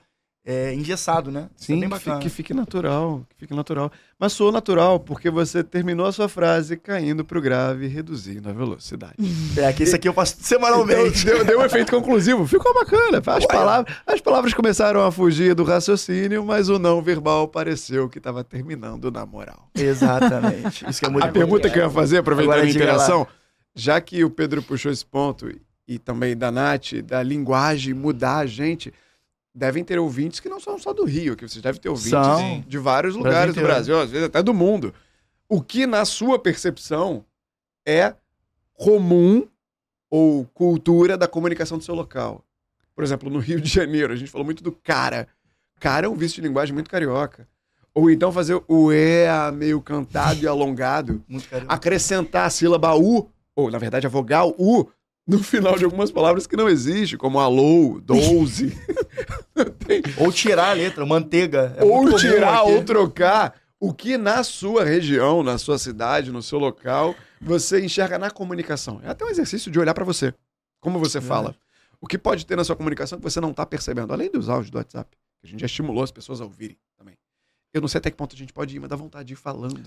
é, engessado, né? É Sim, bem que fique, que fique natural, que fique natural. Mas soou natural, porque você terminou a sua frase caindo pro grave e reduzindo a velocidade. *laughs* É, que isso aqui eu faço semanalmente. Deu, deu, deu um efeito conclusivo, ficou bacana. As palavras, as palavras começaram a fugir do raciocínio, mas o não verbal pareceu que estava terminando na moral. Exatamente. Isso que é muito A pergunta que eu ia fazer, aproveitando a interação, já que o Pedro puxou esse ponto, e também da Nath, da linguagem mudar a gente, devem ter ouvintes que não são só do Rio, que vocês devem ter ouvintes São. de vários lugares do. Brasil, às vezes até do mundo. O que, na sua percepção, é comum ou cultura da comunicação do seu local? Por exemplo, no Rio de Janeiro, a gente falou muito do cara. Cara é um vício de linguagem muito carioca. Ou então fazer o EA meio cantado e alongado. Acrescentar a sílaba U, ou na verdade a vogal U, no final de algumas palavras que não existe, como alô, 12. *laughs* Tem- Ou tirar a letra, manteiga. É ou tirar ou trocar. O que na sua região, na sua cidade, no seu local, você enxerga na comunicação. É até um exercício de olhar pra você. Como você fala. O que pode ter na sua comunicação que você não tá percebendo, além dos áudios do WhatsApp, que a gente já estimulou as pessoas a ouvirem também. Eu não sei até que ponto a gente pode ir, mas dá vontade de ir falando.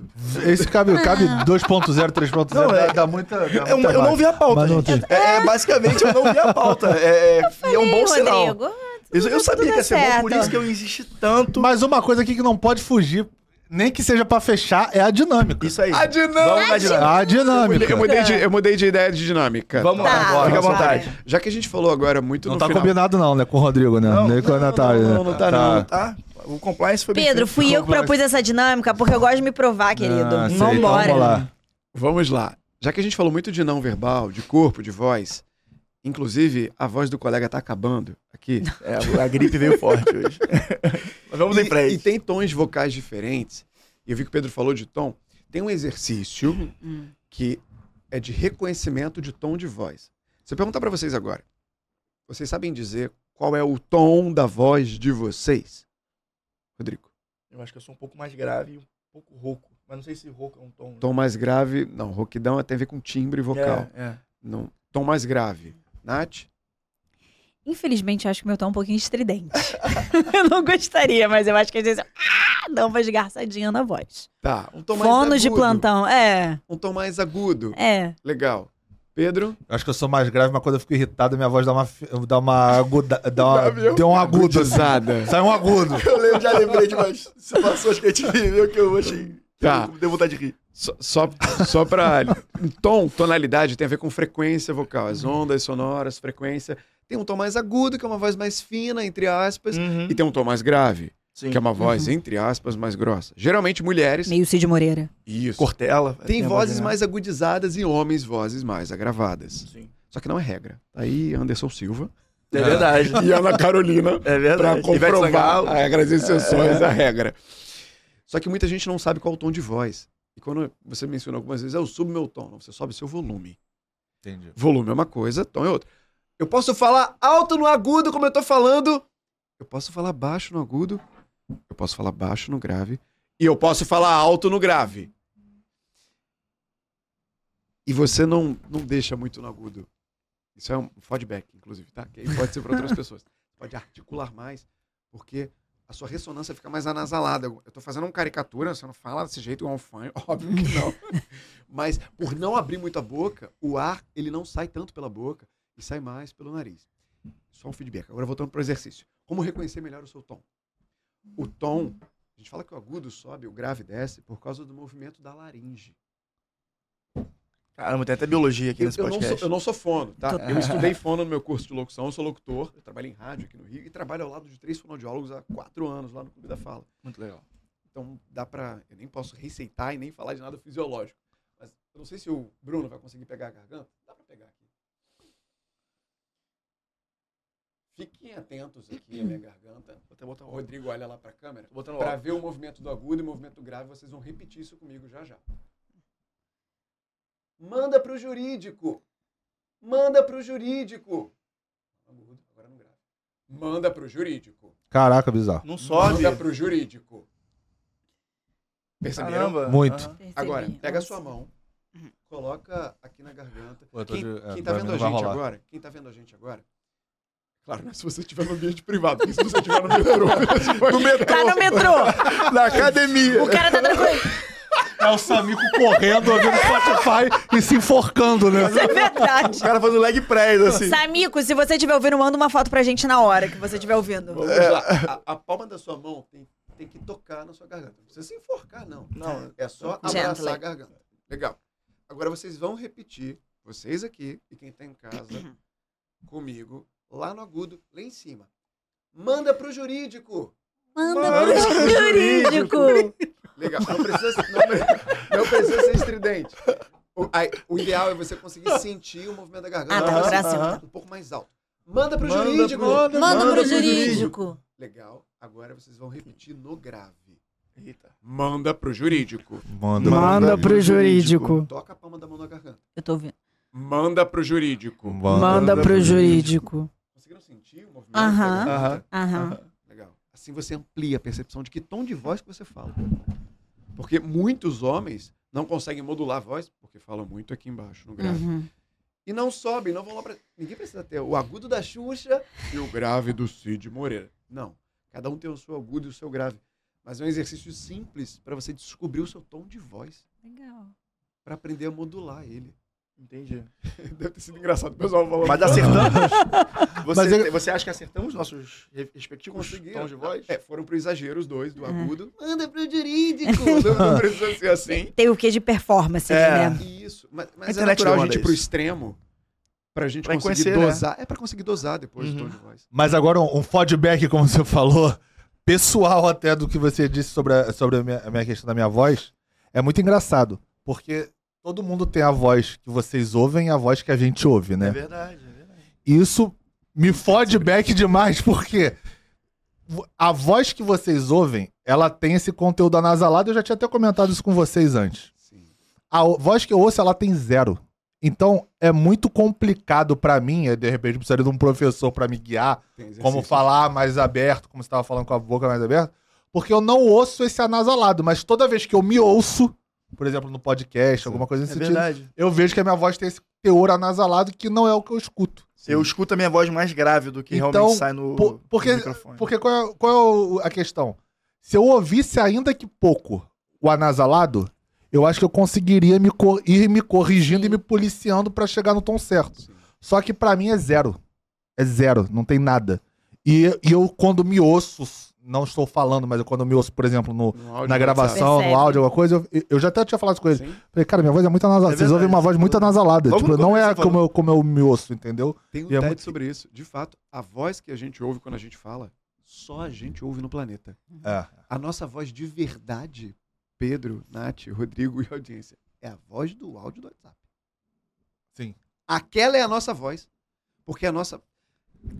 Esse cabe, cabe 2.0, 3.0. Não, dá, é- dá muita. Dá Eu, muita eu não margem. vi a pauta, não tem. É, é, basicamente, eu não vi a pauta. É, é, e é um bom sinal. Rodrigo, eu sabia que ia ser bom, certo. por isso que eu insisti tanto. Mas uma coisa aqui que não pode fugir, nem que seja pra fechar, é a dinâmica. Isso aí. A dinâmica! Dinâmica. A Eu dinâmica. eu mudei de, eu mudei de ideia de dinâmica. Vamos Tá, lá, agora, fica à vai. vontade. Já que a gente falou agora muito Não no tá final. combinado, não, né? Com o Rodrigo, né? Não, Nem com a não, Natália. não, né? não tá, não. Tá? O compliance foi bem Pedro, fui eu que propus essa dinâmica, porque eu gosto de me provar, querido. Ah, sei, então Vambora. Vamos lá. Vamos lá. Já que a gente falou muito de não verbal, de corpo, de voz, inclusive a voz do colega tá acabando aqui. É, a gripe veio forte hoje. *laughs* Mas vamos em e, e frente. tem tons vocais diferentes. E eu vi que o Pedro falou de tom. Tem um exercício Hum. que é de reconhecimento de tom de voz. Se eu perguntar pra vocês agora, vocês sabem dizer qual é o tom da voz de vocês? Rodrigo. Eu acho que eu sou um pouco mais grave e um pouco rouco. Mas não sei se rouco é um tom. Tom mais grave. Não, rouquidão tem a ver com timbre vocal. É, é. Não, tom mais grave. Nath? Infelizmente, eu acho que o meu tá um pouquinho estridente. *laughs* eu não gostaria, mas eu acho que às vezes eu ah, dá uma esgarçadinha na voz. Tá. Um tom mais Fonos de agudo. plantão, é, Um tom mais agudo. é. Legal. Pedro? Acho que eu sou mais grave, mas quando eu fico irritado, minha voz dá uma, dá uma aguda. Dá uma, deu um agudo. Agudizada. Sai um agudo. Eu lembro- já lembrei de umas situações que a gente viveu que eu achei. Tá. Deu vontade de rir. Só, só, só pra. Tom, tonalidade tem a ver com frequência vocal. As ondas sonoras, frequência. Tem um tom mais agudo, que é uma voz mais fina, entre aspas. Uhum. E tem um tom mais grave, Sim. que é uma voz, entre aspas, mais grossa. Geralmente mulheres. Meio Cid Moreira. Isso. Cortella. Tem vozes voz, mais agudizadas e homens vozes mais agravadas. Sim. Só que não é regra. Tá Aí Anderson Silva É verdade. *laughs* e Ana Carolina *laughs* É pra verdade. Ivete comprovar Sangalo. a regra das exceções, a regra. Só que muita gente não sabe qual é o tom de voz. E quando você mencionou algumas vezes, eu subo meu tom. Não, você sobe seu volume. Entendi. Volume é uma coisa, tom é outra. Eu posso falar alto no agudo, como eu tô falando. Eu posso falar baixo no agudo. Eu posso falar baixo no grave. E eu posso falar alto no grave. E você não, não deixa muito no agudo. Isso é um feedback, inclusive, tá? Que aí pode ser para outras *laughs* pessoas. Pode articular mais, porque a sua ressonância fica mais anasalada. Eu tô fazendo uma caricatura, você não fala desse jeito igual um fã, *laughs* óbvio que não. Mas por não abrir muito a boca, o ar ele não sai tanto pela boca e sai mais pelo nariz. Só um feedback. Agora voltando para o exercício. Como reconhecer melhor o seu tom? O tom, a gente fala que o agudo sobe, o grave desce por causa do movimento da laringe. Caramba, tem até biologia aqui Eu, nesse eu não sou, podcast. eu não sou fono, tá? Eu estudei fono no meu curso de locução, eu sou locutor, eu trabalho em rádio aqui no Rio e trabalho ao lado de três fonoaudiólogos há quatro anos lá no Clube da Fala. Muito legal. Então dá pra. Eu nem posso receitar e nem falar de nada fisiológico. Mas eu não sei se o Bruno vai conseguir pegar a garganta. Dá pra pegar aqui. Fiquem atentos aqui à minha garganta. Vou até botar O o Rodrigo olha lá pra câmera. Tô botando Pra óculos. ver o movimento do agudo e o movimento do grave, vocês vão repetir isso comigo já já. Manda pro jurídico. Manda pro jurídico. Agudo, agora no grave. Manda pro jurídico. Caraca, bizarro. Não sobe. Manda pro jurídico. Perceberam? Caramba. Muito. Percebi. Agora, pega a sua mão, coloca aqui na garganta. Quem, de- é, quem tá vendo a gente rolar. agora? Quem tá vendo a gente agora? Claro, não é se você estiver no ambiente privado, porque se você estiver no metrô, *laughs* você pode- No metrô. Tá no metrô. Na academia. O cara tá tranquilo. É o Samico correndo, ouvindo Spotify e se enforcando, né? Isso é verdade. O cara fazendo leg press, assim. Samico, se você estiver ouvindo, manda uma foto pra gente na hora que você estiver ouvindo. Vamos lá. A, a palma da sua mão tem, tem que tocar na sua garganta. Não precisa se enforcar, não. Não. É só Gently. abraçar a garganta. Legal. Agora vocês vão repetir, vocês aqui e quem tá em casa comigo, lá no agudo, lá em cima. Manda pro jurídico. Manda Manda pro pro jurídico. Legal. Não precisa, não, não precisa ser estridente. O, aí, o ideal é você conseguir sentir o movimento da garganta. Ah, tá, pra cima. Um pouco mais alto. Manda pro Manda jurídico. pro- Manda Manda pro pro jurídico. Legal. Agora vocês vão repetir no grave. Eita. Manda pro jurídico. Manda, Manda pro jurídico. Toca a palma da mão na garganta. Eu tô ouvindo. Manda pro jurídico. Manda. pro jurídico. Conseguiram sentir o movimento Aham. Aham. Legal. Assim você amplia a percepção de que tom de voz que você fala. Porque muitos homens não conseguem modular a voz, porque falam muito aqui embaixo, no grave. Uhum. E não sobem, não vão lá pra... Ninguém precisa ter o agudo da Xuxa e o grave do Cid Moreira. Não. Cada um tem o seu agudo e o seu grave. Mas é um exercício simples para você descobrir o seu tom de voz. Legal. Para aprender a modular ele. Entendi. *laughs* Deve ter sido engraçado o pessoal falando. Mas acertamos? *laughs* Você, Mas eu- você acha que acertamos nossos re- respectivos Conseguiram. tons de voz? É, foram pro exagero os dois, do Uhum. agudo. Manda pro jurídico. não, *laughs* não precisa ser assim. Tem o quê de performance, É. né? Isso. Mas, mas é natural a gente ir pro extremo pra gente Pra conseguir conhecer, né? dosar. É pra conseguir dosar depois o Uhum. tom de voz. Mas agora um, um feedback, como você falou, pessoal até do que você disse sobre a, sobre a minha, a minha questão da minha voz, é muito engraçado. Porque todo mundo tem a voz que vocês ouvem e a voz que a gente ouve, É né? verdade, é verdade. Isso me fode back demais, porque a voz que vocês ouvem, ela tem esse conteúdo anasalado. Eu já tinha até comentado isso com vocês antes. Sim. A voz que eu ouço, ela tem zero. Então, é muito complicado pra mim, é, de repente precisaria de um professor pra me guiar, como falar mais aberto, como você estava falando com a boca mais aberta, porque eu não ouço esse anasalado, mas toda vez que eu me ouço, por exemplo, no podcast, alguma coisa É nesse sentido, verdade. eu vejo que a minha voz tem esse teor anasalado que não é o que eu escuto. Eu escuto a minha voz mais grave do que Então, realmente sai no, por- porque- no microfone. Porque qual é, qual é a questão? Se eu ouvisse ainda que pouco o anasalado, eu acho que eu conseguiria me ir me corrigindo Sim. e me policiando pra chegar no tom certo. Sim. Só que pra mim é zero. É zero, não tem nada. E, e eu, quando me ouço, não estou falando, mas eu, quando me ouço, por exemplo, no, No áudio na gravação, no áudio, alguma coisa, eu, eu já até tinha falado com ele. Sim. Falei, cara, minha voz é muito anasalada. É Vocês ouvem uma voz muito anasalada. Logo Tipo, não é como eu, como eu me ouço, entendeu? Tem um E é muito- sobre isso. De fato, a voz que a gente ouve quando a gente fala, só a gente ouve no planeta. É. A nossa voz de verdade, Pedro, Nath, Rodrigo e audiência, é a voz do áudio do WhatsApp. Sim. Aquela é a nossa voz. Porque a nossa.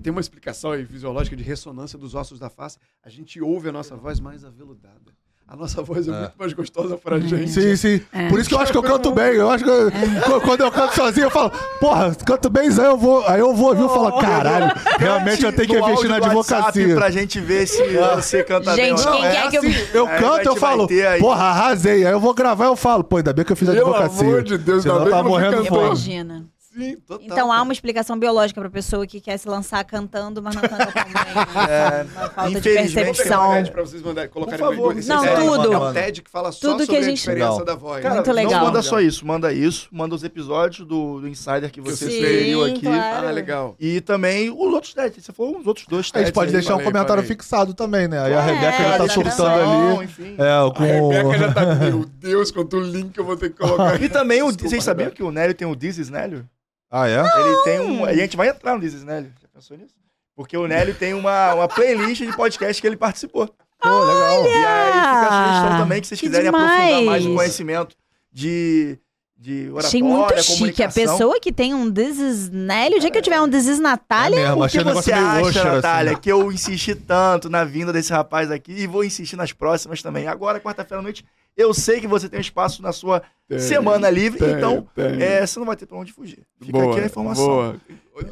Tem uma explicação aí fisiológica de ressonância dos ossos da face. A gente ouve a nossa voz mais aveludada. A nossa voz é, É. muito mais gostosa pra gente. Sim, sim. É. Por isso que eu acho que eu canto bem. Eu acho que eu- qu- quando eu canto sozinho, eu falo, porra, canto bem, aí eu vou, aí eu vou ouvir e falo, caralho, realmente eu tenho que investir na advocacia. Pra gente ver se você canta bem Gente, ou não. quem é quer que eu- assim, eu Aí a canto, gente eu falo, porra, arrasei. Aí eu vou gravar, eu falo, pô, ainda bem que eu fiz Pelo advocacia. amor de Deus, Senão ainda bem tá morrendo. Imagina. Sim, total. Então há uma explicação biológica pra pessoa que quer se lançar cantando, mas não canta tão bem. *laughs* É, uma falta de percepção. um TED pra vocês mandarem, colocarem Por favor, esse Não, TED. tudo. É um TED que fala só Tudo que sobre a a, gente- diferença Legal. da voz. Cara, Muito não legal. manda só isso, manda isso, manda os episódios do, do Insider que você sugeriu aqui. claro. Ah, legal. E também os outros TEDs. Você falou uns outros dois A TEDs. gente pode aí. deixar um falei, comentário falei. fixado também, né? Aí a É, Rebeca já tá surtando ali. Enfim. É, A com. Rebeca já tá. Meu *laughs* Deus, quanto link eu vou ter que colocar. E também, o, vocês sabiam que o Nélio tem o This is Nélio? Ah, é? Ele tem um. A gente vai entrar no is Nélio. Já pensou nisso? Porque o Nélio tem uma, uma playlist de podcast que ele participou. Pô, legal. E aí fica a sugestão também que vocês Que quiserem aprofundar demais. mais o conhecimento de, de oratória, Achei muito chique. A pessoa que tem um This is Nélio, o dia que eu tiver um This is Natália, É mesmo, que o negócio você acha, Usher, Natália, assim. que eu insisti tanto na vinda desse rapaz aqui e vou insistir nas próximas também? Agora, quarta-feira à noite, eu sei que você tem um espaço na sua Tem, semana livre, tem, então tem. é, você não vai ter pra onde fugir. Fica Boa, aqui a informação. Boa.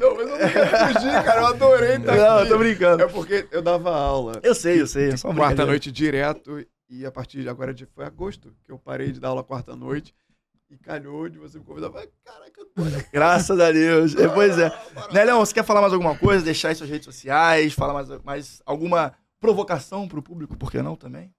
Não, mas eu não quero fugir, cara. Eu adorei estar Não, aqui. eu tô brincando. É porque eu dava aula. Eu sei, eu sei. É. Quarta-noite direto. E a partir de agora de- foi agosto que eu parei de dar aula quarta-noite. E calhou de você me convidar. Falei, Caraca, tô Graças a Deus. É, pois é. Maravilha. Nélio, você quer falar mais alguma coisa? Deixar aí suas redes sociais? Falar mais, mais alguma provocação pro público? Por que não também?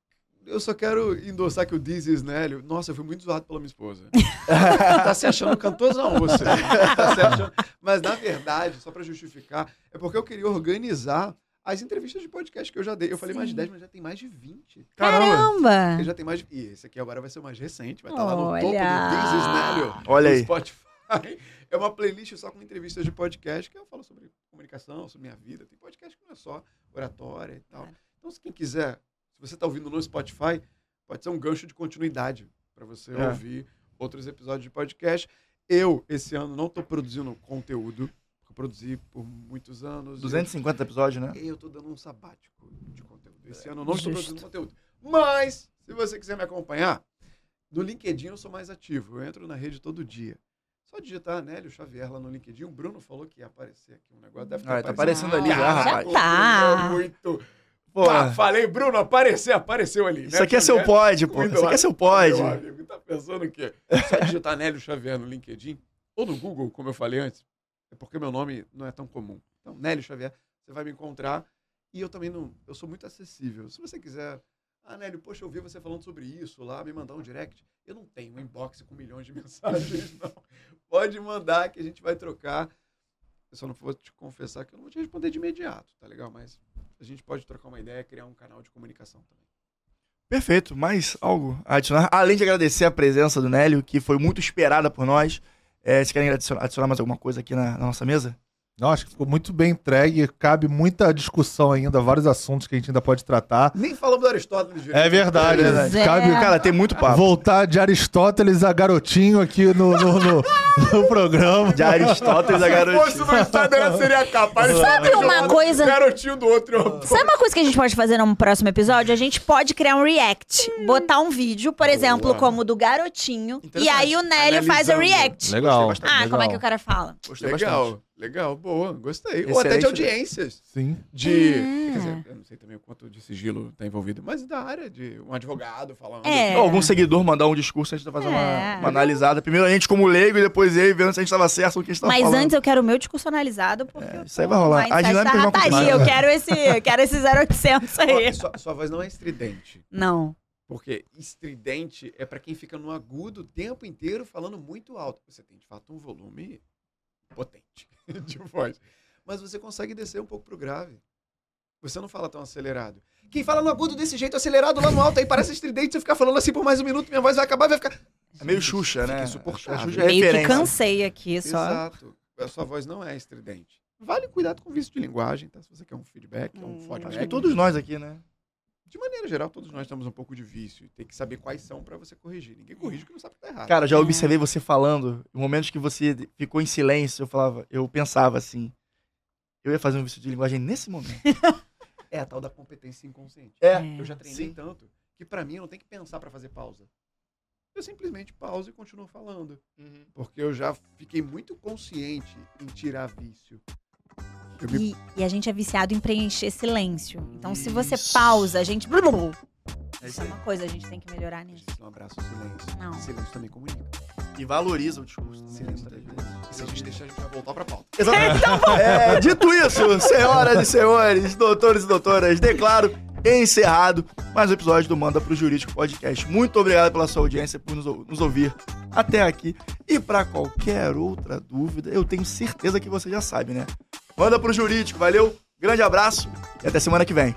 Eu só quero endossar que o is Nélio. Nossa, eu fui muito zoado pela minha esposa. *laughs* tá se achando cantosão você. Tá achando... Mas na verdade, só pra justificar, é porque eu queria organizar as entrevistas de podcast que eu já dei. Eu falei mais de Sim. 10, mas já tem mais de 20. Caramba. caramba! Já tem mais de... E esse aqui agora vai ser o mais recente, vai estar lá no topo do Olha. This is Nélio. Olha no aí. Spotify. *laughs* É uma playlist só com entrevistas de podcast que eu falo sobre comunicação, sobre minha vida. Tem podcast que não é só oratória e tal. Então, se quem quiser, se você está ouvindo no Spotify, pode ser um gancho de continuidade para você É. ouvir outros episódios de podcast. Eu, esse ano, não estou produzindo conteúdo. Eu produzi por muitos anos. 250 episódios, né? E eu estou dando um sabático de conteúdo. Esse ano eu não estou Justo. produzindo conteúdo. Mas, se você quiser me acompanhar, no LinkedIn eu sou mais ativo. Eu entro na rede todo dia. Só digitar Nélio Xavier lá no LinkedIn. O Bruno falou que ia aparecer aqui um negócio. Deve estar Ah, tá aparecendo ali já, já, já rapaz. Tá. Bruno é muito. Pô, Pá, falei, Bruno, apareceu, apareceu ali. isso aqui é seu pod, pô. Isso aqui é seu pod. Meu amigo, tá pensando o quê? Só digitar Nélio Xavier no LinkedIn ou no Google, como eu falei antes. É porque meu nome não é tão comum. Então, Nélio Xavier, você vai me encontrar. E eu também não. Eu sou muito acessível. Se você quiser. Ah, Nélio, poxa, eu vi você falando sobre isso lá, me mandar um direct. Eu não tenho um inbox com milhões de *laughs* mensagens, não. Pode mandar que a gente vai trocar. Eu só não vou te confessar que eu não vou te responder de imediato, tá legal? Mas a gente pode trocar uma ideia, criar um canal de comunicação também. Perfeito. Mais algo a adicionar? Além de agradecer a presença do Nélio, que foi muito esperada por nós. É, vocês querem adicionar, adicionar mais alguma coisa aqui na, na nossa mesa? Não, acho que ficou muito bem entregue. Cabe muita discussão ainda, vários assuntos que a gente ainda pode tratar. Nem falamos do Aristóteles direito. É verdade, É né? verdade. Cabe Cara, tem muito papo. voltar de Aristóteles a garotinho aqui no, no, no- no *laughs* programa. De Aristóteles a Se garotinha. fosse no Instagram, seria capaz. Sabe uma coisa- Garotinho do outro. Sabe uma coisa que a gente pode fazer num próximo episódio? A gente pode criar um react. Botar um vídeo, por exemplo, como o do garotinho. E aí o Nélio faz o react. Legal. Ah, legal. como é que o cara fala? Gostei Legal, bastante. Legal, boa, gostei. Ou até de Excelente audiências. Sim. De. Hum. Quer dizer, eu não sei também o quanto de sigilo tá envolvido, mas da área de um advogado falando. É. Ou algum seguidor mandar um discurso, a gente vai fazer É. uma, uma analisada. Primeiro a gente como leigo e depois ele vendo se a gente estava certo no que a gente tava Mas falando. antes eu quero o meu discurso analisado, porque. É, isso aí vai rolar. da vão rataria. continuar. Eu quero esse, eu quero esse 0800 aí. Sua, sua voz não é estridente. Não. Porque estridente é pra quem fica no agudo o tempo inteiro falando muito alto. Você tem, de fato, um volume potente *laughs* de voz. Mas você consegue descer um pouco pro grave. Você não fala tão acelerado. Quem fala no agudo desse jeito, acelerado lá no alto, aí parece estridente, você fica falando assim por mais um minuto, minha voz vai acabar, vai ficar. É meio Xuxa, Fica né? insuportável. A Xuxa é Meio que cansei aqui só. Exato. A sua voz não é estridente. Vale cuidado com o vício de linguagem, tá? Se você quer um feedback, um Hum. feedback. Acho que todos nós aqui, né? De maneira geral, todos nós temos um pouco de vício. E tem que saber quais são pra você corrigir. Ninguém corrige o que não sabe que tá errado. Cara, já observei você falando, em momentos que você ficou em silêncio, eu falava, eu pensava assim, eu ia fazer um vício de linguagem nesse momento. *laughs* É a tal da competência inconsciente. É. Eu já treinei Sim. tanto que pra mim eu não tenho que pensar pra fazer pausa. Eu simplesmente pauso e continuo falando. Porque eu já fiquei muito consciente em tirar vício. Me... E, e a gente é viciado em preencher silêncio. Então, se você Isso. pausa, a gente. É Isso isso é uma coisa, a gente tem que melhorar nisso. Um abraço, silêncio. Não. Silêncio também comunica. E valoriza o discurso. Sim, também. E se a gente deixar, a gente vai voltar pra pauta. *laughs* Exatamente. É, dito isso, senhoras e senhores, doutores e doutoras, declaro encerrado mais um episódio do Manda pro Jurídico Podcast. Muito obrigado pela sua audiência, por nos, nos ouvir até aqui. E para qualquer outra dúvida, eu tenho certeza que você já sabe, né? Manda pro Jurídico, valeu, grande abraço e até semana que vem.